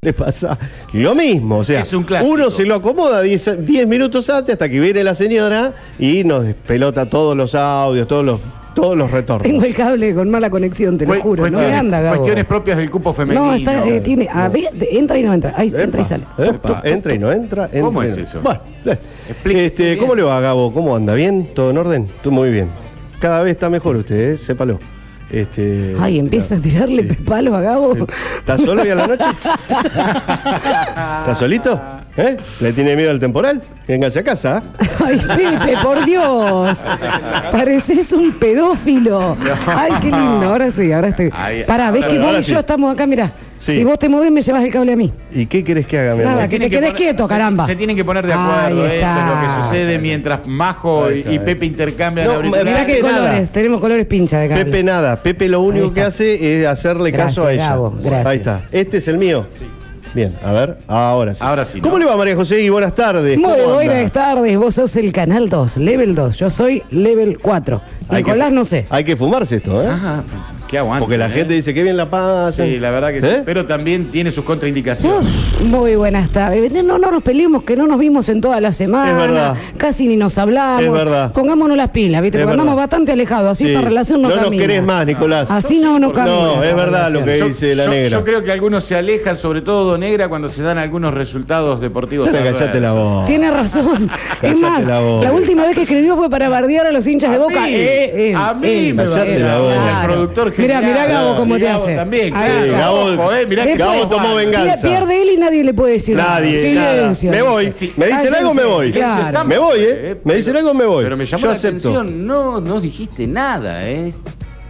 le pasa lo mismo. O sea, Es un clásico. uno se lo acomoda 10 10 minutos antes hasta que viene la señora y nos despelota todos los audios, todos los, todos los retornos. Tengo el cable con mala conexión, te lo Cu- juro. No me anda, Gabo. Cuestiones propias del cupo femenino. No, está, eh, tiene. A ver, entra y no entra. Ahí, entra y sale. Epa, entra y no entra. entra ¿Cómo y es no- eso? Bueno, este. ¿cómo le va, Gabo? ¿Cómo anda? ¿Bien? ¿Todo en orden? Tú muy bien. Cada vez está mejor usted, ¿eh? sépalo. Este, Ay, empieza a tirarle sí. palos a Gabo. ¿Estás solo hoy a la noche? ¿Estás solito? ¿Eh? ¿Le tiene miedo al temporal? Véngase a casa. Ay, Pepe, por Dios. Pareces un pedófilo. Ay, qué lindo. Ahora sí, ahora estoy. Ay, Pará, ves ahora- que vos ahora y sí. yo estamos acá, mirá. Sí. Si vos te movés, me llevas el cable a mí. ¿Y qué querés que haga, mi Nada, amor? que te quedes poner- quieto, se- caramba. Se tienen que poner de acuerdo, eso es lo que sucede mientras Majo y. Pepe intercambian No. Mirá qué colores. Tenemos colores pincha de cable. Pepe nada. Pepe lo único que hace es hacerle Gracias, caso a ella. Gracias. Ahí está. Este es el mío. Bien, a ver, ahora sí. Ahora sí, ¿no? ¿Cómo le va, María José? Y buenas tardes. Muy buenas tardes, vos sos el canal 2, level 2, yo soy level 4. Hay que- Nicolás no sé. Hay que fumarse esto, ¿eh? Ajá, qué aguante. Porque la ¿eh? gente dice que bien la pasa. Sí, la verdad que sí. ¿Eh? Pero también tiene sus contraindicaciones. Muy buenas tardes. No, no nos peleemos que no nos vimos en toda la semana. Es verdad. Casi ni nos hablamos. Es verdad. Pongámonos las pilas, ¿viste? Es Porque andamos bastante alejados. Así Sí. esta relación no, No nos camina. querés más, Nicolás. Así no, no camina. No, es verdad lo que dice la yo, negra. yo creo que algunos se alejan, sobre todo Negra, cuando se dan algunos resultados deportivos. Pero callate la voz. Tiene razón. es más, la última vez que escribió fue para bardear a los hinchas de A boca. mí, Eh, a mí me la boca. el productor Mirá, mirá Gabo cómo te Gabo hace. También. Gabo- Ojo, eh, mirá que Después- Gabo tomó venganza. Pierde él y nadie le puede decir nada. Nadie. Silencio. nada. Me voy. Me dicen Cállense. algo, me voy. Claro. Me voy, ¿eh? Me dicen algo, me voy. Pero me llamó Yo la acepto. atención, no, no dijiste nada, ¿eh?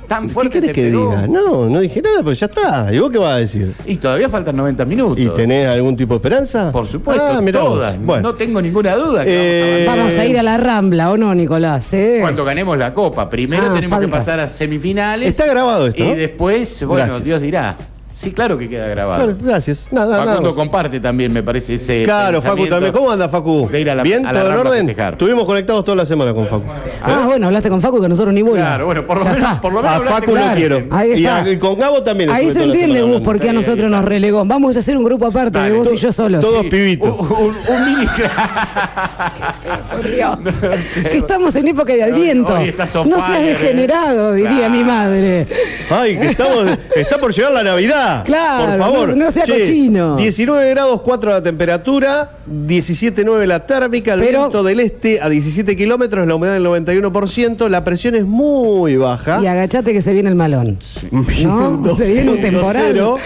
Tan ¿Qué fuerte te que pegó. diga? No, no dije nada, pero ya está. ¿Y vos qué vas a decir? Y todavía faltan 90 minutos. ¿Y tenés algún tipo de esperanza? Por supuesto, Ah, mirá vos. todas. Bueno. No tengo ninguna duda. que Eh, vamos a Vamos a ir a la Rambla, ¿o no, Nicolás? ¿Eh? Cuando ganemos la copa. Primero Ah, tenemos que pasar a semifinales. Está grabado esto, Y después, bueno, Gracias. Dios dirá. Sí, claro que queda grabado. Claro, gracias. Nada. Facundo comparte también, me parece, ese. Claro, Facu también. ¿Cómo anda, Facu? de ir a la- ¿Bien? a la ¿Todo en orden? Estuvimos conectados toda la semana con Facu. Ah, bueno, hablaste con Facu que nosotros ni bola. Claro, bueno, por lo Ya menos- está. por lo menos A Facu alguien. quiero. Ahí Y, está. a- y con Gabo también. Ahí se entiende, Gus, por qué a nosotros ahí nos relegó. Vamos a hacer un grupo aparte Dale, de vos y yo solos. todos pibitos. Un, un- un mini. Por Dios. que estamos en época de Adviento. no seas ¿eh? degenerado, diría mi madre. Ay, que estamos, está por llegar la Navidad. Claro, por favor. no- no sea cochino. 19 grados 4 la temperatura, 17,9 la térmica, el Pero- viento del este a 17 kilómetros, la humedad del 91%, la presión es muy baja. Y agachate que se viene el malón. ¿No? Se viene un temporal. 2.0.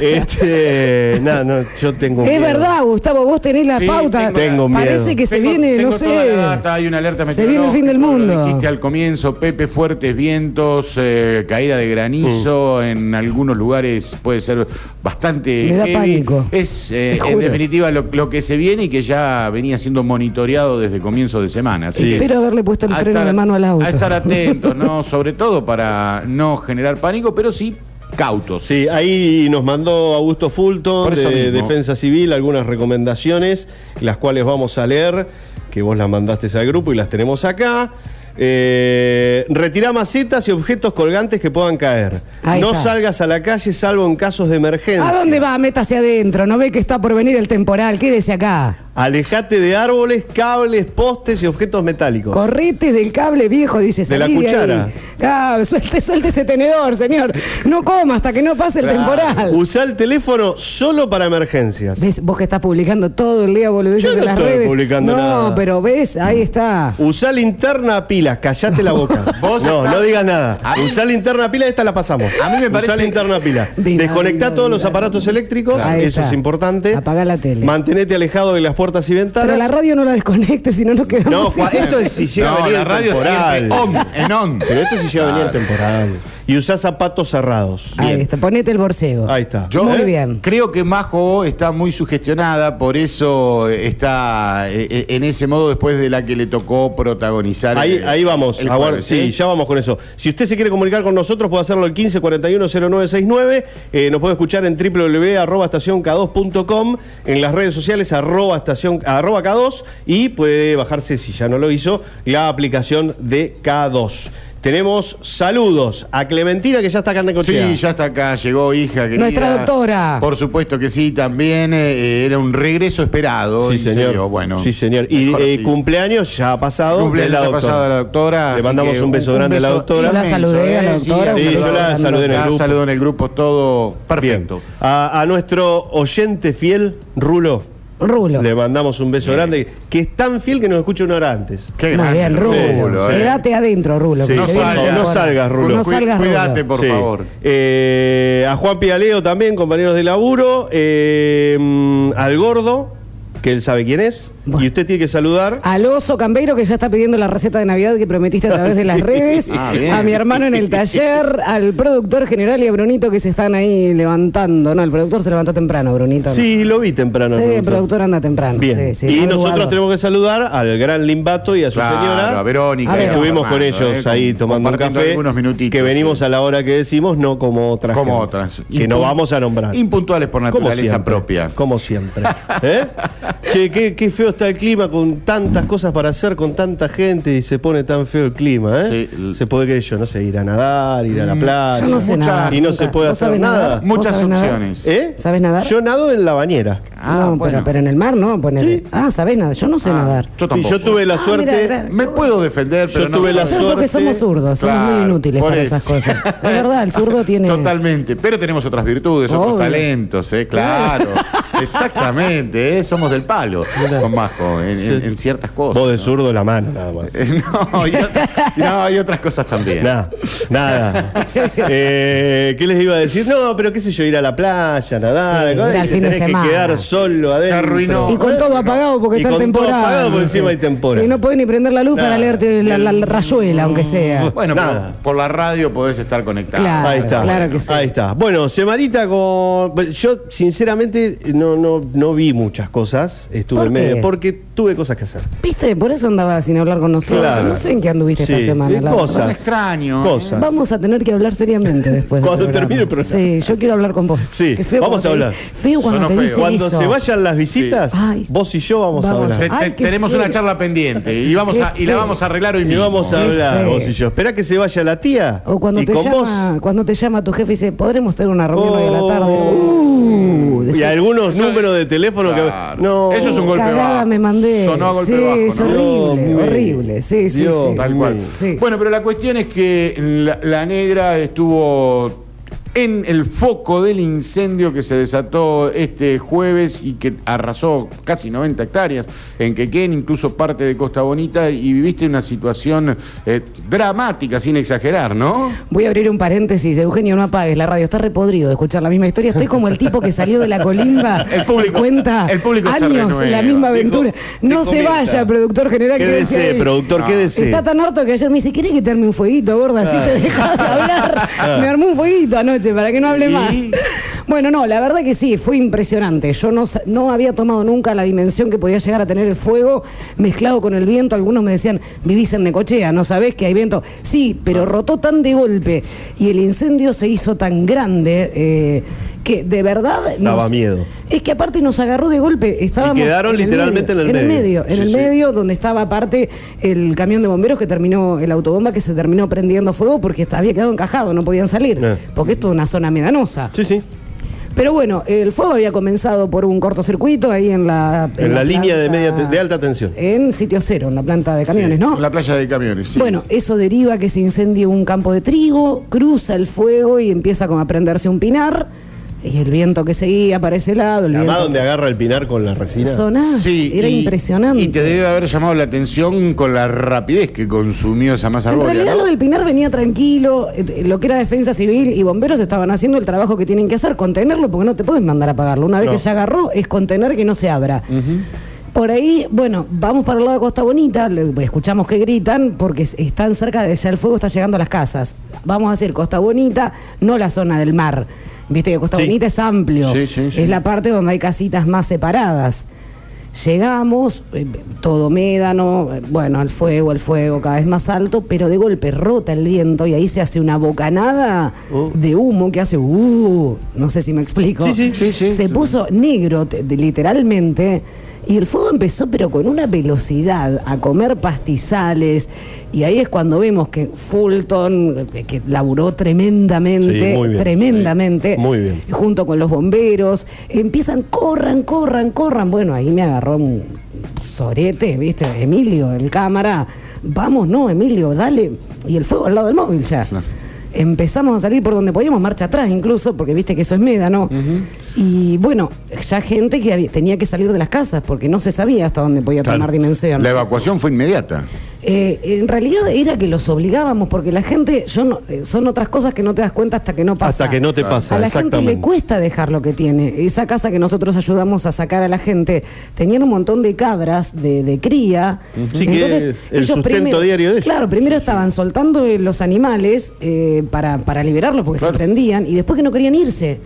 Este, no, no, yo tengo Es miedo. verdad, Gustavo, vos tenés la Sí, pauta. tengo- Tengo Parece miedo. que se Tengo- viene, tengo no sé. toda la data, hay una alerta Se viene el fin del mundo. Lo dijiste al comienzo, Pepe, fuertes vientos, eh, caída de granizo, Mm. en algunos lugares puede ser bastante Me da heavy. pánico. Es, eh, en definitiva, lo, lo que se viene y que ya venía siendo monitoreado desde comienzo de semana. Así que Espero haberle puesto el a freno estar- de mano al auto. A estar atentos, ¿no? Sobre todo para no generar pánico, pero sí cautos. Sí, ahí nos mandó Augusto Fulton de mismo. Defensa Civil algunas recomendaciones, las cuales vamos a leer, que vos las mandaste al grupo y las tenemos acá. Eh, retira macetas y objetos colgantes que puedan caer. Ahí no está. salgas a la calle salvo en casos de emergencia. ¿A dónde va? Métase adentro. No ve que está por venir el temporal. Quédese acá. Alejate de árboles, cables, postes y objetos metálicos. Correte del cable viejo, dice De la cuchara. ahí. Suelte, suelte ese tenedor, señor. No coma hasta que no pase el Claro. temporal. Usa el teléfono solo para emergencias. ¿Ves? Vos que estás publicando todo el día boludeces Yo no en las estoy redes. publicando no, nada. pero ves, ahí está. Usá linterna a pilas, callate la boca. Vos no, estás- no digas nada. A Usá linterna a pilas, esta la pasamos. A mí me parece- Usá linterna a pilas. Vino, Desconectá todos los aparatos eléctricos, eso es importante. Apagá la tele. Mantenete alejado de las puertas y ventanas. Pero la radio no la desconectes, si no nos quedamos. No, sin- esto es si llega a No, venir la el radio temporal. siempre on, en on. Pero esto si llega a venir el temporal. Y usá zapatos cerrados. Ahí está, ponete el borcego. Ahí está. Yo Muy eh, bien. creo que Majo está muy sugestionada, por eso está eh, eh, en ese modo después de la que le tocó protagonizar. Ahí, el- ahí vamos, el jueves, sí, ¿eh? ya vamos con eso. Si usted se quiere comunicar con nosotros, puede hacerlo al 15 41 0969. Eh, nos puede escuchar en www.estacionk2.com, en las redes sociales arroba, estación, arroba K2 y puede bajarse, si ya no lo hizo, la aplicación de K2. Tenemos saludos a Clementina, que ya está acá en Necochea. Sí, ya está acá, llegó hija querida. Nuestra doctora. Por supuesto que sí, también eh, era un regreso esperado. Sí, señor. bueno, sí, señor. Y eh, cumpleaños ya ha pasado. Cumpleaños de la ha pasado de la doctora. Le mandamos un beso grande a la doctora. Yo la saludé a la Sí, doctora, Sí, un yo la saludé en el La grupo. saludo en el grupo, todo Bien. perfecto. A, a nuestro oyente fiel, Rulo, Rulo. le mandamos un beso grande, que es tan fiel que nos escucha una hora antes. Qué Muy grande, bien, Rulo, Rulo. eh. Quédate adentro, Rulo. Sí. No salgas, la no salgas, Rulo. No Cu- salgas, Cuídate, Rulo. por Sí. favor. Eh, a Juan Pialeo también, compañeros de laburo. eh, mm, al gordo, que él sabe quién es. Bueno. Y usted tiene que saludar. Al oso Cambeiro que ya está pidiendo la receta de Navidad que prometiste a través de las redes. Ah, a mi hermano en el taller, al productor general y a Brunito que se están ahí levantando. No, el productor se levantó temprano, Brunito. ¿no? Sí, lo vi temprano. Sí, el productor anda temprano. Bien. sí, sí, y madrugador. nosotros tenemos que saludar al gran Limbato y a su Claro, señora. a Verónica. A que ver. Estuvimos con ellos eh, ahí tomando un café. algunos minutitos, que venimos sí. a la hora que decimos, no como otras. Como gente, otras. Que no vamos a nombrar. Impuntuales por Como naturaleza siempre, propia. Como siempre. ¿Eh? che, qué, qué feo está el clima con tantas cosas para hacer, con tanta gente y se pone tan feo el clima, ¿eh? Sí, Se puede que yo, no sé, ir a nadar, ir a la Mm, playa. Yo no sé Muchas- nadar. Y no nunca. se puede ¿Vos hacer nada. Muchas nadar? opciones. ¿Eh? ¿Sabes nadar? Yo nado en la bañera. Ah, no, bueno. pero, pero en el mar no, ponele. Sí. Ah, ¿sabés nadar? Yo no sé Ah, nadar. Yo Sí, yo tuve la Ah, suerte. mira, Me puedo defender, pero Yo no tuve la sé. porque suerte- somos zurdos, somos Claro, muy inútiles para eso. esas cosas. Es verdad, el zurdo tiene. Totalmente, pero tenemos otras virtudes, otros talentos, ¿eh? Claro. Exactamente, ¿eh? Somos del palo con Majo en, en- en ciertas cosas. Vos de ¿no? zurdo la mano, nada más. No, y, no, hay otras cosas también. Nada, nada. Eh, ¿Qué les iba a decir? No, pero qué sé yo, ir a la playa, nadar. Sí, cosas, ir al y te fin de tenés semana. que quedar solo adentro. arruinó. Y con todo apagado porque Y está con todo temporada. apagado porque encima hay temporada. Y no podés ni prender la luz para leerte la, la- la rayuela, aunque sea. Bueno, pero Nada. por la radio podés estar conectado. Claro. Ahí está. claro que sí. Ahí está. Bueno, Semarita con. Yo, sinceramente, no, no, no vi muchas cosas. Estuve ¿Por en medio. qué? Porque tuve cosas que hacer. ¿Viste? Por eso andaba sin hablar con nosotros. Claro. No sé en qué anduviste Sí, esta semana. la cosas. verdad. Extraño. ¿eh? Cosas. Vamos a tener que hablar seriamente después. del Cuando termine el programa. Sí, yo quiero hablar con vos. Sí, Qué vamos cuando a te- hablar. Feo cuando Sonó te feo. dicen Cuando eso. se vayan las visitas, Ay. vos y yo vamos, Vamos a Te- hablar. te- Ay, qué tenemos feo. una charla pendiente y, vamos Qué a, y la feo. vamos a arreglar hoy Y mismo. vamos a Qué hablar, feo. vos y yo. Espera que se vaya la tía. O cuando y te, con llama, vos. cuando te llama tu jefe y dice, ¿podremos tener una reunión hoy a la tarde? Oh. Uh, Y algunos Eso- números de teléfono Claro. que. No. Eso es un golpe Cagada bajo. me mandé. Sonó a golpe sí, bajo, es ¿no? horrible, horrible. Sí, sí, Dios sí. Tal cual. Sí. Bueno, pero la cuestión es que la, la negra estuvo en el foco del incendio que se desató este jueves y que arrasó casi 90 hectáreas en Quequén, incluso parte de Costa Bonita, y viviste una situación eh, dramática, sin exagerar, ¿no? Voy a abrir un paréntesis. Eugenio, no apagues la radio. Está repodrido de escuchar la misma historia. Estoy como el tipo que salió de la colimba. El público- y cuenta el público años renueva. la misma aventura. Dijo- no se vaya, productor general. quédese Quédese, ahí. productor, quédese. Está tan harto que ayer me dice, ¿querés que te arme un fueguito, gorda? Así te dejas de hablar. Me armó un fueguito anoche para que no hable más. Bueno, no, la verdad que sí, fue impresionante. Yo no, no había tomado nunca la dimensión que podía llegar a tener el fuego mezclado con el viento. Algunos me decían, vivís en Necochea, ¿no sabés que hay viento? Sí, pero rotó tan de golpe y el incendio se hizo tan grande eh, que de verdad... Daba miedo. Es que aparte nos agarró de golpe. Estábamos quedaron en el literalmente medio, en el medio. En el sí. medio donde estaba aparte el camión de bomberos que terminó, el autobomba que se terminó prendiendo fuego porque había quedado encajado, no podían salir. Eh. Porque esto es una zona medanosa. Sí, sí. Pero bueno, el fuego había comenzado por un cortocircuito ahí en la... En la línea de, media, de alta tensión. En sitio cero, en la planta de camiones, ¿no? La playa de camiones, sí. Bueno, eso deriva que se incendia un campo de trigo, cruza el fuego y empieza como a prenderse un pinar. Y el viento que seguía para ese lado, el Además, viento... donde agarra el pinar con la resina. Sonás, Sí, era y- impresionante. Y te debe haber llamado la atención con la rapidez que consumió esa masa En arbórea, realidad ¿no? lo del Pinar venía tranquilo, eh, lo que era defensa civil y bomberos estaban haciendo el trabajo que tienen que hacer, contenerlo porque no te puedes mandar a apagarlo. Una vez No. que ya agarró es contener que no se abra. Por ahí, bueno, vamos para el lado de Costa Bonita, escuchamos que gritan porque es- están cerca de ya el fuego está llegando a las casas. Vamos a decir Costa Bonita, no la zona del mar. Viste que Costa Sí. Bonita es amplio, Sí, sí, sí. es la parte donde hay casitas más separadas. Llegamos, eh, todo médano, eh, bueno, el fuego, el fuego cada vez más alto, pero de golpe rota el viento y ahí se hace una bocanada de humo que hace uh, no sé si me explico. Sí, sí, sí, sí. Se puso negro, te- de- literalmente, Y el fuego empezó, pero con una velocidad, a comer pastizales. Y ahí es cuando vemos que Fulton, eh, que laburó tremendamente, Sí, muy bien. tremendamente, Sí, muy bien. junto con los bomberos, empiezan, corran, corran, corran. Bueno, ahí me agarró un sorete, ¿viste? Emilio, el cámara. Vamos, no, Emilio, dale. Y el fuego al lado del móvil ya. Claro. Empezamos a salir por donde podíamos, marcha atrás incluso, porque viste que eso es médano. Y bueno, ya gente que había- tenía que salir de las casas porque no se sabía hasta dónde podía Claro. tomar dimensión. La evacuación fue inmediata. Eh, en realidad era que los obligábamos, porque la gente, yo no- eh, son otras cosas que no te das cuenta hasta que no pasa. Hasta que no te pasa, A la gente exactamente. le cuesta dejar lo que tiene. Esa casa que nosotros ayudamos a sacar a la gente, tenían un montón de cabras de, de cría. Sí, que es el sustento diario de ellos. Claro, primero estaban soltando eh, los animales eh, para, para liberarlos porque Claro. se prendían y después que no querían irse.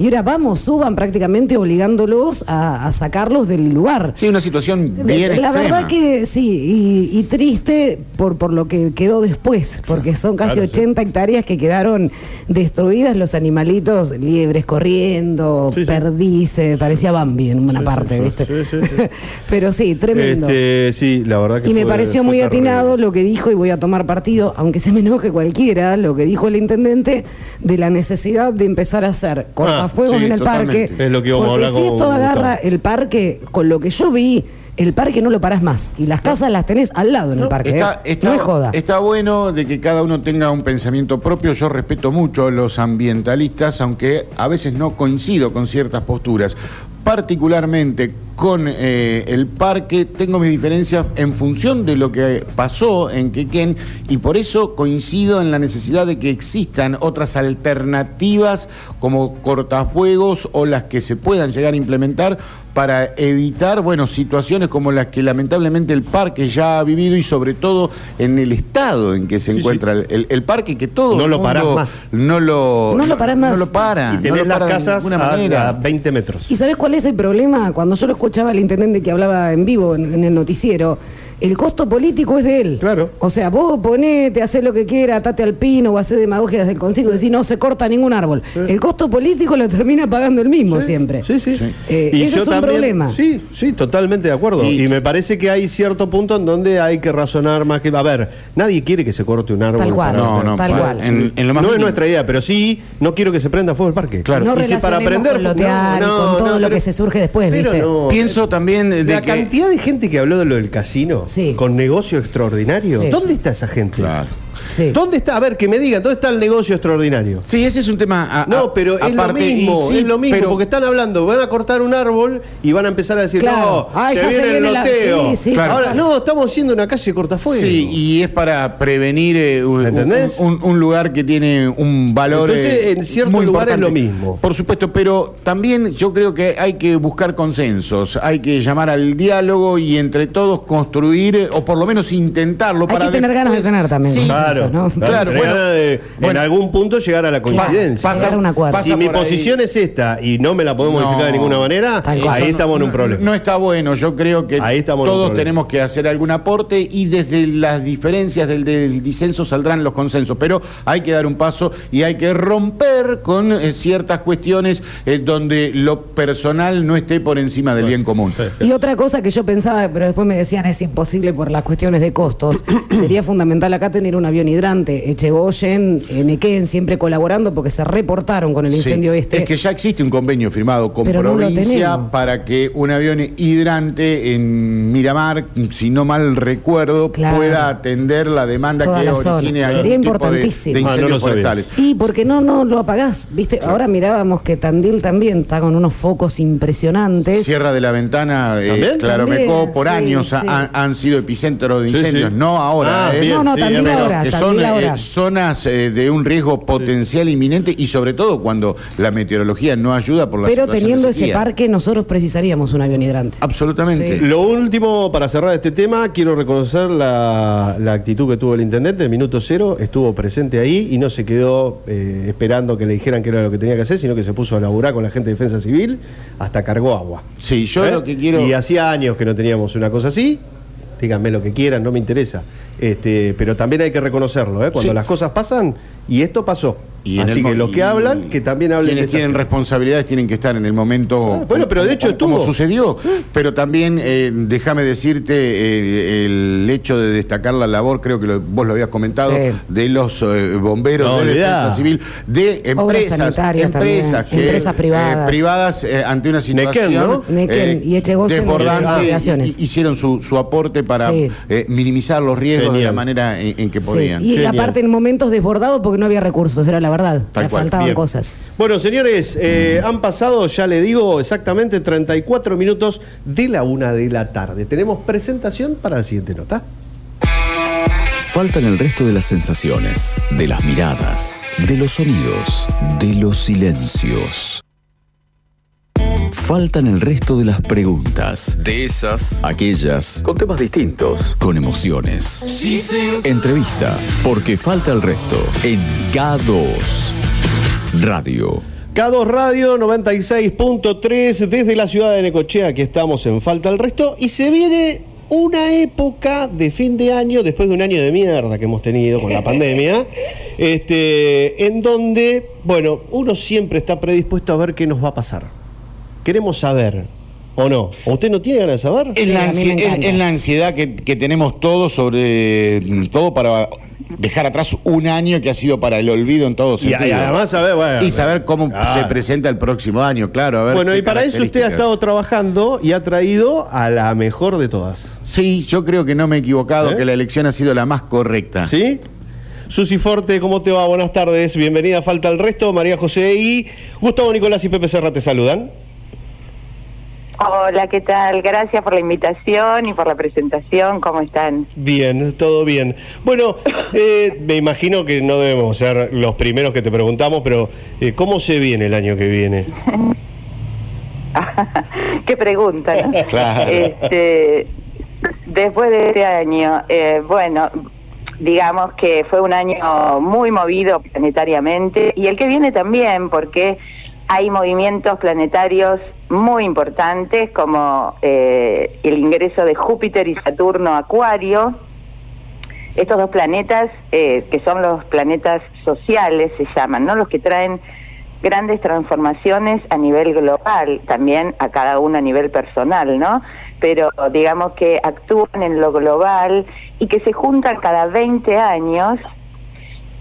Y ahora vamos, suban prácticamente obligándolos a, a sacarlos del lugar. Sí, una situación bien La extrema. verdad que sí, y, y triste por, por lo que quedó después, porque son casi Claro, sí. 80 hectáreas que quedaron destruidas, los animalitos, liebres corriendo, Sí, sí. perdices, parecía Bambi en una Sí, parte, sí, ¿viste? sí, sí, sí. Pero sí, tremendo. Este, sí, la verdad que Y me fue- pareció fue muy terrible. atinado lo que dijo, y voy a tomar partido, aunque se me enoje cualquiera, lo que dijo el intendente de la necesidad de empezar a hacer cortafuegos Ah, sí, en el totalmente. parque. Es lo que porque hablar si con esto agarra el parque, con lo que yo vi, el parque no lo parás más. Y las casas las tenés al lado en el parque. Está, ¿eh? está- no es joda. está bueno de que cada uno tenga un pensamiento propio. Yo respeto mucho a los ambientalistas, aunque a veces no coincido con ciertas posturas. Particularmente con eh, el parque, tengo mis diferencias en función de lo que pasó en Quequén y por eso coincido en la necesidad de que existan otras alternativas como cortafuegos o las que se puedan llegar a implementar para evitar, bueno, situaciones como las que lamentablemente el parque ya ha vivido y sobre todo en el estado en que se Sí, encuentra el, el- el parque que todo No el lo parás más. No lo, No lo parás más. No lo para. Y no tenés lo las de casas a, manera. a 20 metros. ¿Y sabes cuál es el problema? Cuando yo lo escuchaba al intendente que hablaba en vivo en, en el noticiero, el costo político es de él. Claro. O sea, vos ponete, hacé lo que quiera, atate al pino o hacé demagogia desde el consejo y decís no se corta ningún árbol. El costo político lo termina pagando él mismo siempre. Sí, sí. Sí. Eh, ese es un problema. Sí, sí, totalmente de acuerdo. Y- Y, me parece que hay cierto punto en donde hay que razonar más que. A ver, nadie quiere que se corte un árbol. Tal cual. para- No, no, Tal para- cual. En, en lo más no es nuestra idea, pero sí, no quiero que se prenda fuego el parque. Claro. No Y si para relacionemos prender con lotear y con todo lo que se surge después, pero ¿viste? no. Pienso también de La que... cantidad de gente que habló de lo del casino Sí. con negocio extraordinario. Sí. ¿Dónde está esa gente? Claro. Sí. ¿Dónde está? A ver, que me digan, ¿dónde está el negocio extraordinario? Sí, ese es un tema... a- No, a- pero es lo aparte, mismo, sí, es lo mismo, pero- porque están hablando, van a cortar un árbol y van a empezar a decir, Claro. no, Ay, se ya se viene el la- loteo. sí, sí, Claro. Ahora, no, estamos haciendo una calle cortafuego. Sí, y es para prevenir eh, un, lugar que tiene un valor. Entonces, eh, en ciertos muy lugares importante. lo mismo. Por supuesto, pero también yo creo que hay que buscar consensos, hay que llamar al diálogo y entre todos construir, o por lo menos intentarlo. Hay para que tener ganas de tener también Sí, Claro, Eso, ¿no? claro, Claro, tener bueno, ganas de, bueno. en algún punto llegar a la coincidencia. pasa- Llegar a un acuerdo. pasa si mi ahí. posición es esta y no me la podemos No, modificar de ninguna manera, ahí estamos en un problema. No está bueno, yo creo que Ahí todos tenemos que hacer algún aporte y desde las diferencias del, del disenso saldrán los consensos, pero hay que dar un paso y hay que romper con eh, ciertas cuestiones eh, donde lo personal no esté por encima del bien común. Y otra cosa que yo pensaba, pero después me decían es imposible por las cuestiones de costos, sería fundamental acá tener un avión hidrante. Echegoyen, eh, Nequén, siempre colaborando porque se reportaron con el incendio Sí, este. Es que ya existe un convenio firmado con Pero provincia para que un avión hidrante en Miramar, si no mal recuerdo, Claro. pueda atender la demanda Toda que la origine Sería algún tipo de- importantísimo. de, Ah, no incendios forestales. Y porque no, no lo apagás, ¿viste? Ahora mirábamos que Tandil también está con unos focos impresionantes. Sierra de la Ventana, eh, por sí, años sí. han, han sido epicentro de incendios, sí. no ahora. Ah, eh. bien, No, no, sí, Tandil pero ahora, que son eh, zonas eh, de un riesgo potencial inminente y sobre todo cuando la meteorología no ayuda por la Pero teniendo de ese parque, nosotros precisaríamos un avión hidrante. Absolutamente. Sí. Lo último, para cerrar este tema, quiero reconocer la, la actitud que tuvo el intendente. En minuto cero estuvo presente ahí y no se quedó eh, esperando que le dijeran que era lo que tenía que hacer, sino que se puso a laburar con la gente de defensa civil hasta cargó agua. Sí, yo ¿Eh? lo que quiero. Y hacía años que no teníamos una cosa así. Díganme lo que quieran, no me interesa. Este, pero también hay que reconocerlo, ¿eh? cuando Sí. las cosas pasan, y esto pasó. Y en Así el que los que y- hablan, que también hablen de Quienes tienen responsabilidades tienen que estar en el momento. Ah, bueno, pero de hecho como- como estuvo. sucedió. Pero también, eh, déjame decirte, eh, el hecho de destacar la labor, creo que lo- vos lo habías comentado, Sí. de los eh, bomberos No, de olvidá. defensa civil, de empresas, sanitarias empresas, empresas privadas. eh, privadas eh, ante una situación ¿no? Nequén y Echegoyen y- y- hicieron su, su aporte para Sí. eh, minimizar los riesgos de la manera en, en que Sí, podían. Y Genial. aparte en momentos desbordados porque no había recursos, era la verdad. Tal Le cual. faltaban Bien. cosas. Bueno, señores, eh, han pasado, ya le digo, exactamente 34 minutos de la una de la tarde. Tenemos presentación para la siguiente nota. Faltan el resto de las sensaciones, de las miradas, de los sonidos, de los silencios. Faltan el resto de las preguntas, de esas, aquellas, con temas distintos, con emociones. Entrevista, porque falta el resto, en K2 Radio. K2 Radio 96.3 desde la ciudad de Necochea, aquí estamos en Falta el Resto, y se viene una época de fin de año, después de un año de mierda que hemos tenido con la pandemia, este, en donde, bueno, uno siempre está predispuesto a ver qué nos va a pasar. Queremos saber, ¿o no? ¿O usted no tiene ganas de saber? Es, Sí, la, ansi- es- es ansiedad que, que tenemos todos sobre todo para dejar atrás un año que ha sido para el olvido en todos Y, y sentidos. además saber, bueno, y saber cómo claro. se presenta el próximo año, claro. A ver Bueno, y para eso usted ha estado trabajando y ha traído a la mejor de todas. Sí, yo creo que no me he equivocado, ¿Eh? que la elección ha sido la más correcta. ¿Sí? Susi Forte, ¿cómo te va? Buenas tardes. Bienvenida a Falta el Resto. María José y Gustavo Nicolás y Pepe Serra te saludan. Hola, ¿qué tal? Gracias por la invitación y por la presentación. ¿Cómo están? Bien, todo bien. Bueno, eh, me imagino que no debemos ser los primeros que te preguntamos, pero eh, ¿cómo se viene el año que viene? Qué pregunta, ¿no? Claro. Este, después de este año, eh, bueno, digamos que fue un año muy movido planetariamente y el que viene también porque hay movimientos planetarios muy importantes como eh, el ingreso de Júpiter y Saturno a Acuario. Estos dos planetas, eh, que son los planetas sociales, se llaman, ¿no? Los que traen grandes transformaciones a nivel global, también a cada uno a nivel personal, ¿no? Pero digamos que actúan en lo global y que se juntan cada 20 años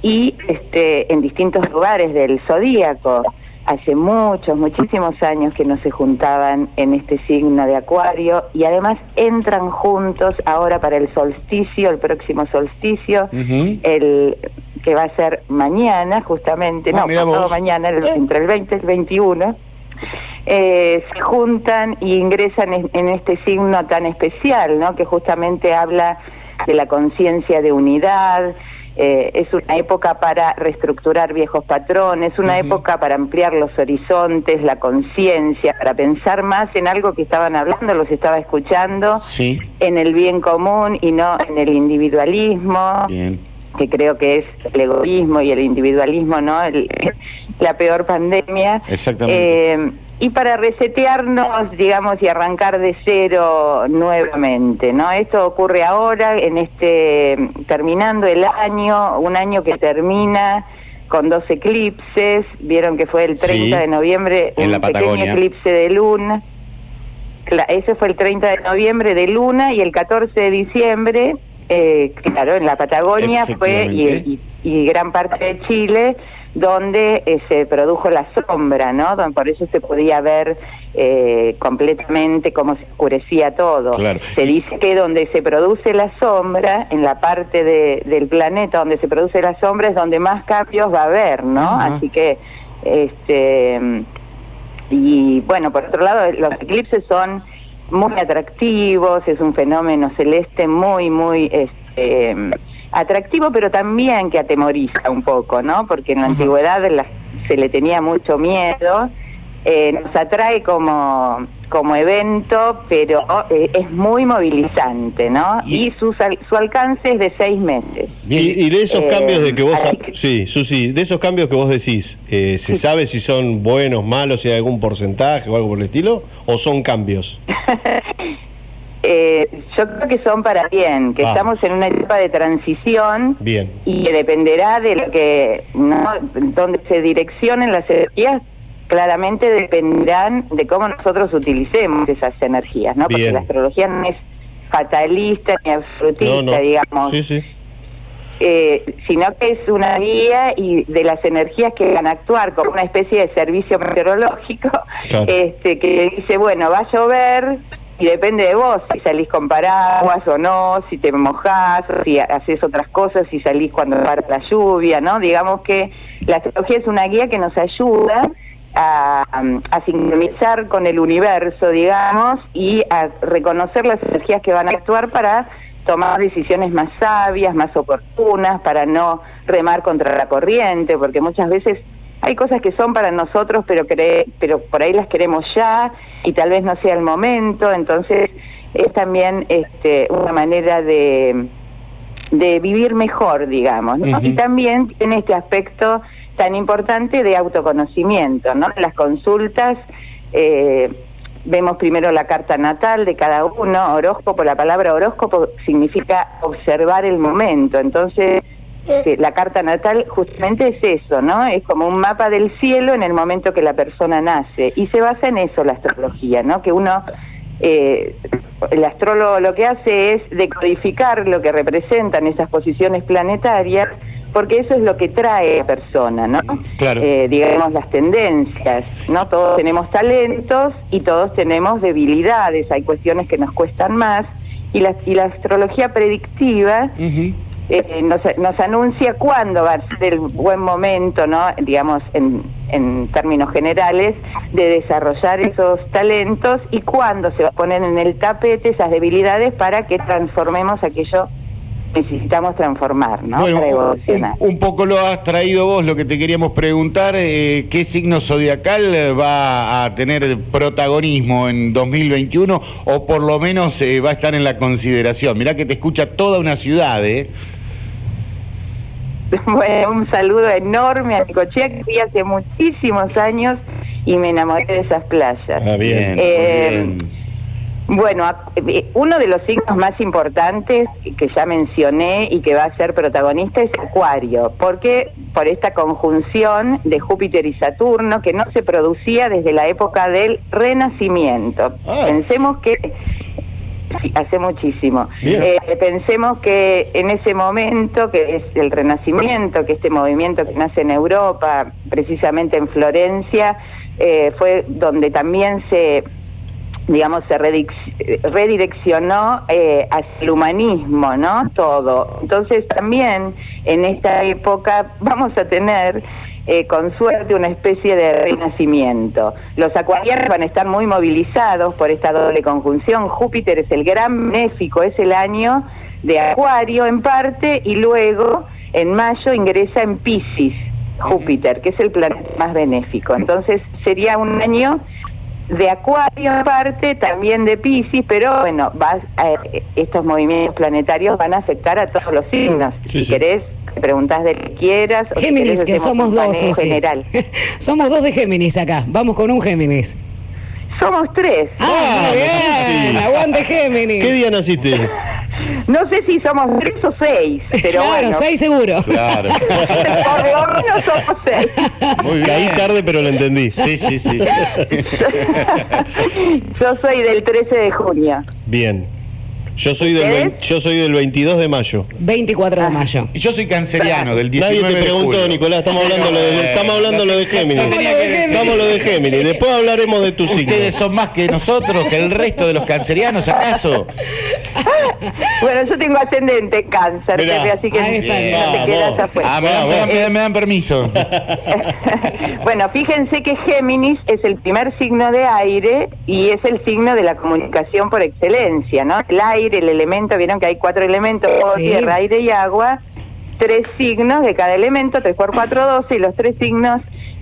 y este, en distintos lugares del zodíaco. Hace muchos, muchísimos años que no se juntaban en este signo de Acuario y además entran juntos ahora para el solsticio, el próximo solsticio, el que va a ser mañana, justamente, Ah, no, mira pasado vos. mañana, el- entre el 20 y el 21. eh, se juntan y ingresan en, en este signo tan especial, ¿no? Que justamente habla de la conciencia de unidad. Eh, es una época para reestructurar viejos patrones, una época para ampliar los horizontes, la conciencia, para pensar más en algo que estaban hablando, los estaba escuchando, Sí. en el bien común y no en el individualismo Bien. que creo que es el egoísmo y el individualismo, ¿no? El- la peor pandemia. Exactamente. Eh, y para resetearnos, digamos, y arrancar de cero nuevamente, ¿no? Esto ocurre ahora, en este, terminando el año, un año que termina con dos eclipses, vieron que fue el 30 Sí, de noviembre, en un la pequeño eclipse de luna. Ese fue el 30 de noviembre de Luna y el 14 de diciembre, eh, claro, en la Patagonia fue y, Efectivamente. y- y gran parte de Chile, donde eh, se produjo la sombra, ¿no? Don- Por eso se podía ver eh, completamente cómo se oscurecía todo. Claro. Se dice que donde se produce la sombra, en la parte de- del planeta donde se produce la sombra, es donde más cambios va a haber, ¿no? Así que, este y bueno, por otro lado, los eclipses son muy atractivos, es un fenómeno celeste muy, muy este, atractivo, pero también que atemoriza un poco, ¿no? Porque en la antigüedad la- se le tenía mucho miedo. Eh, nos atrae como, como evento, pero eh, es muy movilizante, ¿no? Y- Y, su, sal- su alcance es de seis meses. Y, y de esos Eh, cambios de que vos... que- Sí, Susi, de esos cambios que vos decís, eh, ¿se sabe si son buenos, malos, si hay algún porcentaje o algo por el estilo? ¿O son cambios? Eh, yo creo que son para bien, que Ah. estamos en una etapa de transición Bien. y que dependerá de lo que, ¿no? donde se direccionen las energías, claramente dependerán de cómo nosotros utilicemos esas energías, ¿no? Porque la astrología no es fatalista ni absolutista, No, no. digamos, Sí, sí. eh, sino que es una guía y de las energías que van a actuar como una especie de servicio meteorológico, Claro. este que dice, bueno, va a llover y depende de vos si salís con paraguas o no, si te mojás, si haces otras cosas, si salís cuando para la lluvia, ¿no? Digamos que la astrología es una guía que nos ayuda a, a sincronizar con el universo, digamos, y a reconocer las energías que van a actuar para tomar decisiones más sabias, más oportunas, para no remar contra la corriente, porque muchas veces hay cosas que son para nosotros, pero cre- pero por ahí las queremos ya y tal vez no sea el momento, entonces es también este, una manera de, de vivir mejor, digamos. Y también tiene este aspecto tan importante de autoconocimiento, ¿no? Las consultas eh, vemos primero la carta natal de cada uno, horóscopo, la palabra horóscopo significa observar el momento, entonces que la carta natal justamente es eso, ¿no? Es como un mapa del cielo en el momento que la persona nace y se basa en eso la astrología, ¿no? Que uno eh, el astrólogo lo que hace es decodificar lo que representan esas posiciones planetarias, porque eso es lo que trae a la persona, ¿no? Claro. Eh, digamos las tendencias, ¿no? Todos tenemos talentos y todos tenemos debilidades, hay cuestiones que nos cuestan más y la, y la astrología predictiva eh, nos, nos anuncia cuándo va a ser el buen momento, ¿no? digamos, en, en términos generales, de desarrollar esos talentos y cuándo se va a poner en el tapete esas debilidades para que transformemos aquello que necesitamos transformar, ¿no? Bueno, para evolucionar. un poco lo has traído vos, lo que te queríamos preguntar, eh, ¿qué signo zodiacal va a tener protagonismo en 2021 o por lo menos eh, va a estar en la consideración? Mirá que te escucha toda una ciudad, ¿eh? Bueno, un saludo enorme a Nicochea, que fui hace muchísimos años y me enamoré de esas playas. Ah, bien. Eh, bien. Bueno, eh, uno de los signos más importantes que ya mencioné y que va a ser protagonista es Acuario, porque por esta conjunción de Júpiter y Saturno que no se producía desde la época del Renacimiento. Ah. Pensemos que Sí, hace muchísimo. Eh, pensemos que en ese momento, que es el Renacimiento, que este movimiento que nace en Europa, precisamente en Florencia, eh, fue donde también se digamos, se redireccionó eh, hacia el humanismo, ¿no? Todo. Entonces también en esta época vamos a tener, eh, con suerte, una especie de renacimiento. Los acuarianos van a estar muy movilizados por esta doble conjunción. Júpiter es el gran benéfico, es el año de Acuario en parte, y luego en mayo ingresa en Pisces. Júpiter, que es el planeta más benéfico. Entonces sería un año de Acuario en parte, también de Pisces, pero bueno, vas a- estos movimientos planetarios van a afectar a todos los signos. Sí, si sí. querés, te preguntás de qué quieras. o si Géminis, querés, que somos dos, Susi. general. somos dos de Géminis acá. Vamos con un Géminis. Somos tres. Ah, muy bien. Aguante Géminis. ¿Qué día naciste? No sé si somos tres o seis, pero claro, bueno. seis seguro. Claro. Por lo menos somos seis. Muy bien. Caí tarde, pero lo entendí. Sí, sí. sí. Yo soy del 13 de junio. Bien. Yo soy del, vein- yo soy del 22 de mayo. 24 de mayo. Yo soy canceriano, del 19 Nadie te de preguntó, julio. Nicolás. Estamos hablando lo de, estamos hablando lo de Géminis. Estamos lo de Géminis. Estamos lo de Géminis. Después hablaremos de tu signo. ¿Ustedes son más que nosotros, que el resto de los cancerianos, acaso? Bueno, yo tengo ascendente en cáncer, Mirá. Pepe, así que Ahí está. no te Vamos. quedas afuera. Ah, me dan, me dan- me dan- me dan permiso. bueno, fíjense que Géminis es el primer signo de aire y es el signo de la comunicación por excelencia, ¿no? El aire, el elemento, vieron que hay cuatro elementos, Sí. tierra, aire y agua, tres signos de cada elemento, tres por cuatro, doce, y los tres signos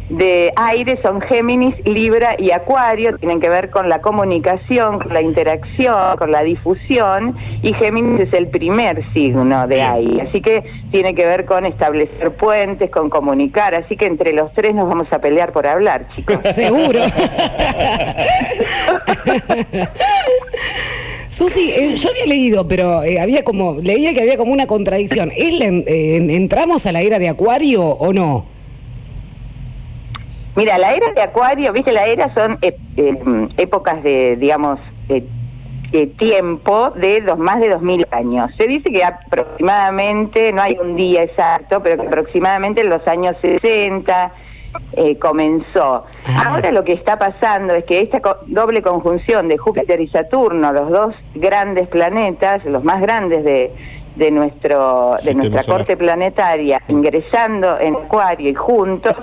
de aire son Géminis, Libra y Acuario, tienen que ver con la comunicación, con la interacción, con la difusión, y Géminis es el primer signo de aire, así que tiene que ver con establecer puentes, con comunicar, así que entre los tres nos vamos a pelear por hablar, chicos. Seguro. Susi, eh, yo había leído, pero eh, había como, leía que había como una contradicción. ¿Es la eh, ¿Entramos a la era de Acuario o no? Mira, la era de Acuario, viste, la era son eh, épocas de, digamos, tiempo de dos, más de 2000 años. Se dice que aproximadamente, no hay un día exacto, pero que aproximadamente en los años 60 eh, comenzó. Ah. Ahora lo que está pasando es que esta co- doble conjunción de Júpiter y Saturno, los dos grandes planetas, los más grandes de, de nuestro de nuestra corte planetaria, ingresando en Acuario y juntos,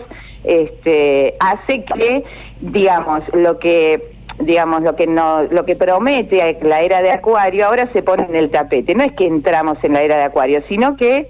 este, hace que, digamos, lo que digamos lo que no lo que promete la era de Acuario ahora se pone en el tapete. No es que entramos en la era de Acuario, sino que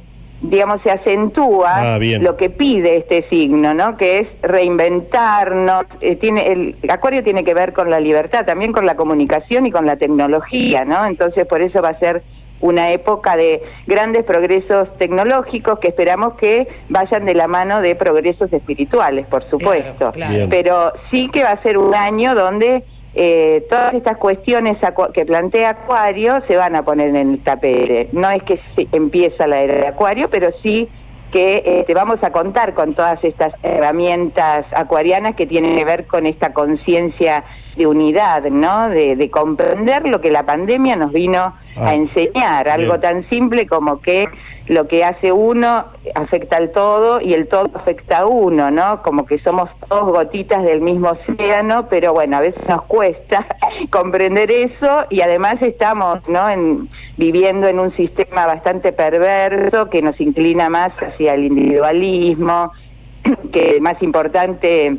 digamos se acentúa Ah, lo que pide este signo, ¿no? Que es reinventarnos. eh, tiene el Acuario tiene que ver con la libertad, también con la comunicación y con la tecnología, ¿no? Entonces por eso va a ser una época de grandes progresos tecnológicos que esperamos que vayan de la mano de progresos espirituales, por supuesto. claro. Pero sí que va a ser un año donde eh, todas estas cuestiones que plantea Acuario se van a poner en el tapete. No es que se- empieza la era de Acuario, pero sí que eh, te vamos a contar con todas estas herramientas acuarianas que tienen que ver con esta conciencia de unidad, ¿no? De, de comprender lo que la pandemia nos vino Ah, a enseñar, algo bien. tan simple como que lo que hace uno afecta al todo y el todo afecta a uno, ¿no? Como que somos todos gotitas del mismo océano, pero bueno, a veces nos cuesta comprender eso y además estamos, ¿no? En, viviendo en un sistema bastante perverso que nos inclina más hacia el individualismo, que más importante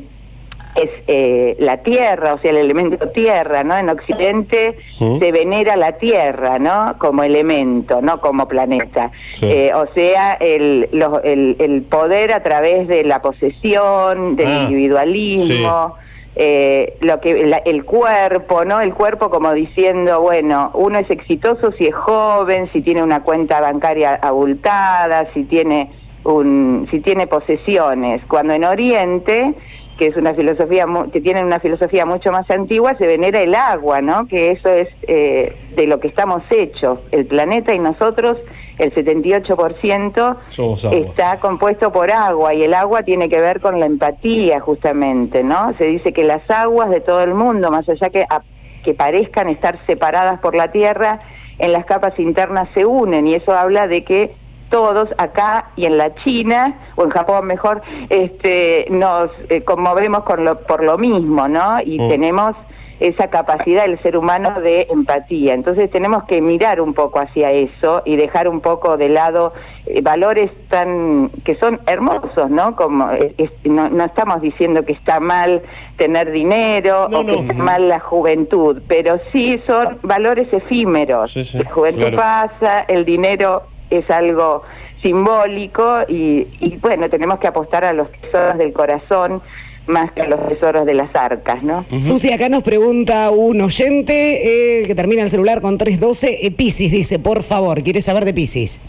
es eh, la tierra, o sea, el elemento tierra, ¿no? En Occidente ¿Mm? se venera la tierra, ¿no? Como elemento, no como planeta. Sí. Eh, o sea, el, el, el poder a través de la posesión, del Ah, individualismo. eh, lo que la- el cuerpo, ¿no? El cuerpo como diciendo, bueno, uno es exitoso si es joven, si tiene una cuenta bancaria abultada, si tiene un si tiene posesiones. Cuando en Oriente que es una filosofía que tiene una filosofía mucho más antigua, se venera el agua, ¿no? Que eso es eh, de lo que estamos hechos, el planeta y nosotros, el 78% Somos agua. está compuesto por agua y el agua tiene que ver con la empatía justamente, ¿no? Se dice que las aguas de todo el mundo, más allá que a- que parezcan estar separadas por la tierra, en las capas internas se unen y eso habla de que todos acá y en la China o en Japón mejor este nos eh, conmovemos con lo, por lo mismo no y Mm. tenemos esa capacidad del ser humano de empatía. Entonces tenemos que mirar un poco hacia eso y dejar un poco de lado eh, valores tan que son hermosos no como eh, es- no, no estamos diciendo que está mal tener dinero No, o que está mal la juventud pero sí son valores efímeros. Sí, sí, la juventud claro. pasa el dinero es algo simbólico y, y, bueno, tenemos que apostar a los tesoros del corazón más que a los tesoros de las arcas, ¿no? Susi, acá nos pregunta un oyente eh, que termina el celular con 312, eh, Piscis, dice, por favor, quiere saber de Piscis.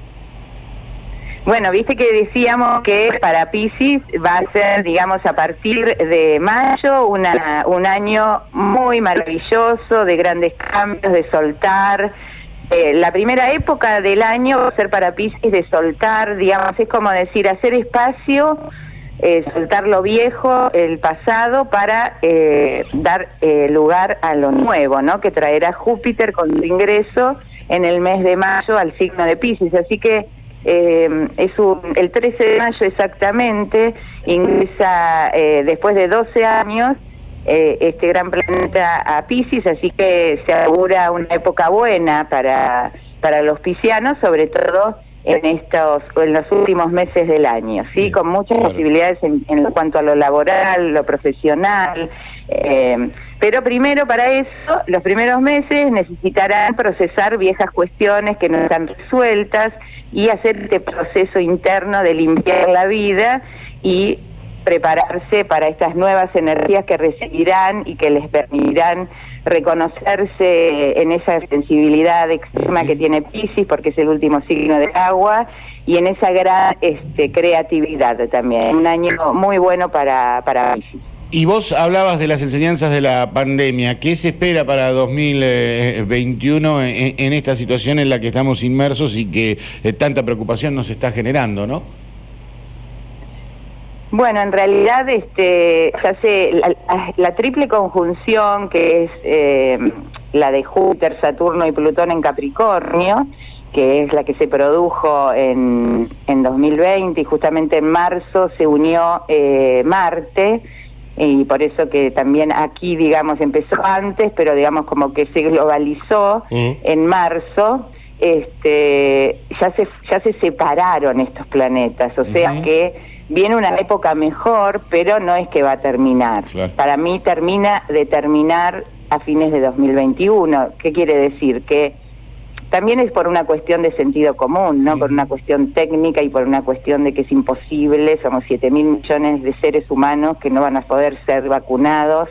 Bueno, viste que decíamos que para Pisces va a ser, digamos, a partir de mayo una, un año muy maravilloso, de grandes cambios, de soltar. Eh, la primera época del año va a ser para Pisces de soltar, digamos, es como decir, hacer espacio, eh, soltar lo viejo, el pasado, para eh, dar lugar a lo nuevo, ¿no? Que traerá Júpiter con su ingreso en el mes de mayo al signo de Pisces. Así que es el 13 de mayo exactamente, ingresa después de 12 años eh, este gran planeta a Pisces, así que se augura una época buena para, para los piscianos, sobre todo en estos en los últimos meses del año, sí, Bien, con muchas claro. posibilidades en, en cuanto a lo laboral, lo profesional. eh, pero primero para eso, los primeros meses necesitarán procesar viejas cuestiones que no están resueltas y hacer este proceso interno de limpiar la vida y prepararse para estas nuevas energías que recibirán y que les permitirán reconocerse en esa sensibilidad extrema que tiene Pisces, porque es el último signo de agua, y en esa gran este, creatividad también. Un año muy bueno para, para. Y vos hablabas de las enseñanzas de la pandemia. ¿Qué se espera para 2021 en, esta situación en la que estamos inmersos y que eh, tanta preocupación nos está generando, no? Bueno, en realidad este, sé, la, triple conjunción que es eh, la de Júpiter, Saturno y Plutón en Capricornio, que es la que se produjo en, en 2020 y justamente en marzo se unió eh, Marte y por eso que también aquí, digamos, empezó antes, pero digamos como que se globalizó mm. en marzo, este, ya se ya se separaron estos planetas, o sea que viene una época mejor, pero no es que va a terminar. Para mí termina de terminar a fines de 2021. ¿Qué quiere decir? Que también es por una cuestión de sentido común, ¿no? Por una cuestión técnica y por una cuestión de que es imposible, somos 7 mil millones de seres humanos que no van a poder ser vacunados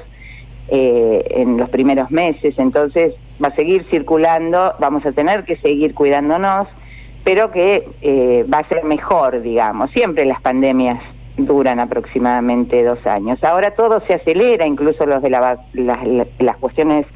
eh, en los primeros meses, entonces va a seguir circulando, vamos a tener que seguir cuidándonos, pero que eh, va a ser mejor, digamos. Siempre las pandemias duran aproximadamente dos años. Ahora todo se acelera, incluso los de la, las cuestiones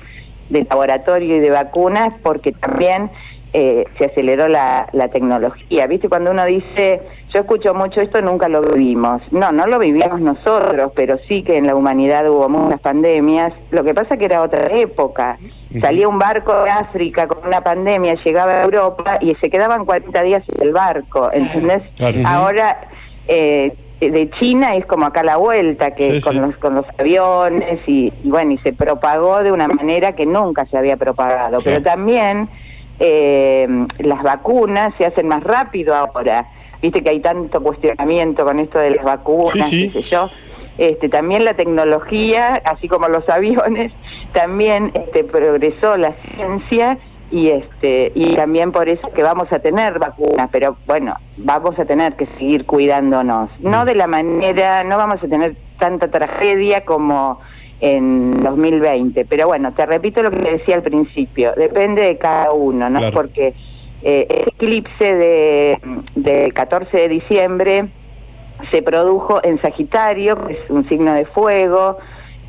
de laboratorio y de vacunas porque también eh, se aceleró la, la, tecnología. ¿Viste? Cuando uno dice, yo escucho mucho esto, nunca lo vivimos. No, no lo vivíamos nosotros, pero sí que en la humanidad hubo muchas pandemias. Lo que pasa que era otra época. Salía un barco de África con una pandemia, llegaba a Europa y se quedaban 40 días en el barco, ¿entendés? Ahora... Eh, de China es como acá la vuelta, que con, Los, con los aviones y, bueno, y se propagó de una manera que nunca se había propagado. Pero también eh, las vacunas se hacen más rápido ahora. Viste que hay tanto cuestionamiento con esto de las vacunas, qué sé yo. Este, también la tecnología, así como los aviones, también este, progresó la ciencia y este y también por eso que vamos a tener vacunas pero bueno vamos a tener que seguir cuidándonos no de la manera no vamos a tener tanta tragedia como en 2020 pero bueno te repito lo que decía al principio depende de cada uno no porque eh, el eclipse de del 14 de diciembre se produjo en Sagitario que es un signo de fuego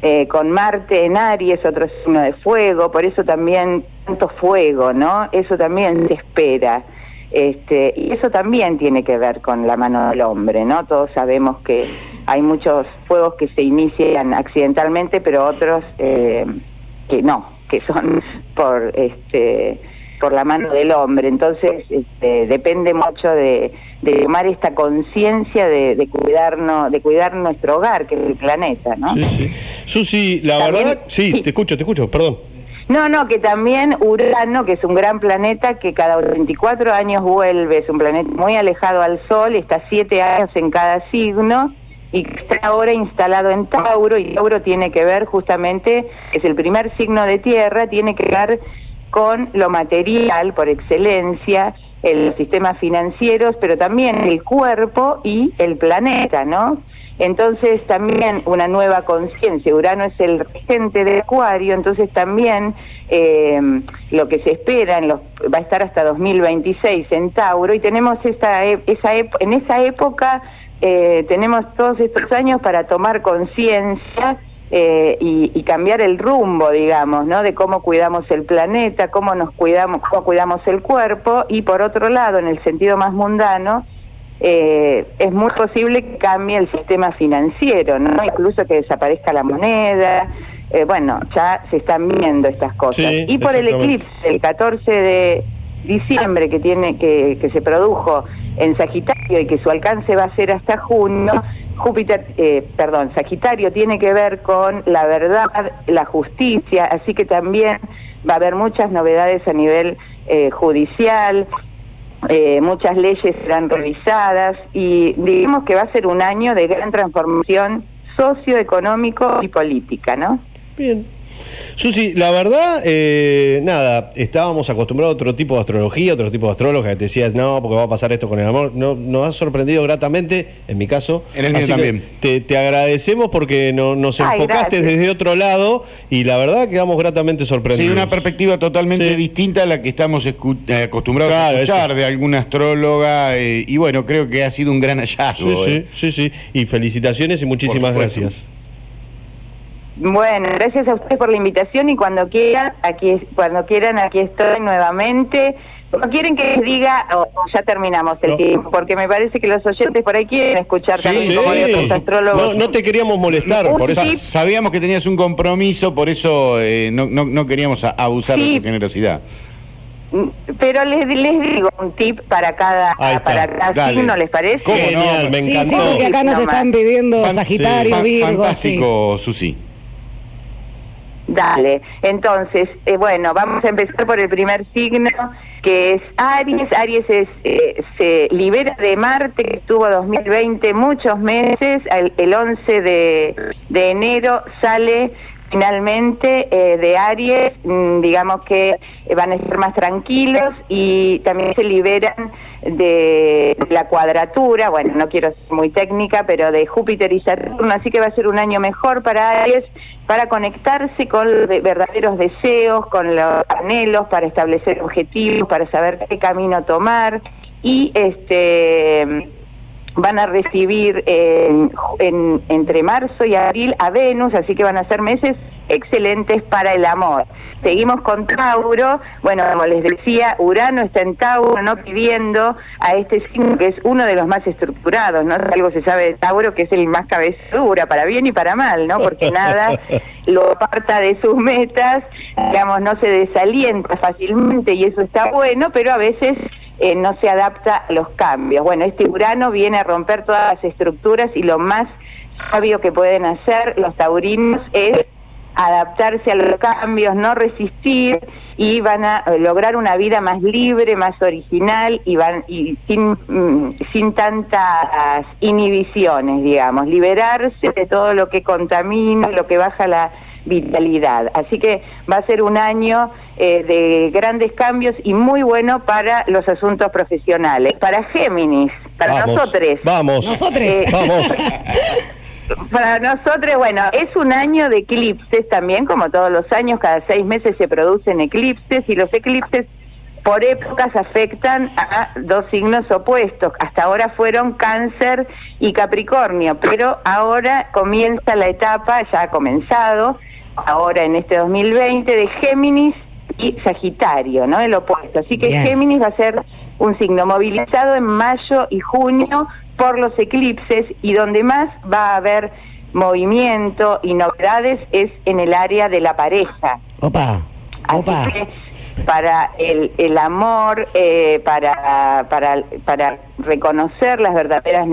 eh, con Marte en Aries, otro signo de fuego, por eso también tanto fuego, ¿no? Eso también se espera. Este, y eso también tiene que ver con la mano del hombre, ¿no? Todos sabemos que hay muchos fuegos que se inician accidentalmente, pero otros eh, que no, que son por este por la mano del hombre. Entonces, este, depende mucho de, tomar esta conciencia de, cuidarnos, de cuidar nuestro hogar, que es el planeta, ¿no? Sí, sí. Susi, la verdad, sí, te escucho, te escucho, perdón. No, no, que también Urano, que es un gran planeta que cada 24 años vuelve, es un planeta muy alejado al Sol, está siete años en cada signo y está ahora instalado en Tauro y Tauro tiene que ver justamente, es el primer signo de tierra, tiene que ver con lo material por excelencia, el sistema financieros, pero también el cuerpo y el planeta, ¿no? Entonces también una nueva conciencia, Urano es el regente de Acuario, entonces también eh, lo que se espera en los, va a estar hasta 2026 en Tauro y tenemos esa, esa en esa época eh, tenemos todos estos años para tomar conciencia eh, y, cambiar el rumbo, digamos, ¿no? De cómo cuidamos el planeta, cómo nos cuidamos, cómo cuidamos el cuerpo y por otro lado, en el sentido más mundano, eh, es muy posible que cambie el sistema financiero, ¿no? Incluso que desaparezca la moneda. Eh, bueno, ya se están viendo estas cosas. y por el eclipse, el 14 de diciembre que tiene que, que se produjo en Sagitario y que su alcance va a ser hasta junio, Júpiter, eh, perdón, Sagitario tiene que ver con la verdad, la justicia, así que también va a haber muchas novedades a nivel eh, judicial, eh, muchas leyes serán revisadas y digamos que va a ser un año de gran transformación socioeconómico y política, ¿no? Bien. Susi, la verdad, eh, nada, estábamos acostumbrados a otro tipo de astrología, otro tipo de astróloga que te decías, no, porque va a pasar esto con el amor. No, nos ha sorprendido gratamente, en mi caso. En el mío también. Te, agradecemos porque no, nos enfocaste desde otro lado y la verdad quedamos gratamente sorprendidos. Sí, una perspectiva totalmente distinta a la que estamos eh, acostumbrados a escuchar de alguna astróloga eh, y bueno, creo que ha sido un gran hallazgo. Sí, sí, sí, sí. Y felicitaciones y muchísimas gracias. Bueno, gracias a ustedes por la invitación y cuando quieran, aquí cuando quieran aquí estoy nuevamente. ¿No quieren que les diga o ya terminamos el tiempo? Porque me parece que los oyentes por ahí quieren escuchar también como de otros astrólogos. No, te queríamos molestar, por eso. Sabíamos que tenías un compromiso, por eso eh, no, no, queríamos abusar de tu generosidad. Mm, pero les, les digo un tip para cada, para cada signo, ¿les parece? Genial, me encantó. Sí, sí, porque acá nos están pidiendo Sagitario, Virgo. Fantástico, Susi. Dale, entonces, eh, bueno, vamos a empezar por el primer signo, que es Aries. Aries eh, se libera de Marte, que estuvo 2020 muchos meses, el, el 11 de, de enero sale finalmente eh, de Aries, mm, digamos que van a estar más tranquilos y también se liberan de la cuadratura, bueno, no quiero ser muy técnica, pero de Júpiter y Saturno, así que va a ser un año mejor para Aries para conectarse con verdaderos deseos, con los anhelos, para establecer objetivos, para saber qué camino tomar y este van a recibir en, entre marzo y abril a Venus, así que van a ser meses excelentes para el amor. Seguimos con Tauro, bueno, como les decía, Urano está en Tauro, ¿no? Pidiendo a este signo que es uno de los más estructurados, ¿no? Algo se sabe de Tauro que es el más cabezura, para bien y para mal, ¿no? Porque nada lo aparta de sus metas, digamos, no se desalienta fácilmente y eso está bueno, pero a veces eh, no se adapta a los cambios. Bueno, este Urano viene a romper todas las estructuras y lo más sabio que pueden hacer los taurinos es adaptarse a los cambios, no resistir y van a eh, lograr una vida más libre, más original y van y sin mm, sin tantas inhibiciones, digamos, liberarse de todo lo que contamina, lo que baja la vitalidad. Así que va a ser un año eh, de grandes cambios y muy bueno para los asuntos profesionales. Para Géminis, para nosotros. Vamos, nosotros. Eh, vamos. Para nosotros, bueno, es un año de eclipses también, como todos los años, cada seis meses se producen eclipses y los eclipses por épocas afectan a dos signos opuestos. Hasta ahora fueron cáncer y capricornio, pero ahora comienza la etapa, ya ha comenzado, ahora en este 2020, de Géminis y Sagitario, ¿no? El opuesto. Así que Géminis va a ser un signo movilizado en mayo y junio por los eclipses y donde más va a haber movimiento y novedades es en el área de la pareja. Opa, opa. Así que para el, el amor, eh, para, para, para reconocer las verdaderas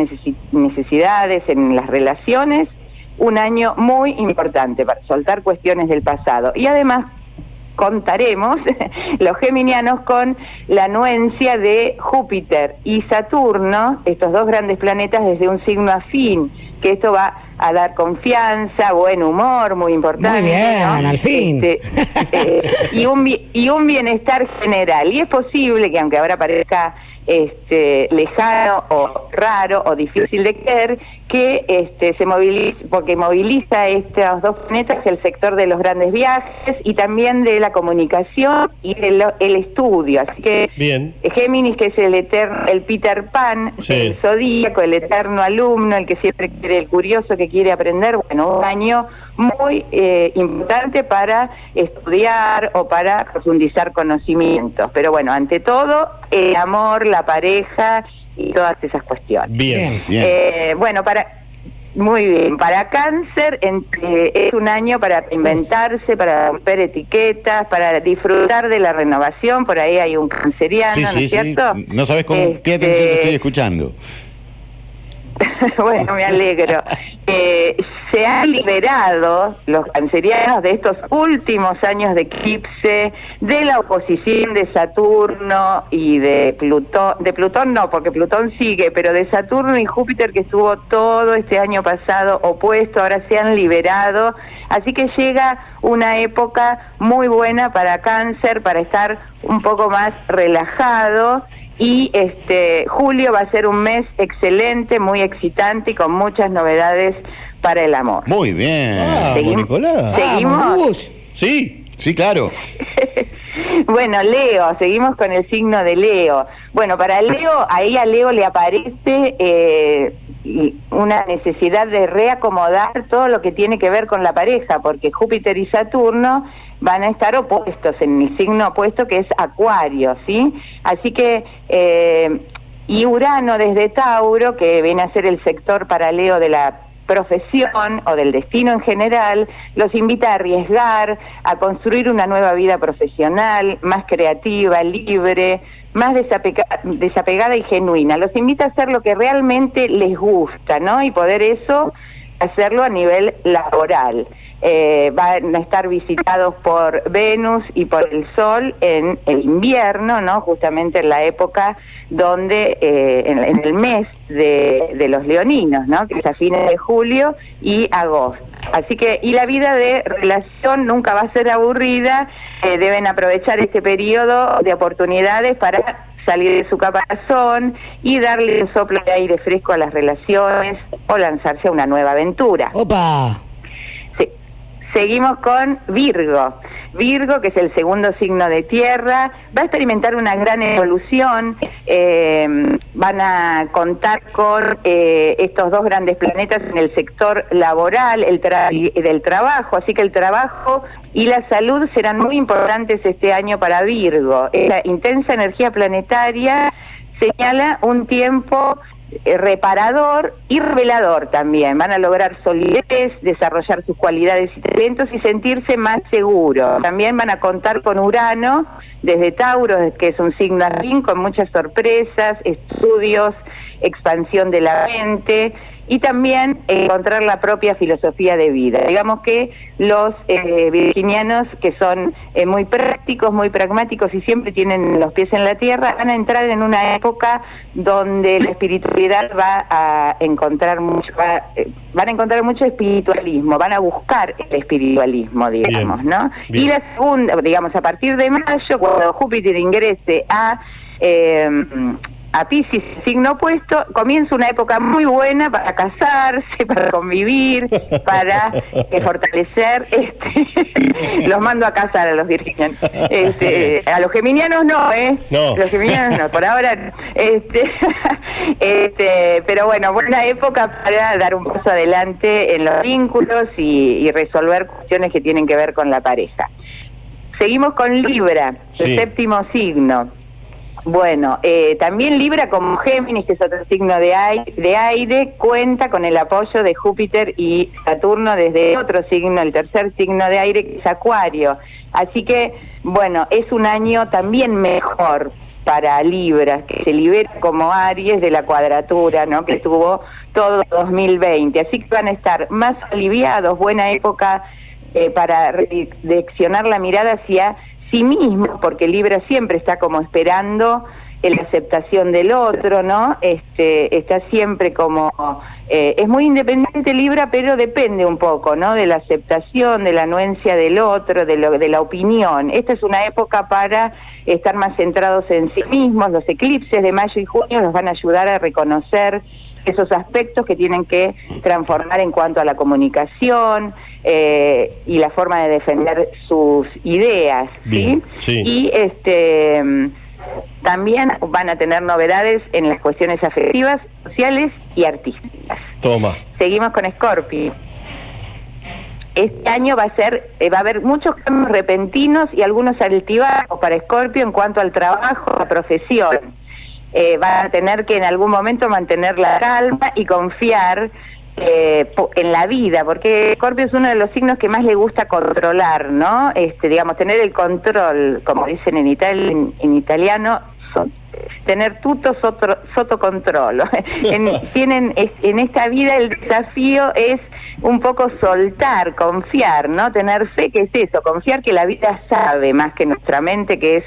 necesidades en las relaciones, un año muy importante para soltar cuestiones del pasado. Y además contaremos los geminianos con la anuencia de Júpiter y Saturno, estos dos grandes planetas desde un signo afín, que esto va a dar confianza, buen humor, muy importante. Muy bien, al fin. Este, eh, y, un, y un bienestar general. Y es posible que aunque ahora parezca este, lejano o raro o difícil de creer que este, se moviliza, porque moviliza estos dos planetas el sector de los grandes viajes y también de la comunicación y el, estudio. Así que Bien. Géminis, que es el eterno, el Peter Pan, el zodíaco, el eterno alumno, el que siempre quiere, el curioso que quiere aprender, bueno, un año muy eh, importante para estudiar o para profundizar conocimientos. Pero bueno, ante todo, el amor, la pareja y todas esas cuestiones. Bien, bien. Eh, bueno, para muy bien, para cáncer es un año para inventarse, para romper etiquetas, para disfrutar de la renovación, por ahí hay un canceriano, ¿no es cierto? No sabes con qué atención te estoy este, escuchando. bueno, me alegro. Eh, se han liberado los cancerianos de estos últimos años de eclipse, de la oposición de Saturno y de Plutón, de Plutón no, porque Plutón sigue, pero de Saturno y Júpiter que estuvo todo este año pasado opuesto, ahora se han liberado, así que llega una época muy buena para cáncer, para estar un poco más relajado y este julio va a ser un mes excelente, muy excitante y con muchas novedades para el amor. Muy bien. ¿Seguimos? Sí, sí, claro. bueno, Leo, seguimos con el signo de Leo. Bueno, para Leo, ahí a Leo le aparece eh, una necesidad de reacomodar todo lo que tiene que ver con la pareja, porque Júpiter y Saturno van a estar opuestos en el signo opuesto que es Acuario, ¿sí? Así que eh, y Urano desde Tauro, que viene a ser el sector paralelo de la profesión o del destino en general, los invita a arriesgar, a construir una nueva vida profesional, más creativa, libre, más desapegada y genuina. Los invita a hacer lo que realmente les gusta, ¿no? Y poder eso hacerlo a nivel laboral. Eh, van a estar visitados por Venus y por el Sol en el invierno, ¿no? Justamente en la época donde, eh, en, el mes de, los leoninos, ¿no? Que es a fines de julio y agosto. Así que, y la vida de relación nunca va a ser aburrida, eh, deben aprovechar este periodo de oportunidades para salir de su caparazón y darle un soplo de aire fresco a las relaciones o lanzarse a una nueva aventura. ¡Opa! Seguimos con Virgo. Virgo, que es el segundo signo de tierra, va a experimentar una gran evolución. Eh, van a contar con eh, estos dos grandes planetas en el sector laboral, el del trabajo. Así que el trabajo y la salud serán muy importantes este año para Virgo. Esa intensa energía planetaria señala un tiempo reparador y revelador también. Van a lograr solidez, desarrollar sus cualidades y talentos y sentirse más seguros. También van a contar con Urano desde Tauro, que es un signo afín, con muchas sorpresas, estudios, expansión de la mente y también encontrar la propia filosofía de vida. Digamos que los eh, virginianos, que son eh, muy prácticos, muy pragmáticos y siempre tienen los pies en la tierra, van a entrar en una época donde la espiritualidad va a encontrar mucho, eh, van a encontrar mucho espiritualismo, van a buscar el espiritualismo, digamos, ¿no? Y la segunda, digamos, a partir de mayo, cuando Júpiter ingrese a a Pisces, signo opuesto, comienza una época muy buena para casarse, para convivir, para eh, fortalecer. Este, los mando a casar a los virginianos. Este, a los geminianos no, ¿eh? No. Los geminianos no, por ahora. Este, este, pero bueno, buena época para dar un paso adelante en los vínculos y, resolver cuestiones que tienen que ver con la pareja. Seguimos con Libra, el séptimo signo. Bueno, eh, también Libra como Géminis, que es otro signo de aire, de aire, cuenta con el apoyo de Júpiter y Saturno desde otro signo, el tercer signo de aire, que es Acuario. Así que, bueno, es un año también mejor para Libra, que se libera como Aries de la cuadratura, ¿no? Que tuvo todo 2020. Así que van a estar más aliviados, buena época eh, para direccionar la mirada hacia sí mismo, porque Libra siempre está como esperando la aceptación del otro, ¿no? Este, está siempre como eh, es muy independiente Libra, pero depende un poco, ¿no? De la aceptación, de la anuencia del otro, de, lo, de la opinión. Esta es una época para estar más centrados en sí mismos. Los eclipses de mayo y junio nos van a ayudar a reconocer esos aspectos que tienen que transformar en cuanto a la comunicación eh, y la forma de defender sus ideas, ¿sí? Y este también van a tener novedades en las cuestiones afectivas, sociales y artísticas. Toma. Seguimos con Scorpio. Este año va a ser, eh, va a haber muchos cambios repentinos y algunos altibajos para Scorpio en cuanto al trabajo, la profesión eh, va a tener que en algún momento mantener la calma y confiar eh, en la vida, porque Scorpio es uno de los signos que más le gusta controlar, ¿no? Este, digamos, tener el control, como dicen en, en, italiano, tener tutto sotto, sotto controllo. en, tienen, en esta vida el desafío es un poco soltar, confiar, ¿no? Tener fe, que es eso, confiar que la vida sabe más que nuestra mente, que es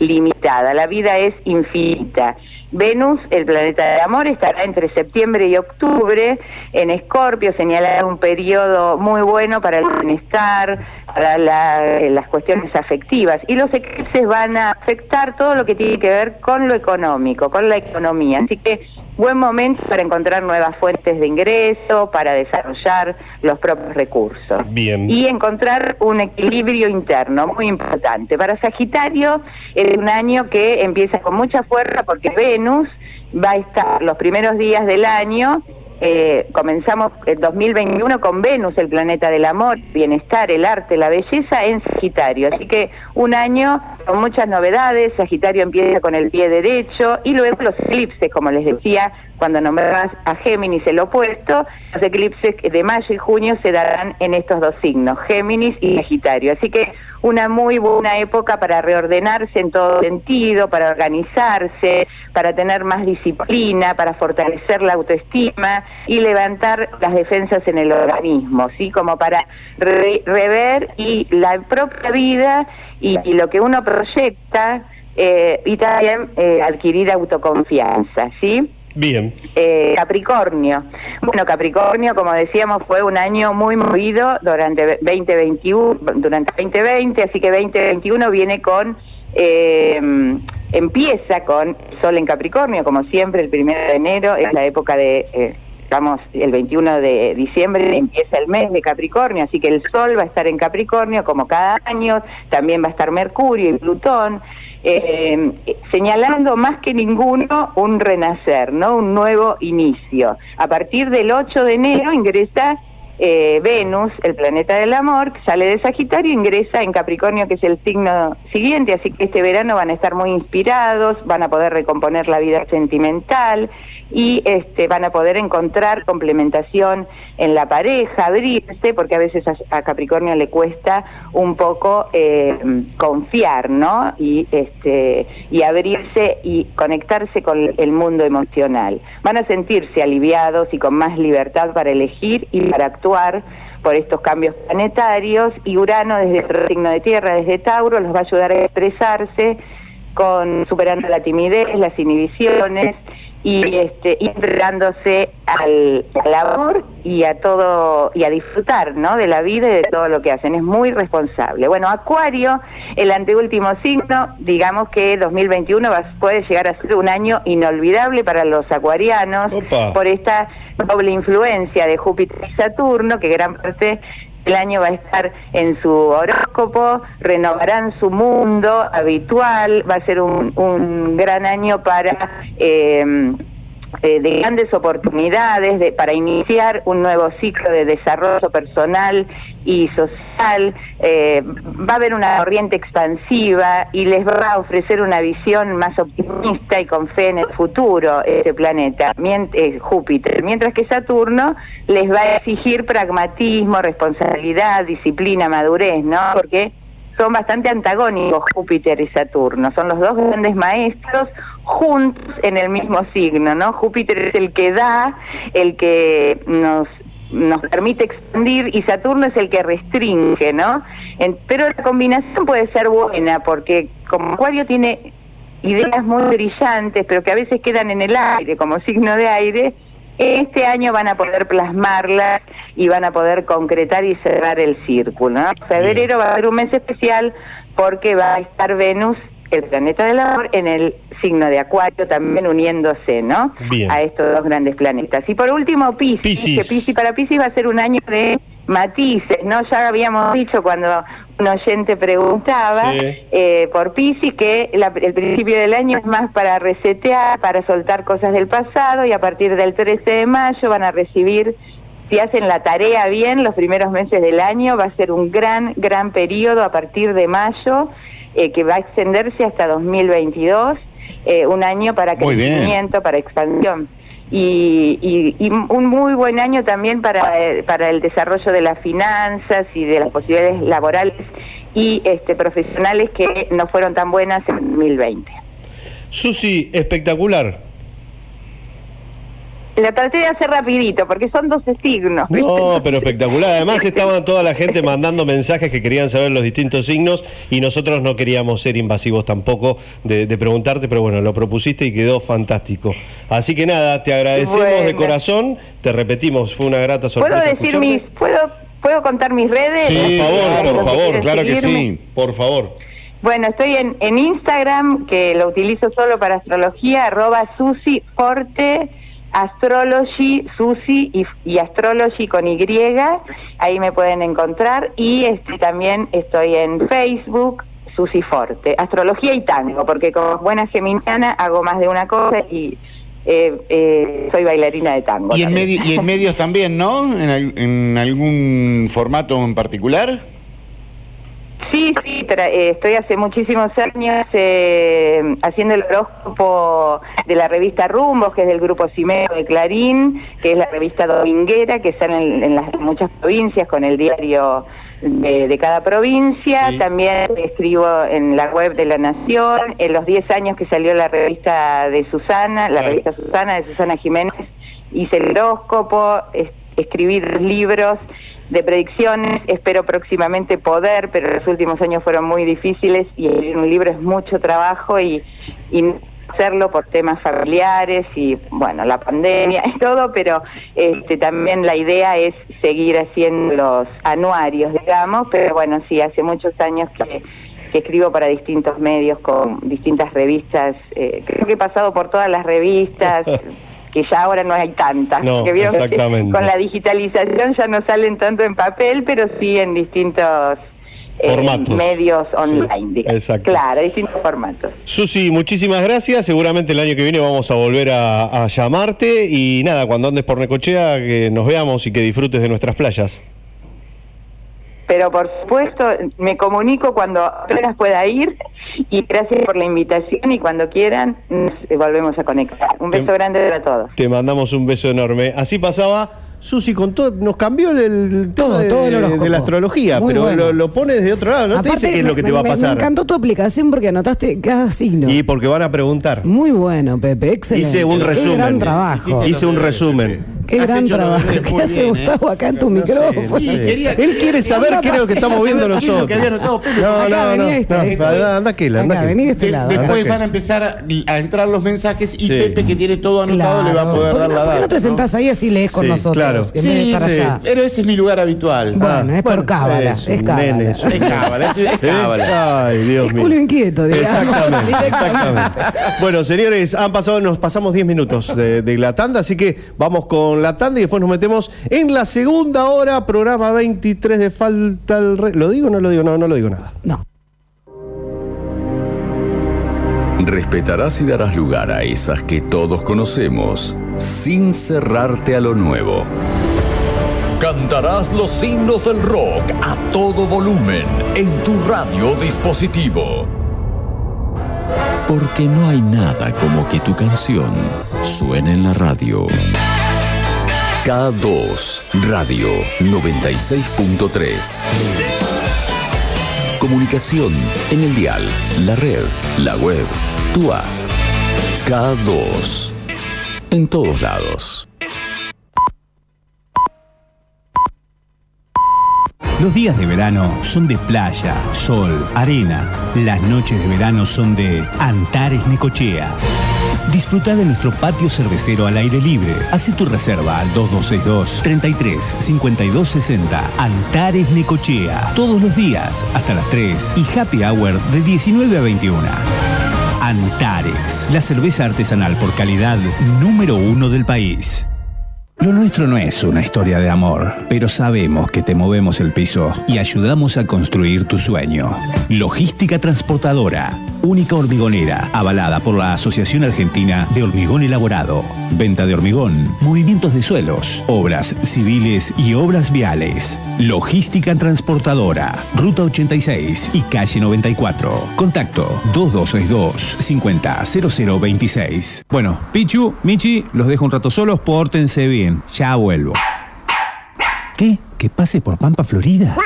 limitada, la vida es infinita. Venus, el planeta de amor, estará entre septiembre y octubre en Escorpio, señala un periodo muy bueno para el bienestar, para las cuestiones afectivas. Y los eclipses van a afectar todo lo que tiene que ver con lo económico, con la economía. Así que buen momento para encontrar nuevas fuentes de ingreso, para desarrollar los propios recursos. Bien. Y encontrar un equilibrio interno, muy importante. Para Sagitario es un año que empieza con mucha fuerza porque Venus va a estar los primeros días del año eh, comenzamos el 2021 con Venus, el planeta del amor, bienestar, el arte, la belleza en Sagitario. Así que un año con muchas novedades. Sagitario empieza con el pie derecho y luego los eclipses, como les decía, cuando nombrabas a Géminis el opuesto, los eclipses de mayo y junio se darán en estos dos signos, Géminis y Sagitario. Así que una muy buena época para reordenarse en todo sentido, para organizarse, para tener más disciplina, para fortalecer la autoestima y levantar las defensas en el organismo, ¿sí? Como para rever y la propia vida y, lo que uno proyecta eh, y también eh, adquirir autoconfianza, ¿sí? Bien. Eh, Capricornio. Bueno, Capricornio, como decíamos, fue un año muy movido durante 2021, durante 2020, así que 2021 viene con eh, empieza con Sol en Capricornio, como siempre, el primero de enero es la época de eh, estamos el 21 de diciembre empieza el mes de Capricornio, así que el Sol va a estar en Capricornio como cada año, también va a estar Mercurio y Plutón eh, señalando más que ninguno un renacer, ¿no? Un nuevo inicio. A partir del 8 de enero ingresa eh, Venus, el planeta del amor, sale de Sagitario, ingresa en Capricornio, que es el signo siguiente, así que este verano van a estar muy inspirados, van a poder recomponer la vida sentimental, y este, van a poder encontrar complementación en la pareja, abrirse, porque a veces a, Capricornio le cuesta un poco eh, confiar, ¿no? Y, este, y abrirse y conectarse con el mundo emocional. Van a sentirse aliviados y con más libertad para elegir y para actuar por estos cambios planetarios y Urano desde el signo de tierra, desde Tauro, los va a ayudar a expresarse con superando la timidez, las inhibiciones y este entregándose al, amor y a todo y a disfrutar ¿no? de la vida y de todo lo que hacen. Es muy responsable. Bueno Acuario el anteúltimo signo digamos que 2021 puede llegar a ser un año inolvidable para los acuarianos por esta doble influencia de Júpiter y Saturno que gran parte el año va a estar en su horóscopo, renovarán su mundo habitual, va a ser un, un gran año para... Eh, eh, de grandes oportunidades de, para iniciar un nuevo ciclo de desarrollo personal y social. Eh, va a haber una corriente expansiva y les va a ofrecer una visión más optimista y con fe en el futuro este planeta, eh, Júpiter, mientras que Saturno les va a exigir pragmatismo, responsabilidad, disciplina, madurez, ¿no? Porque son bastante antagónicos Júpiter y Saturno, son los dos grandes maestros juntos en el mismo signo, ¿no? Júpiter es el que da, el que nos nos permite expandir y Saturno es el que restringe, ¿no? pero la combinación puede ser buena porque como Acuario tiene ideas muy brillantes, pero que a veces quedan en el aire, como signo de aire, este año van a poder plasmarlas y van a poder concretar y cerrar el círculo. ¿no? Febrero va a ser un mes especial porque va a estar Venus, el planeta del amor, en el signo de Acuario, también uniéndose ¿no? a estos dos grandes planetas. Y por último, Pisces, que para Pisces va a ser un año de matices, ¿no? Ya habíamos dicho cuando un oyente preguntaba eh, por Pisces que el principio del año es más para resetear, para soltar cosas del pasado y a partir del 13 de mayo van a recibir, si hacen la tarea bien, los primeros meses del año va a ser un gran, gran periodo a partir de mayo eh, que va a extenderse hasta 2022, eh, un año para crecimiento, para expansión y, un muy buen año también para, eh, para el desarrollo de las finanzas y de las posibilidades laborales y este, profesionales que no fueron tan buenas en 2020. Susi, espectacular. La traté de hacer rapidito, porque son 12 signos. No, pero espectacular. Además estaban toda la gente mandando mensajes que querían saber los distintos signos y nosotros no queríamos ser invasivos tampoco de, preguntarte, pero bueno, lo propusiste y quedó fantástico. Así que nada, te agradecemos de corazón, te repetimos, fue una grata sorpresa. ¿Puedo decir mis, ¿puedo, ¿Puedo contar mis redes? Sí, por favor, por favor, claro que sí, por favor. Bueno, estoy en, en Instagram, que lo utilizo solo para astrología, arroba Susi Forte Astrology, Susi y, Astrology con Y, ahí me pueden encontrar y este, también estoy en Facebook, Susi Forte, Astrología y Tango, porque como buena geminiana hago más de una cosa y eh, eh, soy bailarina de tango. Y en, medio, y en medios también, ¿no? ¿En, al- en algún formato en particular? Sí, sí, eh, estoy hace muchísimos años eh, haciendo el horóscopo de la revista Rumbos, que es del grupo Cimero de Clarín, que es la revista dominguera, que está en, en las muchas provincias con el diario de, de cada provincia. Sí. También escribo en la web de La Nación. En los 10 años que salió la revista de Susana, la revista Susana de Susana Jiménez, hice el horóscopo, es- escribí libros de predicciones, espero próximamente poder, pero los últimos años fueron muy difíciles y un libro es mucho trabajo y, hacerlo por temas familiares y bueno, la pandemia y todo, pero este también la idea es seguir haciendo los anuarios, digamos, pero bueno, sí, hace muchos años que que escribo para distintos medios con distintas revistas, eh, creo que he pasado por todas las revistas, que ya ahora no hay tantas. No, que vieron que exactamente. con la digitalización ya no salen tanto en papel, pero sí en distintos eh, Formatos. medios online, exacto. Claro, distintos formatos. Susi, muchísimas gracias. Seguramente el año que viene vamos a volver a, a llamarte. Y nada, cuando andes por Necochea, que nos veamos y que disfrutes de nuestras playas. Pero por supuesto, me comunico cuando apenas pueda ir y gracias por la invitación y cuando quieran nos volvemos a conectar. Un beso Te- grande para todos. Te mandamos un beso enorme. Así pasaba. Susi con todo, nos cambió el, Todo, de, todo el de la astrología, Muy pero bueno. lo, lo pones de otro lado, no te Aparte, dice qué es lo que me- te va a pasar. Me encantó tu aplicación porque anotaste cada signo. Y porque van a preguntar. Muy bueno, Pepe, excelente. Hice un Qué resumen. gran trabajo. Hice un resumen. Qué Has gran trabajo. ¿Qué hace bien, ¿eh? Gustavo acá en tu No sé, micrófono? no sé. quería- Él quiere saber qué es lo que estamos viendo nosotros. que. No, no, no. este, no, este. anda, anda aquel, anda vení de este lado. Después que- van a empezar a, entrar los mensajes y. Pepe, que tiene todo anotado, le va a poder ¿Por dar la no- ¿Por qué data. no te sentás ahí así lees con nosotros? Claro. En vez de Sí, estar sí, allá. pero ese es mi lugar habitual. Bueno, es por cábala. es Es cábala. Es es Es cábala, es, es cábala. ¿Eh? Ay, Dios mío. culo inquieto, digamos. Exactamente, exactamente. Bueno, señores, han pasado, nos pasamos 10 minutos de, de la tanda, así que vamos con la tanda y después nos metemos en la segunda hora, programa 23 de Falta el Re- ¿Lo digo o no lo digo? No, no lo digo nada. No. Respetarás y darás lugar a esas que todos conocemos, sin cerrarte a lo nuevo. Cantarás los himnos del rock a todo volumen en tu radio dispositivo. Porque no hay nada como que tu canción suene en la radio. K2 Radio 96.3. Comunicación en el dial, la red, la web, tu app. K2. En todos lados. Los días de verano son de playa, sol, arena. Las noches de verano son de Antares Necochea. Disfruta de nuestro patio cervecero al aire libre. Hace tu reserva al 2262 33 52 60. Antares Necochea. Todos los días hasta las 3 y happy hour de 19 a 21. Antares, la cerveza artesanal por calidad número uno del país. Lo nuestro no es una historia de amor, pero sabemos que te movemos el piso y ayudamos a construir tu sueño. Logística Transportadora, única hormigonera, avalada por la Asociación Argentina de Hormigón Elaborado. Venta de hormigón, movimientos de suelos, obras civiles y obras viales. Logística Transportadora, Ruta 86 y Calle 94. Contacto 2262 500026. Bueno, Pichu, Michi, los dejo un rato solos, pórtense bien. Ya vuelvo. ¿Qué? ¿Que pase por Pampa, Florida?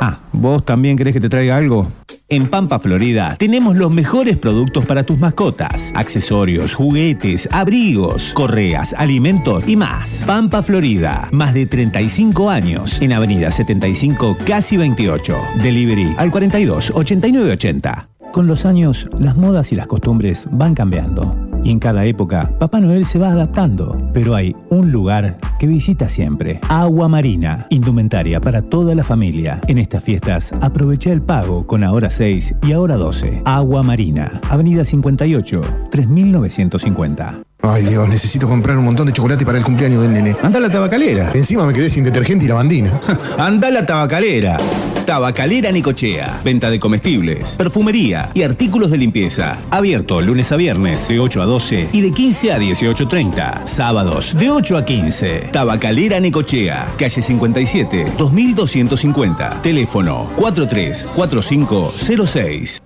Ah, ¿vos también querés que te traiga algo? En Pampa, Florida, tenemos los mejores productos para tus mascotas. Accesorios, juguetes, abrigos, correas, alimentos y más. Pampa, Florida, más de 35 años. En Avenida 75, casi 28. Delivery al 42 89 80. Con los años, las modas y las costumbres van cambiando. Y en cada época, Papá Noel se va adaptando. Pero hay un lugar que visita siempre. Agua Marina, indumentaria para toda la familia. En estas fiestas, aprovecha el pago con ahora 6 y ahora 12. Agua Marina, Avenida 58, 3950. Ay Dios, necesito comprar un montón de chocolate para el cumpleaños del nene. Anda a la tabacalera. Encima me quedé sin detergente y lavandina. Anda a la tabacalera. Tabacalera Nicochea. Venta de comestibles, perfumería y artículos de limpieza. Abierto lunes a viernes de 8 a 12 y de 15 a 18.30. Sábados de 8 a 15. Tabacalera Nicochea. Calle 57, 2250. Teléfono 434506.